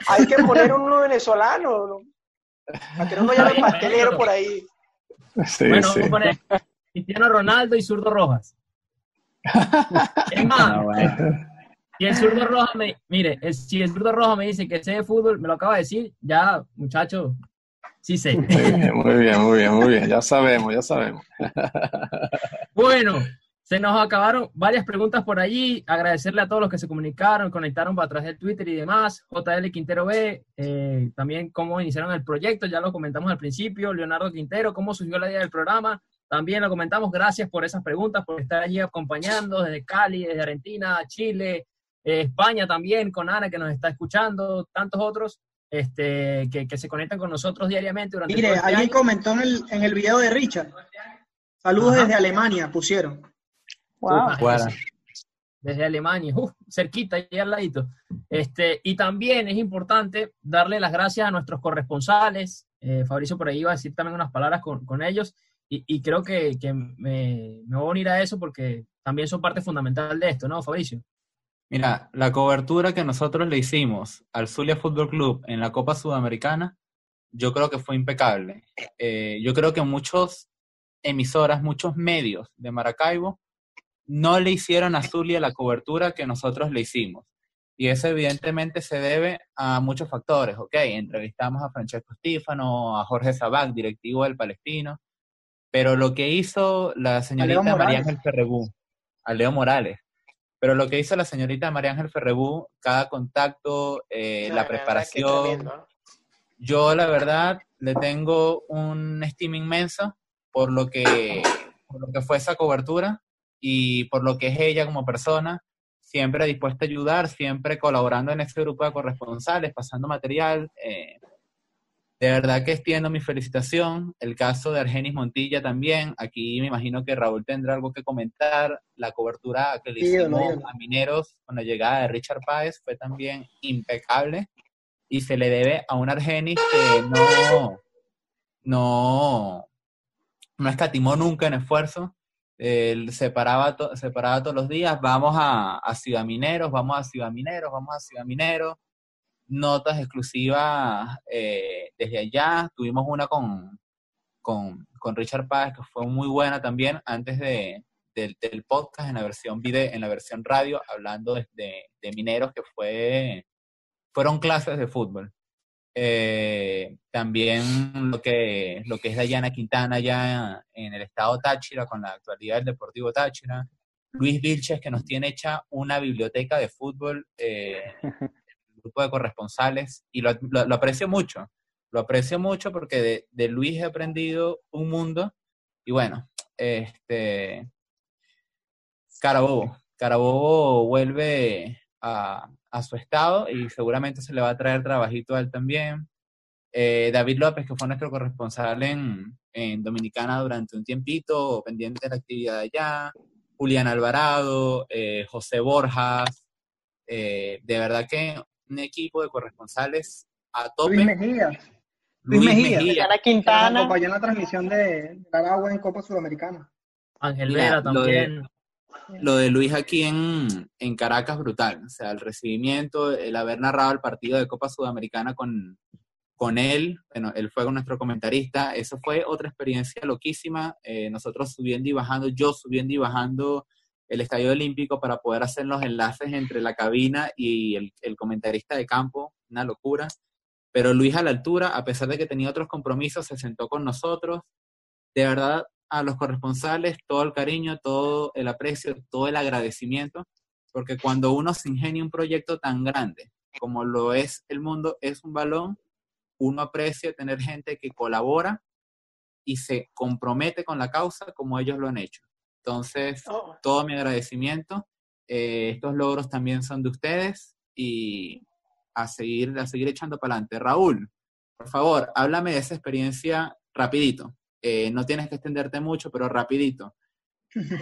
hay que poner uno venezolano, ¿no? para que no nos llamen pastelero por ahí. Sí, bueno, sí. vamos a poner Cristiano Ronaldo y Zurdo Rojas. Es más, Ah, bueno. si el Zurdo Rojas me, mire, si el Zurdo Rojas me dice que sé de fútbol, me lo acaba de decir, ya, muchacho, sí sé. Muy bien, muy bien, muy bien, muy bien. Ya sabemos, ya sabemos. Bueno, se nos acabaron varias preguntas por allí. Agradecerle a todos los que se comunicaron, conectaron para atrás del Twitter y demás. JL Quintero B, eh, también cómo iniciaron el proyecto, ya lo comentamos al principio. Leonardo Quintero, cómo surgió la idea del programa, también lo comentamos. Gracias por esas preguntas, por estar allí acompañando desde Cali, desde Argentina, Chile, eh, España también, con Ana que nos está escuchando, tantos otros este, que, que se conectan con nosotros diariamente durante Mire, este alguien año. comentó en el, en el video de Richard. Saludos Ajá. desde Alemania, pusieron. Wow. Fuera. desde Alemania, uf, cerquita, ahí al ladito. Este, y también es importante darle las gracias a nuestros corresponsales. Eh, Fabricio por ahí iba a decir también unas palabras con, con ellos. Y, y, creo que, que me, me, voy a unir a eso porque también son parte fundamental de esto, ¿no, Fabricio? Mira, la cobertura que nosotros le hicimos al Zulia Fútbol Club en la Copa Sudamericana, yo creo que fue impecable. Eh, yo creo que muchos emisoras, muchos medios de Maracaibo no le hicieron a Zulia la cobertura que nosotros le hicimos. Y eso evidentemente se debe a muchos factores, ¿ok? Entrevistamos a Francesco Stífano, a Jorge Sabac, directivo del Palestino, pero lo que hizo la señorita María Ángel Ferrebú, a Leo Morales, pero lo que hizo la señorita María Ángel Ferrebú, cada contacto, eh, la, la preparación, tremendo, yo la verdad le tengo un estima inmenso por lo que, por lo que fue esa cobertura y por lo que es ella como persona, siempre dispuesta a ayudar, siempre colaborando en este grupo de corresponsales, pasando material. Eh, de verdad que extiendo mi felicitación. El caso de Argenis Montilla también. Aquí me imagino que Raúl tendrá algo que comentar. La cobertura que le sí, hicimos no, a Mineros con la llegada de Richard Páez fue también impecable y se le debe a un Argenis que no, no, no escatimó nunca en esfuerzo. Él se paraba, to, se paraba todos los días, vamos a, a Ciudad Mineros, vamos a Ciudad Mineros, vamos a Ciudad Mineros notas exclusivas eh, desde allá. Tuvimos una con, con, con, Richard Páez, que fue muy buena también, antes de, del podcast, en la versión video, en la versión radio, hablando de, de, de, mineros, que fue, fueron clases de fútbol. Eh, también lo que, lo que es Dayana Quintana ya en el estado Táchira, con la actualidad del Deportivo Táchira. Luis Vilches, que nos tiene hecha una biblioteca de fútbol eh, grupo de corresponsales y lo, lo, aprecio mucho. Lo aprecio mucho porque de, de, Luis he aprendido un mundo y bueno, este Carabobo. Carabobo vuelve a, a, su estado y seguramente se le va a traer trabajito a él también. Eh, David López, que fue nuestro corresponsal en, en Dominicana durante un tiempito, pendiente de la actividad allá. Julián Alvarado, eh, José Borjas, eh, de verdad que un equipo de corresponsales a tope. Luis Mejía. Luis, Luis Mejía. Mejía. Quintana. Que acompañó en la transmisión de Aragua en Copa Sudamericana. Ángel Vera también. Lo de, lo de, Luis aquí en, en Caracas, brutal. O sea, el recibimiento, el haber narrado el partido de Copa Sudamericana con, con él, bueno, él fue nuestro comentarista, eso fue otra experiencia loquísima. Eh, nosotros subiendo y bajando, yo subiendo y bajando el Estadio Olímpico para poder hacer los enlaces entre la cabina y el, comentarista de campo, una locura. Pero Luis a la altura, a pesar de que tenía otros compromisos, se sentó con nosotros. De verdad, a los corresponsales, todo el cariño, todo el aprecio, todo el agradecimiento, porque cuando uno se ingenia un proyecto tan grande como lo es el mundo, es un balón, uno aprecia tener gente que colabora y se compromete con la causa como ellos lo han hecho. Entonces, oh. todo mi agradecimiento. Eh, estos logros también son de ustedes y a seguir, a seguir echando para adelante. Raúl, por favor, háblame de esa experiencia rapidito. Eh, no tienes que extenderte mucho, pero rapidito.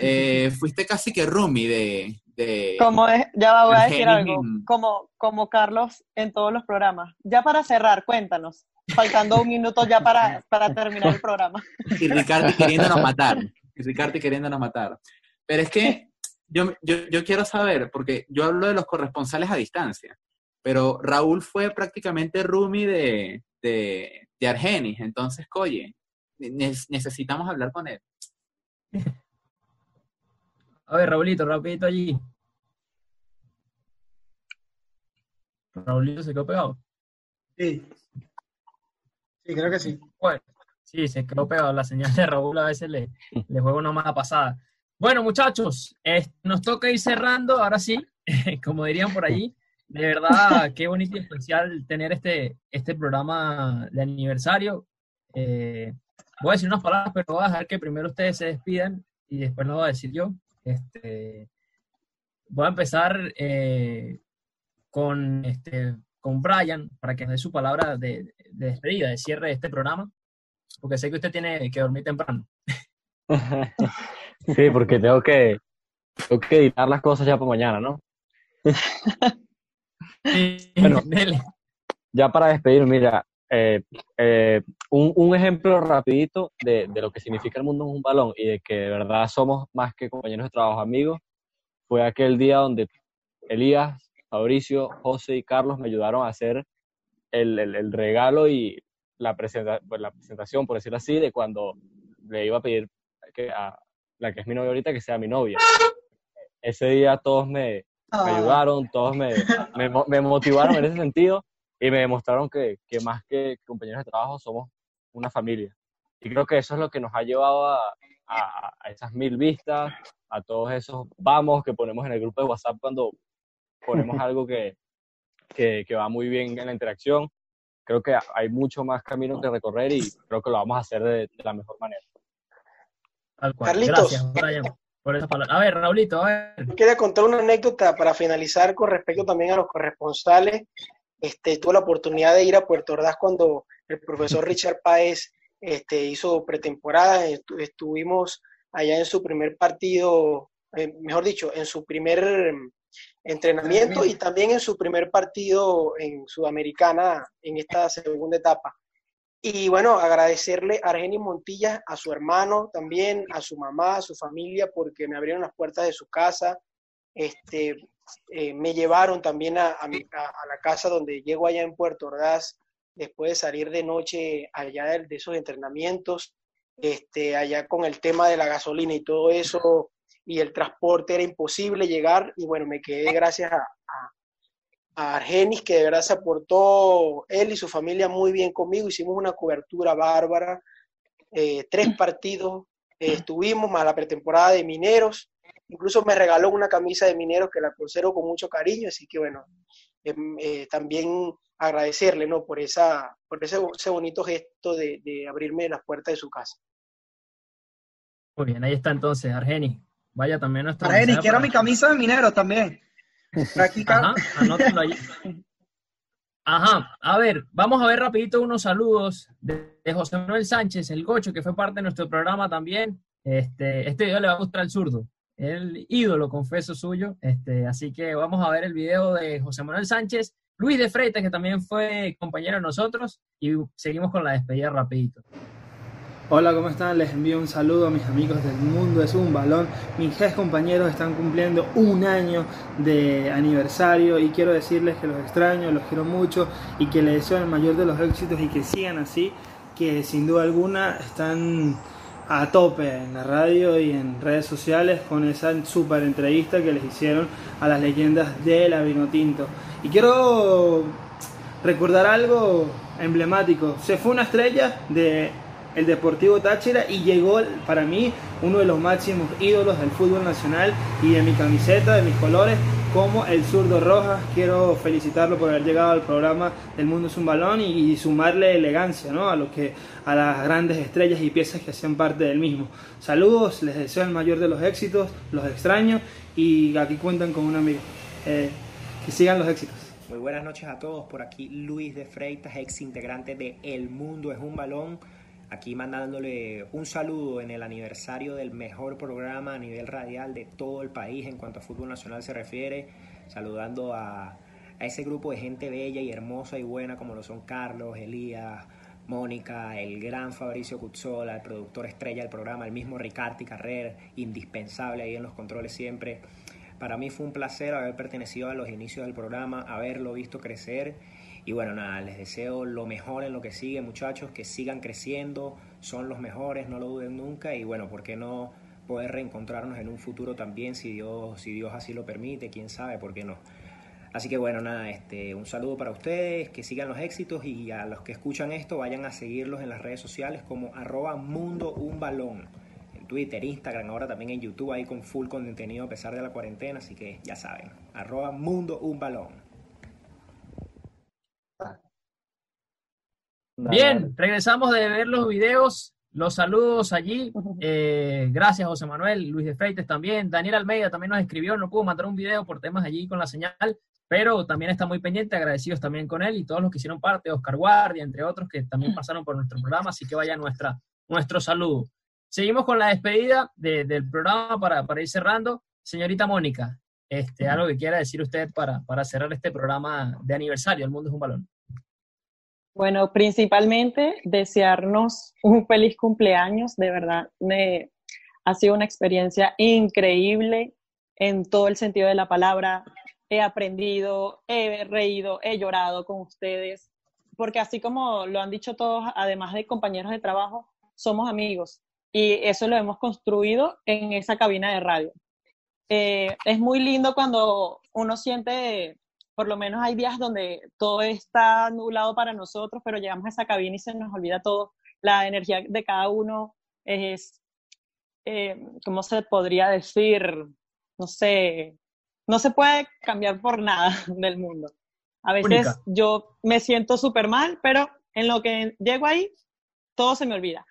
Eh, fuiste casi que Rumi de... de como es, ya voy a decir algo, como, como Carlos en todos los programas. Ya para cerrar, cuéntanos, faltando un minuto ya para, para terminar el programa. Y Ricardo queriéndonos matar y Ricardo queriéndonos matar. Pero es que yo, yo, yo quiero saber, porque yo hablo de los corresponsales a distancia, pero Raúl fue prácticamente roomie de, de, de Argenis, entonces, oye, necesitamos hablar con él. A ver, Raulito, rapidito allí. Raulito se quedó pegado. Sí. Sí, creo que sí. Bueno, Sí, se quedó pegado. La señal de Raúl a veces le, le juega una mala pasada. Bueno, muchachos, nos toca ir cerrando, ahora sí, como dirían por allí. De verdad, qué bonito y especial tener este, este programa de aniversario. Eh, voy a decir unas palabras, pero voy a dejar que primero ustedes se despidan y después lo voy a decir yo. Este, voy a empezar eh, con, este, con Brian para que nos dé su palabra de despedida, de cierre de este programa porque sé que usted tiene que dormir temprano. sí, porque tengo que, Tengo que editar las cosas ya para mañana, ¿no? bueno, ya para despedir, mira, eh, eh, un, un, ejemplo rapidito de, de, lo que significa el mundo en un balón y de que de verdad somos más que compañeros de trabajo, amigos, fue aquel día donde Elías, Fabricio, José y Carlos me ayudaron a hacer el, el, el regalo y la, presenta, pues, la presentación, por decirlo así, de cuando le iba a pedir que a la que es mi novia ahorita que sea mi novia. Ese día todos me, me ayudaron, todos me, me, me, motivaron en ese sentido y me demostraron que, que, más que compañeros de trabajo somos una familia. Y creo que eso es lo que nos ha llevado a, a, a esas mil vistas, a todos esos vamos que ponemos en el grupo de WhatsApp cuando ponemos algo que, que, que, va muy bien en la interacción. Creo que hay mucho más camino que recorrer y creo que lo vamos a hacer de, de la mejor manera. Carlitos. Gracias, Brian, por esa palabra. A ver, Raulito, a ver. Quería contar una anécdota para finalizar con respecto también a los corresponsales. Este, tuve la oportunidad de ir a Puerto Ordaz cuando el profesor Richard Páez este, hizo pretemporada. Estuvimos allá en su primer partido, eh, mejor dicho, en su primer entrenamiento y también en su primer partido en Sudamericana en esta segunda etapa. Y bueno, agradecerle a Argenis Montilla, a su hermano también, a su mamá, a su familia, porque me abrieron las puertas de su casa. Este, eh, me llevaron también a, a, mi, a, a, la casa donde llego allá en Puerto Ordaz, después de salir de noche allá de, de esos entrenamientos, este, allá con el tema de la gasolina y todo eso, y el transporte era imposible llegar, y bueno, me quedé gracias a, a, a Argenis, que de verdad se aportó él y su familia muy bien conmigo. Hicimos una cobertura bárbara, eh, tres partidos eh, estuvimos, más la pretemporada de Mineros. Incluso me regaló una camisa de Mineros que la conservo con mucho cariño, así que bueno, eh, también agradecerle ¿no? por, esa, por ese, ese bonito gesto de, de, abrirme las puertas de su casa. Muy bien, ahí está entonces, Argenis. Vaya también nuestra. Argenis, quiero para... mi camisa de Mineros también. Ajá, anótalo ahí. Ajá, a ver, vamos a ver rapidito unos saludos de, de, José Manuel Sánchez, el gocho, que fue parte de nuestro programa también. Este, este video le va a gustar al zurdo, el ídolo, confeso suyo. Este, así que vamos a ver el video de José Manuel Sánchez, Luis de Freitas, que también fue compañero de nosotros, y seguimos con la despedida rapidito. Hola, ¿cómo están? Les envío un saludo a mis amigos del mundo es un balón. Mis ex compañeros están cumpliendo un año de aniversario y quiero decirles que los extraño, los quiero mucho y que les deseo el mayor de los éxitos y que sigan así, que sin duda alguna están a tope en la radio y en redes sociales con esa super entrevista que les hicieron a las leyendas de la Vinotinto. Y quiero recordar algo emblemático. Se fue una estrella de el Deportivo Táchira y llegó para mí uno de los máximos ídolos del fútbol nacional y de mi camiseta, de mis colores, como el zurdo Rojas. Quiero felicitarlo por haber llegado al programa del Mundo es un balón y, y, sumarle elegancia ¿no? a, lo que, a las grandes estrellas y piezas que hacían parte del mismo. Saludos, les deseo el mayor de los éxitos, los extraño y aquí cuentan con un amigo. Eh, que sigan los éxitos. Muy buenas noches a todos, por aquí Luis de Freitas, ex integrante de El Mundo es un balón Aquí mandándole un saludo en el aniversario del mejor programa a nivel radial de todo el país en cuanto a fútbol nacional se refiere. Saludando a, ese grupo de gente bella y hermosa y buena como lo son Carlos, Elías, Mónica, el gran Fabricio Cuzzola, el productor estrella del programa, el mismo Ricardo Carrer, indispensable ahí en los controles siempre. Para mí fue un placer haber pertenecido a los inicios del programa, haberlo visto crecer y bueno, nada, les deseo lo mejor en lo que sigue, muchachos, que sigan creciendo, son los mejores, no lo duden nunca. Y bueno, ¿por qué no poder reencontrarnos en un futuro también, si Dios, si Dios así lo permite? ¿Quién sabe? ¿Por qué no? Así que bueno, nada, este, un saludo para ustedes, que sigan los éxitos y a los que escuchan esto vayan a seguirlos en las redes sociales como arroba mundo un balón. En Twitter, Instagram, ahora también en YouTube, ahí con full contenido a pesar de la cuarentena, así que ya saben, arroba mundo un balón. Bien, regresamos de ver los videos, los saludos allí. Eh, gracias, José Manuel, Luis de Freites también. Daniel Almeida también nos escribió, no pudo mandar un video por temas allí con la señal, pero también está muy pendiente, agradecidos también con él y todos los que hicieron parte, Oscar Guardia, entre otros, que también pasaron por nuestro programa, así que vaya nuestra, nuestro saludo. Seguimos con la despedida de, del programa para, para ir cerrando. señorita Mónica, este, algo que quiera decir usted para, para cerrar este programa de aniversario, El Mundo es un Balón. Bueno, principalmente desearnos un feliz cumpleaños, de verdad. Ha sido una experiencia increíble en todo el sentido de la palabra. He aprendido, he reído, he llorado con ustedes, porque así como lo han dicho todos, además de compañeros de trabajo, somos amigos y eso lo hemos construido en esa cabina de radio. Eh, es muy lindo cuando uno siente por lo menos hay días donde todo está nublado para nosotros, pero llegamos a esa cabina y se nos olvida todo. La energía de cada uno es, eh, ¿cómo se podría decir? No sé, no se puede cambiar por nada del mundo. A veces yo me siento súper mal, pero en lo que llego ahí, todo se me olvida.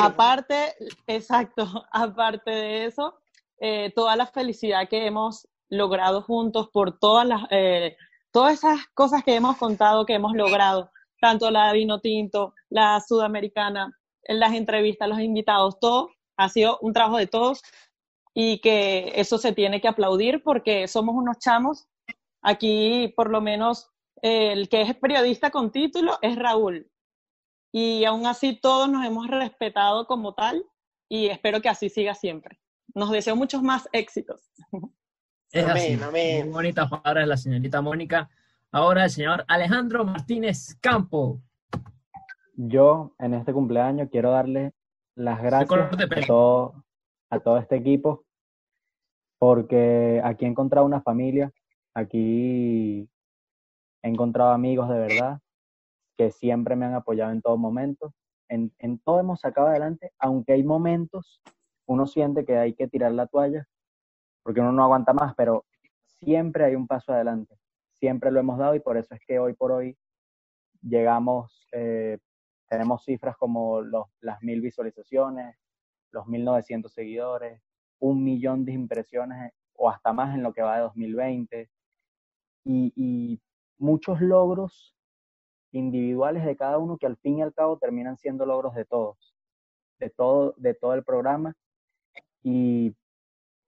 Aparte, exacto, aparte de eso, eh, toda la felicidad que hemos logrado juntos, por todas las, eh, todas esas cosas que hemos contado, que hemos logrado, tanto la vino tinto, la sudamericana, las entrevistas, los invitados, todo ha sido un trabajo de todos y que eso se tiene que aplaudir porque somos unos chamos. Aquí, por lo menos, el que es periodista con título es Raúl. Y aún así todos nos hemos respetado como tal y espero que así siga siempre. Nos deseo muchos más éxitos. Es amén, así. Muy bonitas palabras de la señorita Mónica. Ahora el señor Alejandro Martínez Campo. Yo en este cumpleaños quiero darle las gracias a todo, a todo este equipo porque aquí he encontrado una familia, aquí he encontrado amigos de verdad que siempre me han apoyado en todo momento. En, en todo hemos sacado adelante, aunque hay momentos, uno siente que hay que tirar la toalla, porque uno no aguanta más, pero siempre hay un paso adelante, siempre lo hemos dado y por eso es que hoy por hoy llegamos, eh, tenemos cifras como los, las mil visualizaciones, los 1900 seguidores, un millón de impresiones o hasta más en lo que va de 2020 y, y muchos logros individuales de cada uno que al fin y al cabo terminan siendo logros de todos, de todo, de todo el programa. Y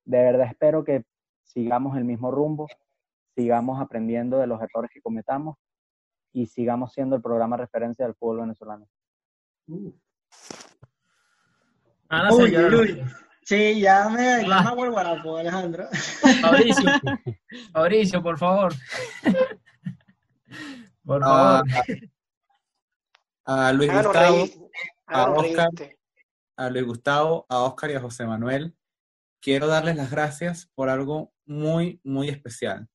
de verdad espero que sigamos el mismo rumbo, sigamos aprendiendo de los errores que cometamos y sigamos siendo el programa referencia del fútbol venezolano. Uh. Sí, ya me, ya me guarapo, Alejandro. Mauricio, Mauricio, por favor. Por ah, favor. a Luis ah, Gustavo, a Oscar, a Luis Gustavo, a Oscar y a José Manuel, quiero darles las gracias por algo muy, muy especial.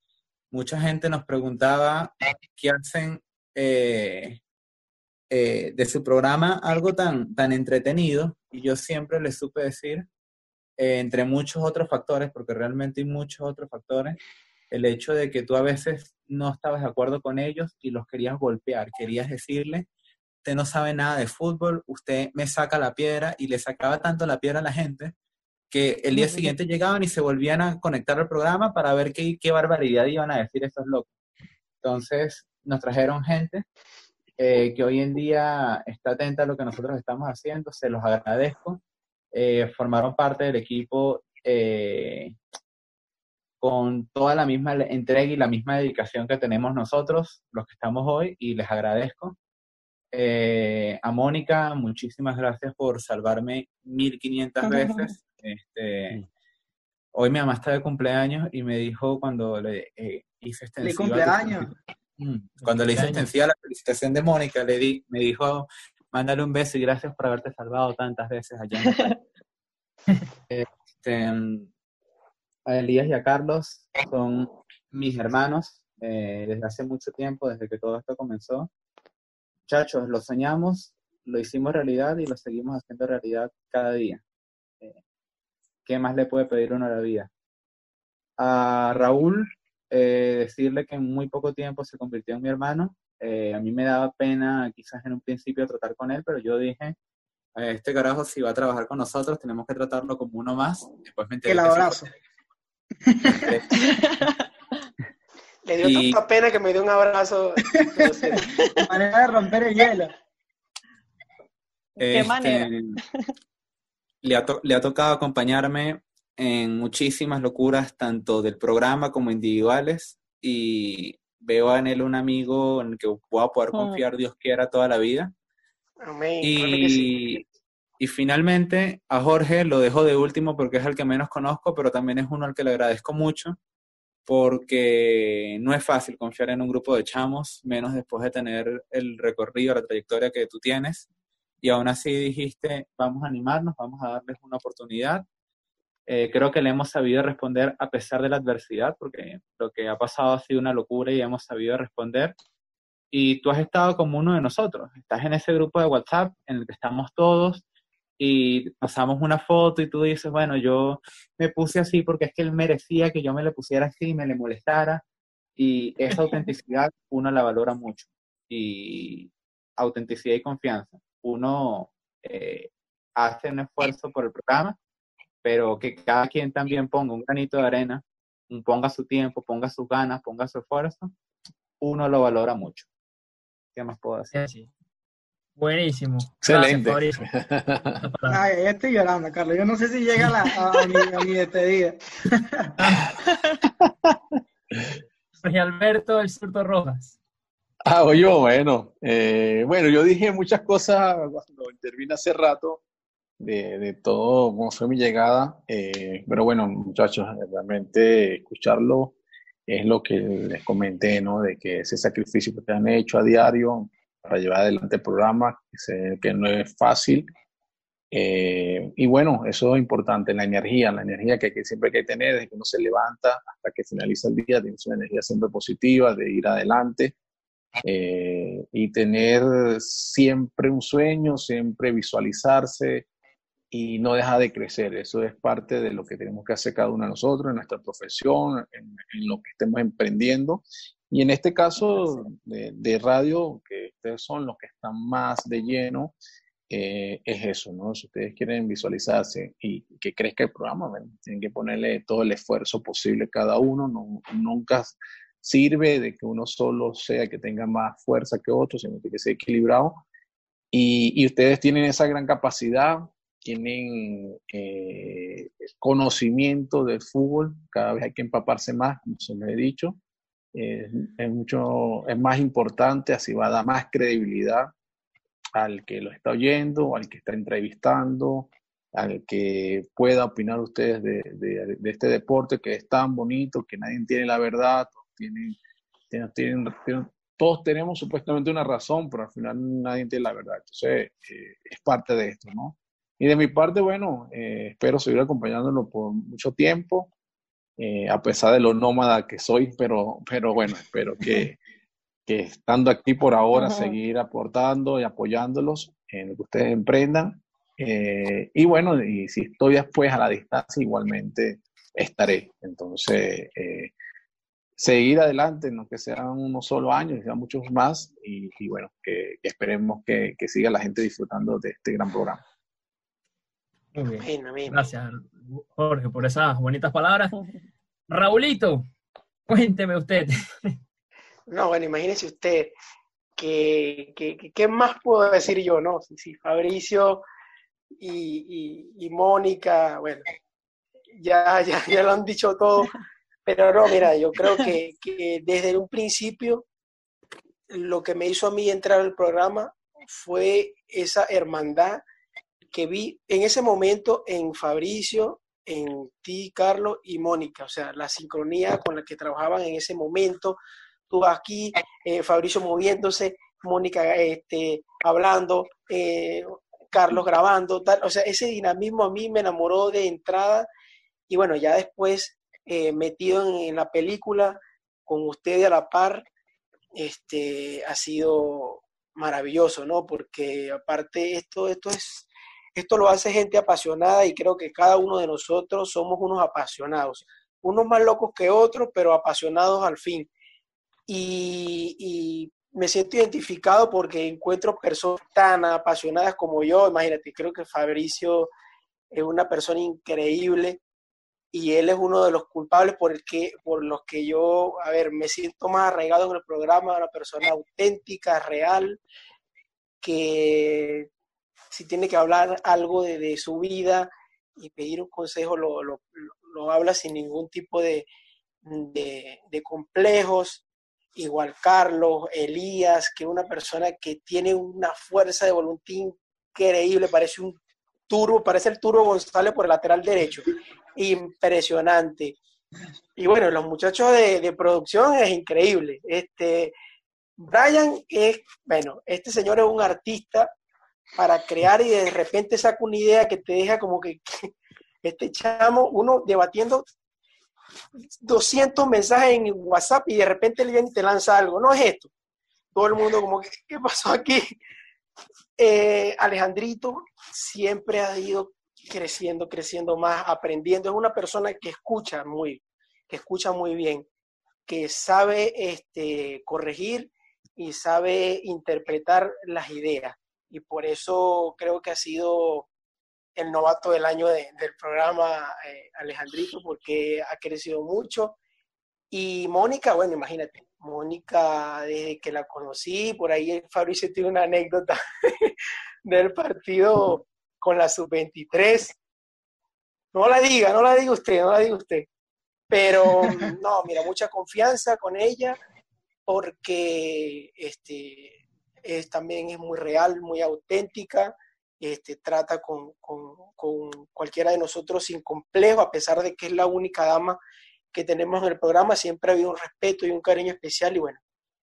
Mucha gente nos preguntaba qué hacen eh, eh, de su programa algo tan, tan entretenido y yo siempre les supe decir, eh, entre muchos otros factores, porque realmente hay muchos otros factores, el hecho de que tú a veces no estabas de acuerdo con ellos y los querías golpear, querías decirle, usted no sabe nada de fútbol, usted me saca la piedra y le sacaba tanto la piedra a la gente que el día siguiente llegaban y se volvían a conectar al programa para ver qué, qué barbaridad iban a decir esos locos. Entonces nos trajeron gente eh, que hoy en día está atenta a lo que nosotros estamos haciendo, se los agradezco. Eh, formaron parte del equipo eh, con toda la misma entrega y la misma dedicación que tenemos nosotros, los que estamos hoy, y les agradezco. A Mónica, muchísimas gracias por salvarme 1500 veces este, hoy mi mamá está de cumpleaños y me dijo cuando le eh, hice extensiva. cumpleaños? Mm, cuando le hice extensiva la felicitación de Mónica, le di, me dijo, mándale un beso y gracias por haberte salvado tantas veces allá. este, a Elías y a Carlos son mis hermanos eh, desde hace mucho tiempo, desde que todo esto comenzó. Muchachos, lo soñamos, lo hicimos realidad y lo seguimos haciendo realidad cada día. ¿qué más le puede pedir uno a la vida? A Raúl, eh, decirle que en muy poco tiempo se convirtió en mi hermano. Eh, a mí me daba pena quizás en un principio tratar con él, pero yo dije, este carajo si va a trabajar con nosotros tenemos que tratarlo como uno más. Después me El abrazo. Le dio tanta pena que me dio un abrazo. manera de romper el hielo. ¿Qué manera? Este, le ha, tocado acompañarme en muchísimas locuras, tanto del programa como individuales, y veo en él un amigo en el que voy a poder Mm. confiar, Dios quiera, toda la vida. Amén. Sí. Y, y finalmente a Jorge lo dejo de último porque es el que menos conozco, pero también es uno al que le agradezco mucho porque no es fácil confiar en un grupo de chamos, menos después de tener el recorrido, la trayectoria que tú tienes. Y aún así dijiste, vamos a animarnos, vamos a darles una oportunidad. Eh, creo que le hemos sabido responder a pesar de la adversidad, porque lo que ha pasado ha sido una locura y hemos sabido responder y tú has estado como uno de nosotros. Estás en ese grupo de WhatsApp en el que estamos todos y pasamos una foto y tú dices, bueno, yo me puse así porque es que él merecía que yo me le pusiera así, me le molestara. Y esa autenticidad uno la valora mucho. Y autenticidad y confianza. Uno eh, hace un esfuerzo por el programa, pero que cada quien también ponga un granito de arena, ponga su tiempo, ponga sus ganas, ponga su esfuerzo, uno lo valora mucho. ¿Qué más puedo decir? Buenísimo. Excelente. Gracias. Ay, ya estoy llorando, Carlos. Yo no sé si llega a, la- a- a mi, a mi despedida. Jorge Alberto El Surto Rojas. Ah, oye, bueno, eh, bueno, yo dije muchas cosas cuando intervine hace rato de, de todo cómo fue mi llegada, eh, pero bueno, muchachos, realmente escucharlo es lo que les comenté, ¿no? De que ese sacrificio que te han hecho a diario para llevar adelante el programa, que, que no es fácil, eh, y bueno, eso es importante, la energía, la energía que, que siempre hay que tener desde que uno se levanta hasta que finaliza el día, tienes una energía siempre positiva de ir adelante eh, y tener siempre un sueño, siempre visualizarse y no dejar de crecer. Eso es parte de lo que tenemos que hacer cada uno de nosotros en nuestra profesión, en, en lo que estemos emprendiendo. Y en este caso de, de radio, que ustedes son los que están más de lleno, eh, es eso, ¿no? Si ustedes quieren visualizarse y que crezca el programa, tienen que ponerle todo el esfuerzo posible cada uno, no, nunca sirve de que uno solo sea que tenga más fuerza que otro, sino que ser equilibrado. Y, y ustedes tienen esa gran capacidad, tienen eh, conocimiento del fútbol, cada vez hay que empaparse más, como se lo he dicho, eh, es, mucho, es más importante, así va a dar más credibilidad al que lo está oyendo, al que está entrevistando, al que pueda opinar ustedes de, de, este deporte que es tan bonito, que nadie tiene la verdad, tienen, tienen, tienen, todos tenemos supuestamente una razón, pero al final nadie tiene la verdad. Entonces, eh, es parte de esto, ¿no? Y de mi parte, bueno, eh, espero seguir acompañándolo por mucho tiempo, eh, a pesar de lo nómada que soy, pero, pero bueno, espero que, que estando aquí por ahora, seguir aportando y apoyándolos en lo que ustedes emprendan. Eh, y bueno, y si estoy después a la distancia, igualmente estaré. Entonces, eh, seguir adelante, no que sean unos solo años, sean muchos más, y, y bueno, que, que esperemos que, que siga la gente disfrutando de este gran programa. Muy bien. Amén, amén. Gracias, Jorge, por esas bonitas palabras. Raulito, cuénteme usted. No, bueno, imagínese usted que, que, que- ¿qué más puedo decir yo, no? Si, si Fabricio y, y- y Mónica, bueno, ya, ya, ya lo han dicho todo, pero no, mira, yo creo que, que desde un principio lo que me hizo a mí entrar al programa fue esa hermandad que vi en ese momento en Fabricio, en ti, Carlos y Mónica, o sea, la sincronía con la que trabajaban en ese momento, tú aquí, eh, Fabricio moviéndose, Mónica este, hablando, eh, Carlos grabando, o sea, ese dinamismo a mí me enamoró de entrada. Y bueno, ya después eh, metido en, en la película con ustedes a la par, este, ha sido maravilloso, ¿no? Porque aparte esto, esto es, esto lo hace gente apasionada y creo que cada uno de nosotros somos unos apasionados, unos más locos que otros, pero apasionados al fin. Y, me siento identificado porque encuentro personas tan apasionadas como yo. Imagínate, creo que Fabricio es una persona increíble y él es uno de los culpables por, el que, por los que yo, a ver, me siento más arraigado en el programa, una persona auténtica, real, que si tiene que hablar algo de, su vida, y pedir un consejo lo, lo, lo habla sin ningún tipo de, de, de, complejos. Igual Carlos, Elías, que es una persona que tiene una fuerza de voluntad increíble, parece un turbo, parece el turbo González por el lateral derecho. Impresionante. Y bueno, los muchachos de, de producción es increíble. Este, Brian es, bueno, este señor es un artista para crear y de repente saca una idea que te deja como que, este chamo, uno debatiendo 200 mensajes en WhatsApp y de repente él viene y te lanza algo. No es esto. Todo el mundo como, que, ¿qué pasó aquí? Eh, Alejandrito siempre ha ido creciendo, creciendo más, aprendiendo. Es una persona que escucha muy, que escucha muy bien, que sabe este, corregir y sabe interpretar las ideas. Y por eso creo que ha sido el novato del año del programa eh, Alejandrito, porque ha crecido mucho. Y Mónica, bueno, imagínate, Mónica, desde que la conocí, por ahí Fabricio tiene una anécdota del partido con la sub-23. No la diga, no la diga usted, no la diga usted. Pero no, mira, mucha confianza con ella, porque este, es, también es muy real, muy auténtica este, trata con, cualquiera de nosotros sin complejo, a pesar de que es la única dama que tenemos en el programa, siempre ha habido un respeto y un cariño especial y bueno,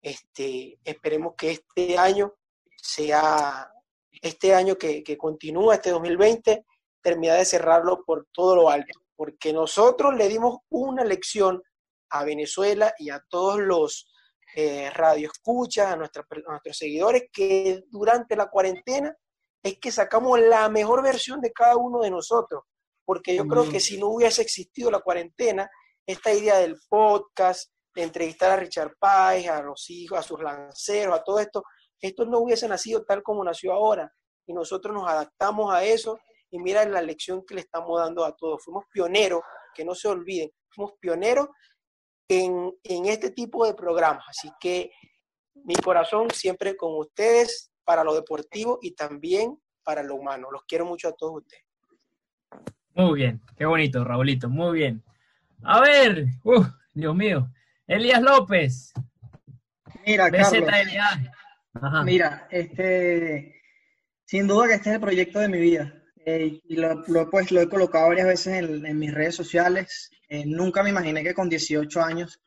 este, esperemos que este año sea, este año que, que continúa, este 2020, termine de cerrarlo por todo lo alto, porque nosotros le dimos una lección a Venezuela y a todos los eh, radioescuchas, a, a nuestros seguidores, que durante la cuarentena es que sacamos la mejor versión de cada uno de nosotros, porque yo creo que si no hubiese existido la cuarentena, esta idea del podcast, de entrevistar a Richard Pais, a los hijos, a sus lanceros, a todo esto, esto no hubiese nacido tal como nació ahora. Y nosotros nos adaptamos a eso y mira la lección que le estamos dando a todos. Fuimos pioneros, que no se olviden, fuimos pioneros en, en este tipo de programas. Así que mi corazón siempre con ustedes, para lo deportivo y también para lo humano. Los quiero mucho a todos ustedes. Muy bien, qué bonito, Raulito, muy bien. A ver, Dios mío, Elías López. Mira, Carlos, Mira, este, sin duda que este es el proyecto de mi vida. Eh, y lo, pues, lo he colocado varias veces en, mis redes sociales. Eh, nunca me imaginé que con 18 años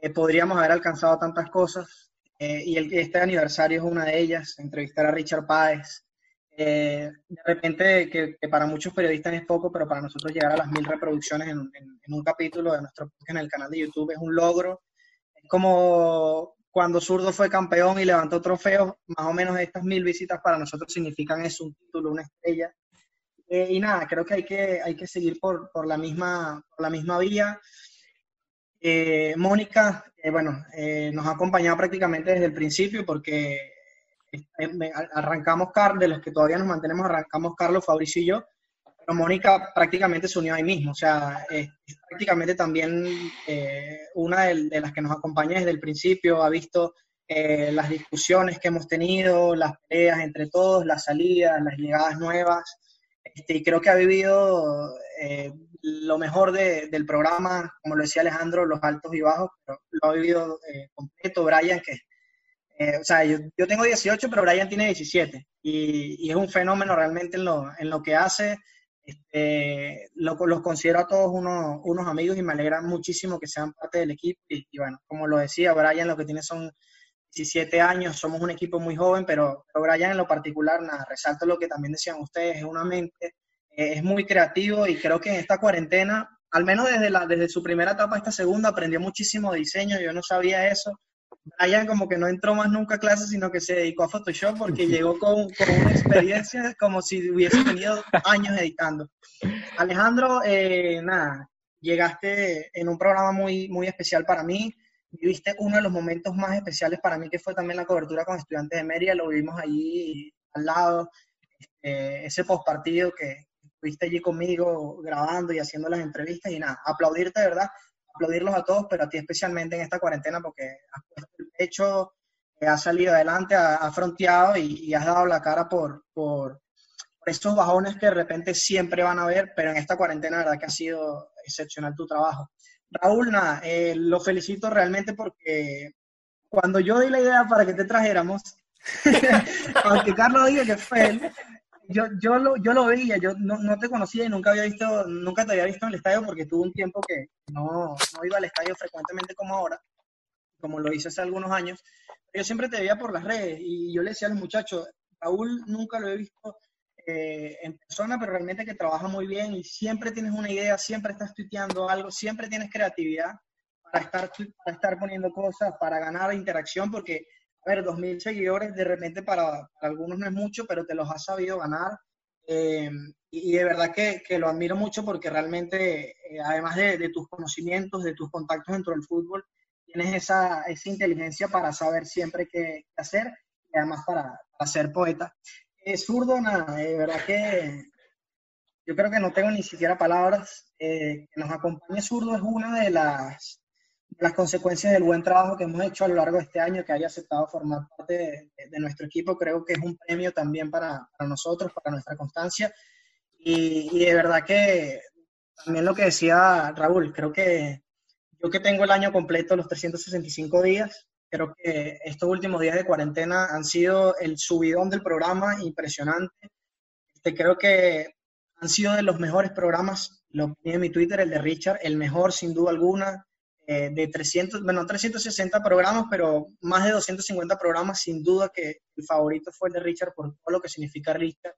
eh, podríamos haber alcanzado tantas cosas. Eh, y el, este aniversario es una de ellas, entrevistar a Richard Páez. Eh, de repente, que, para muchos periodistas es poco, pero para nosotros llegar a las mil reproducciones en, un capítulo de nuestro en el canal de YouTube es un logro. Es como cuando Zurdo fue campeón y levantó trofeos, más o menos estas mil visitas para nosotros significan eso, un título, una estrella. Eh, y nada, creo que hay que, hay que seguir por, por, la misma, por la misma vía. Eh, Mónica, eh, bueno, eh, nos ha acompañado prácticamente desde el principio porque arrancamos, de los que todavía nos mantenemos, arrancamos Carlos, Fabricio y yo, pero Mónica prácticamente se unió ahí mismo, o sea, es prácticamente también una de, las que nos acompaña desde el principio, ha visto las discusiones que hemos tenido, las peleas entre todos, las salidas, las llegadas nuevas, este, y creo que ha vivido eh, lo mejor del programa, como lo decía Alejandro, los altos y bajos, pero lo ha vivido eh, completo Brian, que, eh, o sea, yo, tengo 18, pero Brian tiene 17, y, es un fenómeno realmente en lo, en lo que hace. Este, lo, los considero a todos unos, unos amigos y me alegra muchísimo que sean parte del equipo. Y, y, bueno, como lo decía, Brian lo que tiene son 17 años, somos un equipo muy joven, pero, pero Brian en lo particular, nada, resalto lo que también decían ustedes, es una mente, eh, es muy creativo y creo que en esta cuarentena, al menos desde, la, desde su primera etapa a esta segunda, aprendió muchísimo diseño, yo no sabía eso. Brian como que no entró más nunca a clases, sino que se dedicó a Photoshop porque llegó con, con una experiencia como si hubiese tenido años editando. Alejandro, eh, nada, llegaste en un programa muy, muy especial para mí viviste uno de los momentos más especiales para mí, que fue también la cobertura con estudiantes de Mérida, lo vivimos allí al lado, este, ese postpartido que estuviste allí conmigo grabando y haciendo las entrevistas y nada, aplaudirte verdad, aplaudirlos a todos, pero a ti especialmente en esta cuarentena porque has puesto el pecho, has salido adelante, has, fronteado y, has dado la cara por, por, estos bajones que de repente siempre van a haber, pero en esta cuarentena, la verdad que ha sido excepcional tu trabajo. Raúl, nada, eh, lo felicito realmente porque cuando yo di la idea para que te trajéramos, aunque Carlos diga que fue él, yo, yo, lo, yo lo veía, yo no, no, te conocía y nunca había visto, nunca te había visto en el estadio porque tuve un tiempo que no, no iba al estadio frecuentemente como ahora, como lo hice hace algunos años. Yo siempre te veía por las redes y yo le decía a los muchachos, Raúl nunca lo he visto eh, en persona, pero realmente que trabaja muy bien y siempre tienes una idea, siempre estás tuiteando algo, siempre tienes creatividad para estar, para estar poniendo cosas, para ganar interacción, porque a ver, 2.000 seguidores de repente para, algunos no es mucho, pero te los has sabido ganar. Eh, y, de verdad que, que, lo admiro mucho porque realmente, eh, además de, de, tus conocimientos, de tus contactos dentro del fútbol, tienes esa, esa inteligencia para saber siempre qué, hacer y además para, para ser poeta. Es zurdo, nada, de verdad que yo creo que no tengo ni siquiera palabras. Eh, que nos acompañe zurdo es una de las las consecuencias del buen trabajo que hemos hecho a lo largo de este año, que haya aceptado formar parte de, nuestro equipo, creo que es un premio también para, nosotros, para nuestra constancia. Y, y, de verdad que también lo que decía Raúl, creo que yo que tengo el año completo, los 365 días, creo que estos últimos días de cuarentena han sido el subidón del programa impresionante. Este, creo que han sido de los mejores programas, lo vi en mi Twitter, el de Richard, el mejor sin duda alguna eh, de 300, bueno, 360 programas, pero más de 250 programas, sin duda que el favorito fue el de Richard por todo lo que significa Richard,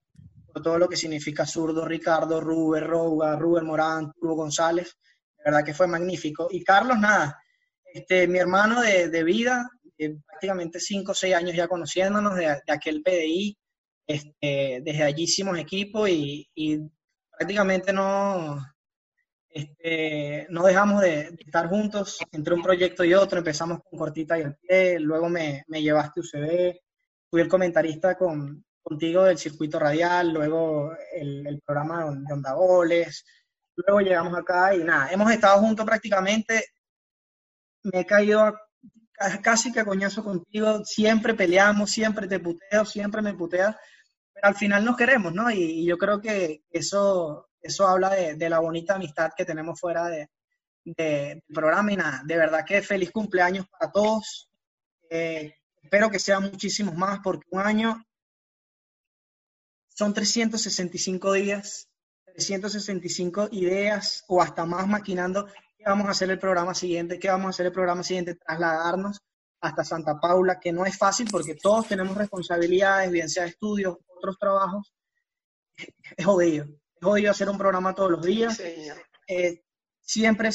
por todo lo que significa Zurdo, Ricardo, Rubén Rouga, Rubén Morán, Hugo González, de verdad que fue magnífico. Y Carlos, nada, este, mi hermano de, de vida, prácticamente 5 o 6 años ya conociéndonos de, de aquel PDI, este, desde allí hicimos equipo y, y prácticamente no, este, no dejamos de, estar juntos entre un proyecto y otro. Empezamos con Cortita y el Pie, luego me, me llevaste UCB, fui el comentarista con, contigo del circuito radial, luego el, el programa de Onda Goles, luego llegamos acá y nada, hemos estado juntos prácticamente. Me he caído casi que a coñazo contigo, siempre peleamos, siempre te puteo, siempre me puteas, pero al final nos queremos, ¿no? Y, y yo creo que eso eso habla de, la bonita amistad que tenemos fuera de, del programa y nada, de verdad que feliz cumpleaños para todos. Eh, espero que sean muchísimos más porque un año son 365 días, 365 ideas o hasta más maquinando qué vamos a hacer el programa siguiente, qué vamos a hacer el programa siguiente, trasladarnos hasta Santa Paula, que no es fácil porque todos tenemos responsabilidades, bien sea estudios, otros trabajos, es jodido. Jodido hacer un programa todos los días. Eh, siempre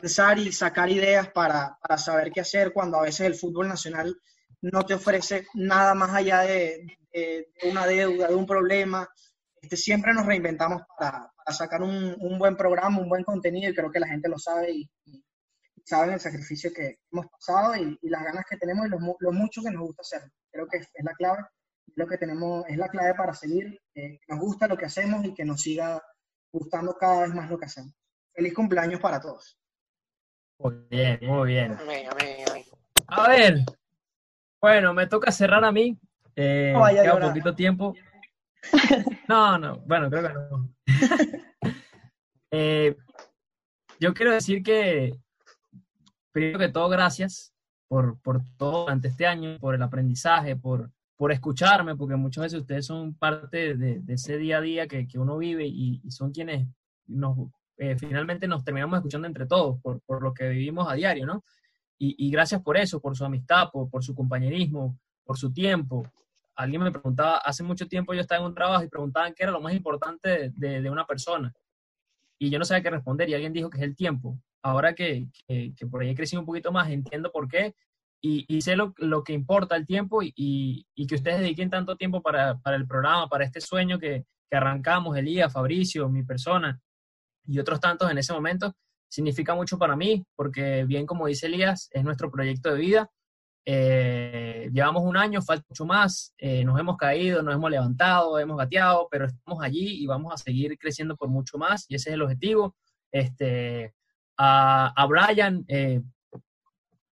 pensar y sacar ideas para, para, saber qué hacer cuando a veces el fútbol nacional no te ofrece nada más allá de, de, una deuda, de un problema. Este, siempre nos reinventamos para, para sacar un, un, buen programa, un buen contenido y creo que la gente lo sabe y, y saben el sacrificio que hemos pasado y, y las ganas que tenemos y lo, lo, mucho que nos gusta hacer. Creo que es la clave lo que tenemos es la clave para seguir, eh, que nos gusta lo que hacemos y que nos siga gustando cada vez más lo que hacemos. Feliz cumpleaños para todos. Muy bien, muy bien. A ver, bueno, me toca cerrar a mí. Eh, no queda poquito tiempo. No, no, bueno, creo que no. eh, yo quiero decir que, primero que todo, gracias por, por todo durante este año, por el aprendizaje, por, por escucharme, porque muchas veces ustedes son parte de, ese día a día que, que uno vive y, y, son quienes nos, eh, finalmente nos terminamos escuchando entre todos por, por, lo que vivimos a diario, ¿no? Y, y gracias por eso, por su amistad, por, por, su compañerismo, por su tiempo. Alguien me preguntaba, hace mucho tiempo yo estaba en un trabajo y preguntaban qué era lo más importante de, de una persona. Y yo no sabía qué responder y alguien dijo que es el tiempo. Ahora que, que, por ahí he crecido un poquito más, entiendo por qué y, y sé lo, lo, que importa el tiempo y, y, que ustedes dediquen tanto tiempo para, para el programa, para este sueño que, que, arrancamos, Elías, Fabricio, mi persona y otros tantos en ese momento, significa mucho para mí, porque bien como dice Elías, es nuestro proyecto de vida. Eh, llevamos un año, falta mucho más, eh, nos hemos caído, nos hemos levantado, hemos gateado, pero estamos allí y vamos a seguir creciendo por mucho más y ese es el objetivo. Este, a, a Brian, eh,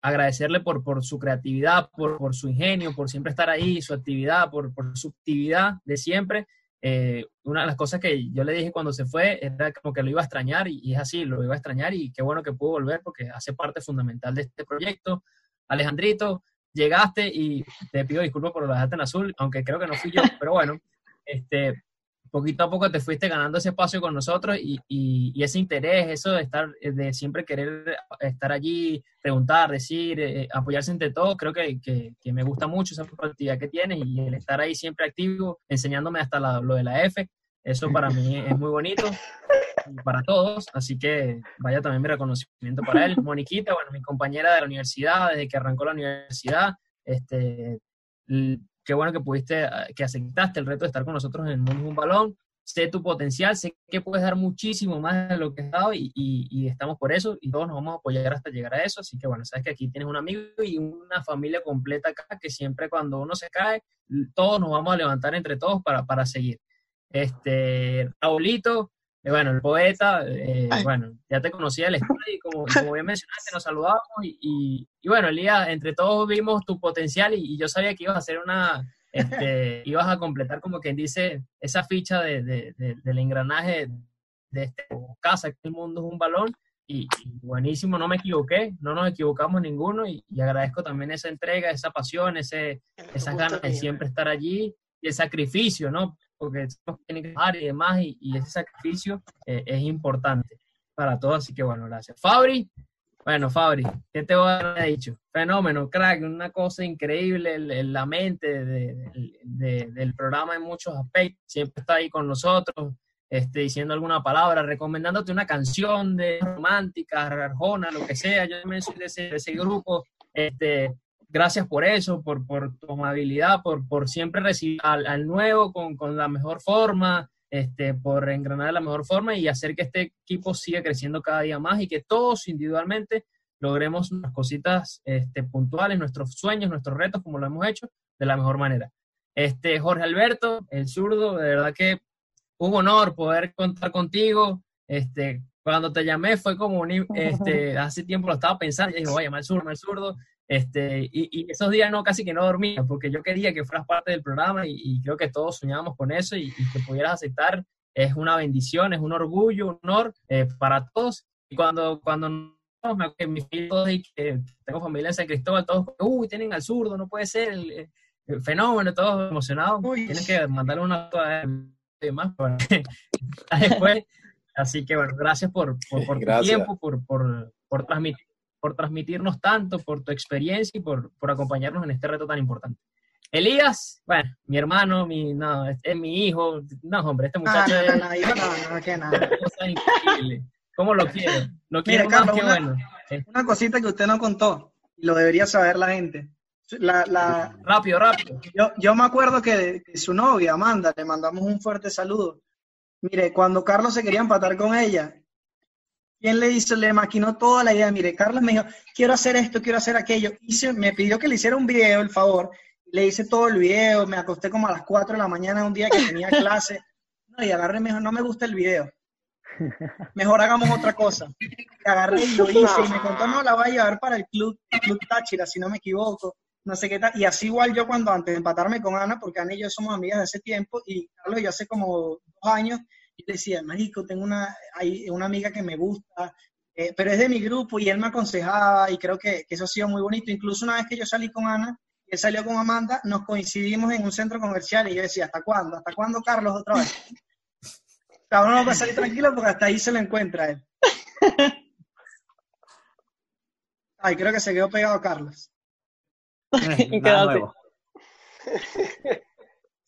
agradecerle por, por su creatividad, por, por, su ingenio, por siempre estar ahí, su actividad, por, por su actividad de siempre. eh, una de las cosas que yo le dije cuando se fue era como que lo iba a extrañar y, y es así, lo iba a extrañar y qué bueno que pudo volver porque hace parte fundamental de este proyecto. Alejandrito, llegaste y te pido disculpas por lo dejarte en azul, aunque creo que no fui yo, pero bueno, este, poquito a poco te fuiste ganando ese espacio con nosotros y, y- y ese interés, eso de estar, de siempre querer estar allí, preguntar, decir, eh, apoyarse entre todos, creo que, que- que me gusta mucho esa proactividad que tienes y el estar ahí siempre activo, enseñándome hasta la- lo de la F, eso para mí es muy bonito para todos, así que vaya también mi reconocimiento para él. Moniquita, bueno, mi compañera de la universidad, desde que arrancó la universidad, este, qué bueno que pudiste, eh, que aceptaste el reto de estar con nosotros en un balón. Sé tu potencial, sé que puedes dar muchísimo más de lo que has dado y, y- y estamos por eso y todos nos vamos a apoyar hasta llegar a eso. Así que bueno, sabes que aquí tienes un amigo y una familia completa acá que siempre cuando uno se cae, todos nos vamos a levantar entre todos para, para seguir. Este, Raulito, eh, bueno, el poeta, eh, bueno, ya te conocía del estudio y como, como bien mencionaste, nos saludamos y, y, y bueno, Elías, entre todos vimos tu potencial y, y yo sabía que ibas a hacer una, este, ibas a completar como quien dice esa ficha de, de- de- del engranaje de este casa, que el mundo es un balón y, y buenísimo, no me equivoqué, no nos equivocamos ninguno y, y agradezco también esa entrega, esa pasión, ese, esas ganas de siempre estar allí y el sacrificio, ¿no? Porque tienen que trabajar y demás, y, ese sacrificio eh, es importante para todos, así que bueno, gracias. Fabri, bueno, Fabri, ¿qué te voy a haber dicho? Fenómeno, crack, una cosa increíble, el- el- la mente de- de- del programa en muchos aspectos, siempre está ahí con nosotros, este, diciendo alguna palabra, recomendándote una canción de romántica, Arjona, lo que sea, yo también soy de ese, de ese grupo, este, gracias por eso, por, por tu amabilidad, por, por siempre recibir al, al nuevo con, con la mejor forma, este, por engranar de la mejor forma y hacer que este equipo siga creciendo cada día más y que todos individualmente logremos unas cositas este, puntuales, nuestros sueños, nuestros retos, como lo hemos hecho, de la mejor manera. Este, Jorge Alberto, el zurdo, de verdad que un honor poder contar contigo. Este, cuando te llamé fue como un, este, hace tiempo lo estaba pensando, y dije, voy a llamar al zurdo, al zurdo. Este, y, y esos días no, casi que no dormía, porque yo quería que fueras parte del programa y, y creo que todos soñábamos con eso y, y que pudieras aceptar es una bendición, es un orgullo, un honor eh, para todos. Y cuando, cuando no, me que mis hijos y que tengo familia en San Cristóbal, todos, uy, tienen al zurdo, no puede ser, el, el fenómeno, todos emocionados. Tienen que mandarle una foto a él y demás para después. Así que bueno, gracias por, por, por tu Gracias. tiempo, por, por, por, transmitir, por transmitirnos tanto, por tu experiencia y por, por acompañarnos en este reto tan importante. Elías, bueno, mi hermano, mi, no, es, es mi hijo, no, hombre, este muchacho Ah, no, no, no, no, que nada. cosa increíble. ¿Cómo lo quiero? Lo quiero más Carlos, que una, bueno. una cosita que usted no contó, y lo debería saber la gente. La, la, rápido, rápido. Yo, yo me acuerdo que, que su novia, Amanda, le mandamos un fuerte saludo. Mire, cuando Carlos se quería empatar con ella, ¿quién le hizo? Le maquinó toda la idea. Mire, Carlos me dijo, quiero hacer esto, quiero hacer aquello. Hice, me pidió que le hiciera un video, el favor. Le hice todo el video, me acosté como a las 4 de la mañana un día que tenía clase. No, y agarré y me dijo, no me gusta el video. Mejor hagamos otra cosa. Y agarré y lo hice y me contó, no, la voy a llevar para el club, el club Táchira, si no me equivoco. No sé qué tal. Y así igual yo cuando antes de empatarme con Ana, porque Ana y yo somos amigas de hace tiempo, y Carlos yo hace como dos años, y le decía, marico, tengo una, hay una amiga que me gusta, eh, pero es de mi grupo, y él me aconsejaba, y creo que, que eso ha sido muy bonito. Incluso una vez que yo salí con Ana, y él salió con Amanda, nos coincidimos en un centro comercial, y yo decía, ¿hasta cuándo? ¿Hasta cuándo, Carlos, otra vez? Cada uno va a salir tranquilo porque hasta ahí se lo encuentra él. Ay, creo que se quedó pegado Carlos. Y quédate.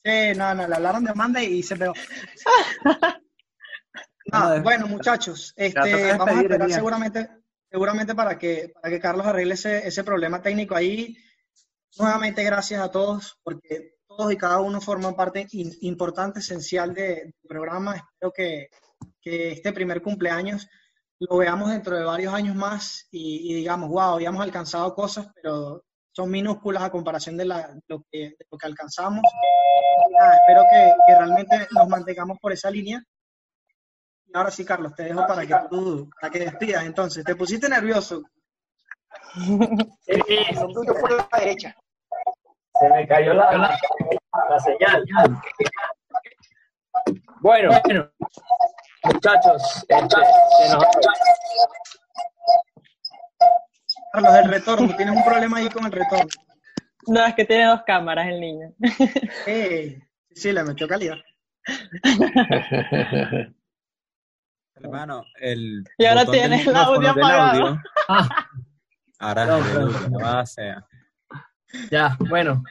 Sí, no, no, le hablaron de Amanda y se pegó. No, bueno, muchachos, este, vamos a esperar seguramente, seguramente para que, para que Carlos arregle ese, ese problema técnico ahí. Nuevamente, gracias a todos, porque todos y cada uno forman parte in- importante, esencial de- del programa. Espero que, que este primer cumpleaños lo veamos dentro de varios años más y, y digamos, wow, habíamos alcanzado cosas, pero son minúsculas a comparación de, la- lo, que, de lo que alcanzamos. Espero que, que realmente nos mantengamos por esa línea. Y ahora sí, Carlos, te dejo para que tú, para que despidas. Entonces, te pusiste nervioso. Lo tuyo fue la derecha. Se me cayó la, la, la señal. Bueno, bueno, muchachos, este, se nos- Carlos, el retorno, tienes un problema ahí con el retorno. No, es que tiene dos cámaras el niño. Eh, sí, le metió calidad. Hermano, el Y ahora tienes el audio apagado. audio. Ahora No, no. alabado sea. Ya, bueno,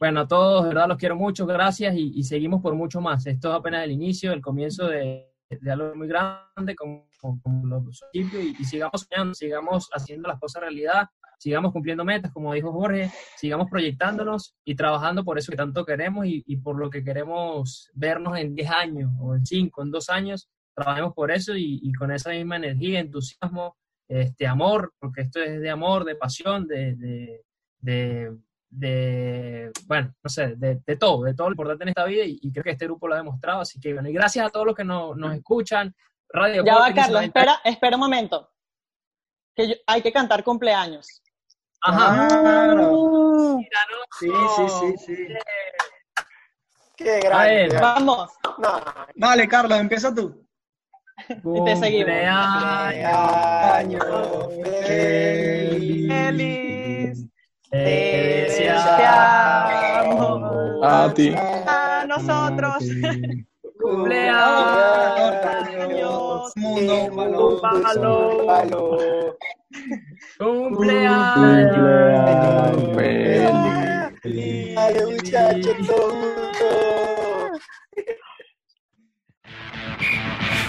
bueno, a todos, de verdad los quiero mucho, gracias y, y seguimos por mucho más. Esto es apenas el inicio, el comienzo de, de algo muy grande como, como, los principios y, y sigamos soñando, sigamos haciendo las cosas realidad, sigamos cumpliendo metas, como dijo Jorge, sigamos proyectándonos y trabajando por eso que tanto queremos y, y por lo que queremos vernos en 10 años o en 5, en 2 años, trabajemos por eso y, y con esa misma energía, entusiasmo, este amor, porque esto es de amor, de pasión, de, de, de, de, bueno, no sé, de, de todo, de todo lo importante en esta vida y, y creo que este grupo lo ha demostrado, así que bueno, y gracias a todos los que nos, nos escuchan, Radio Ya va, Carlos, 90. espera, espera un momento. Que yo- hay que cantar cumpleaños. Ajá. Claro. Sí, sí, sí, sí. Qué grande. Vamos. Dale, Carlos, empieza tú. Y te seguimos. Cumpleaños feliz. Te deseamos A ti. a nosotros. Cumpleaños. Mundo, Un balón. Cumpleaños. Dale, muchachos,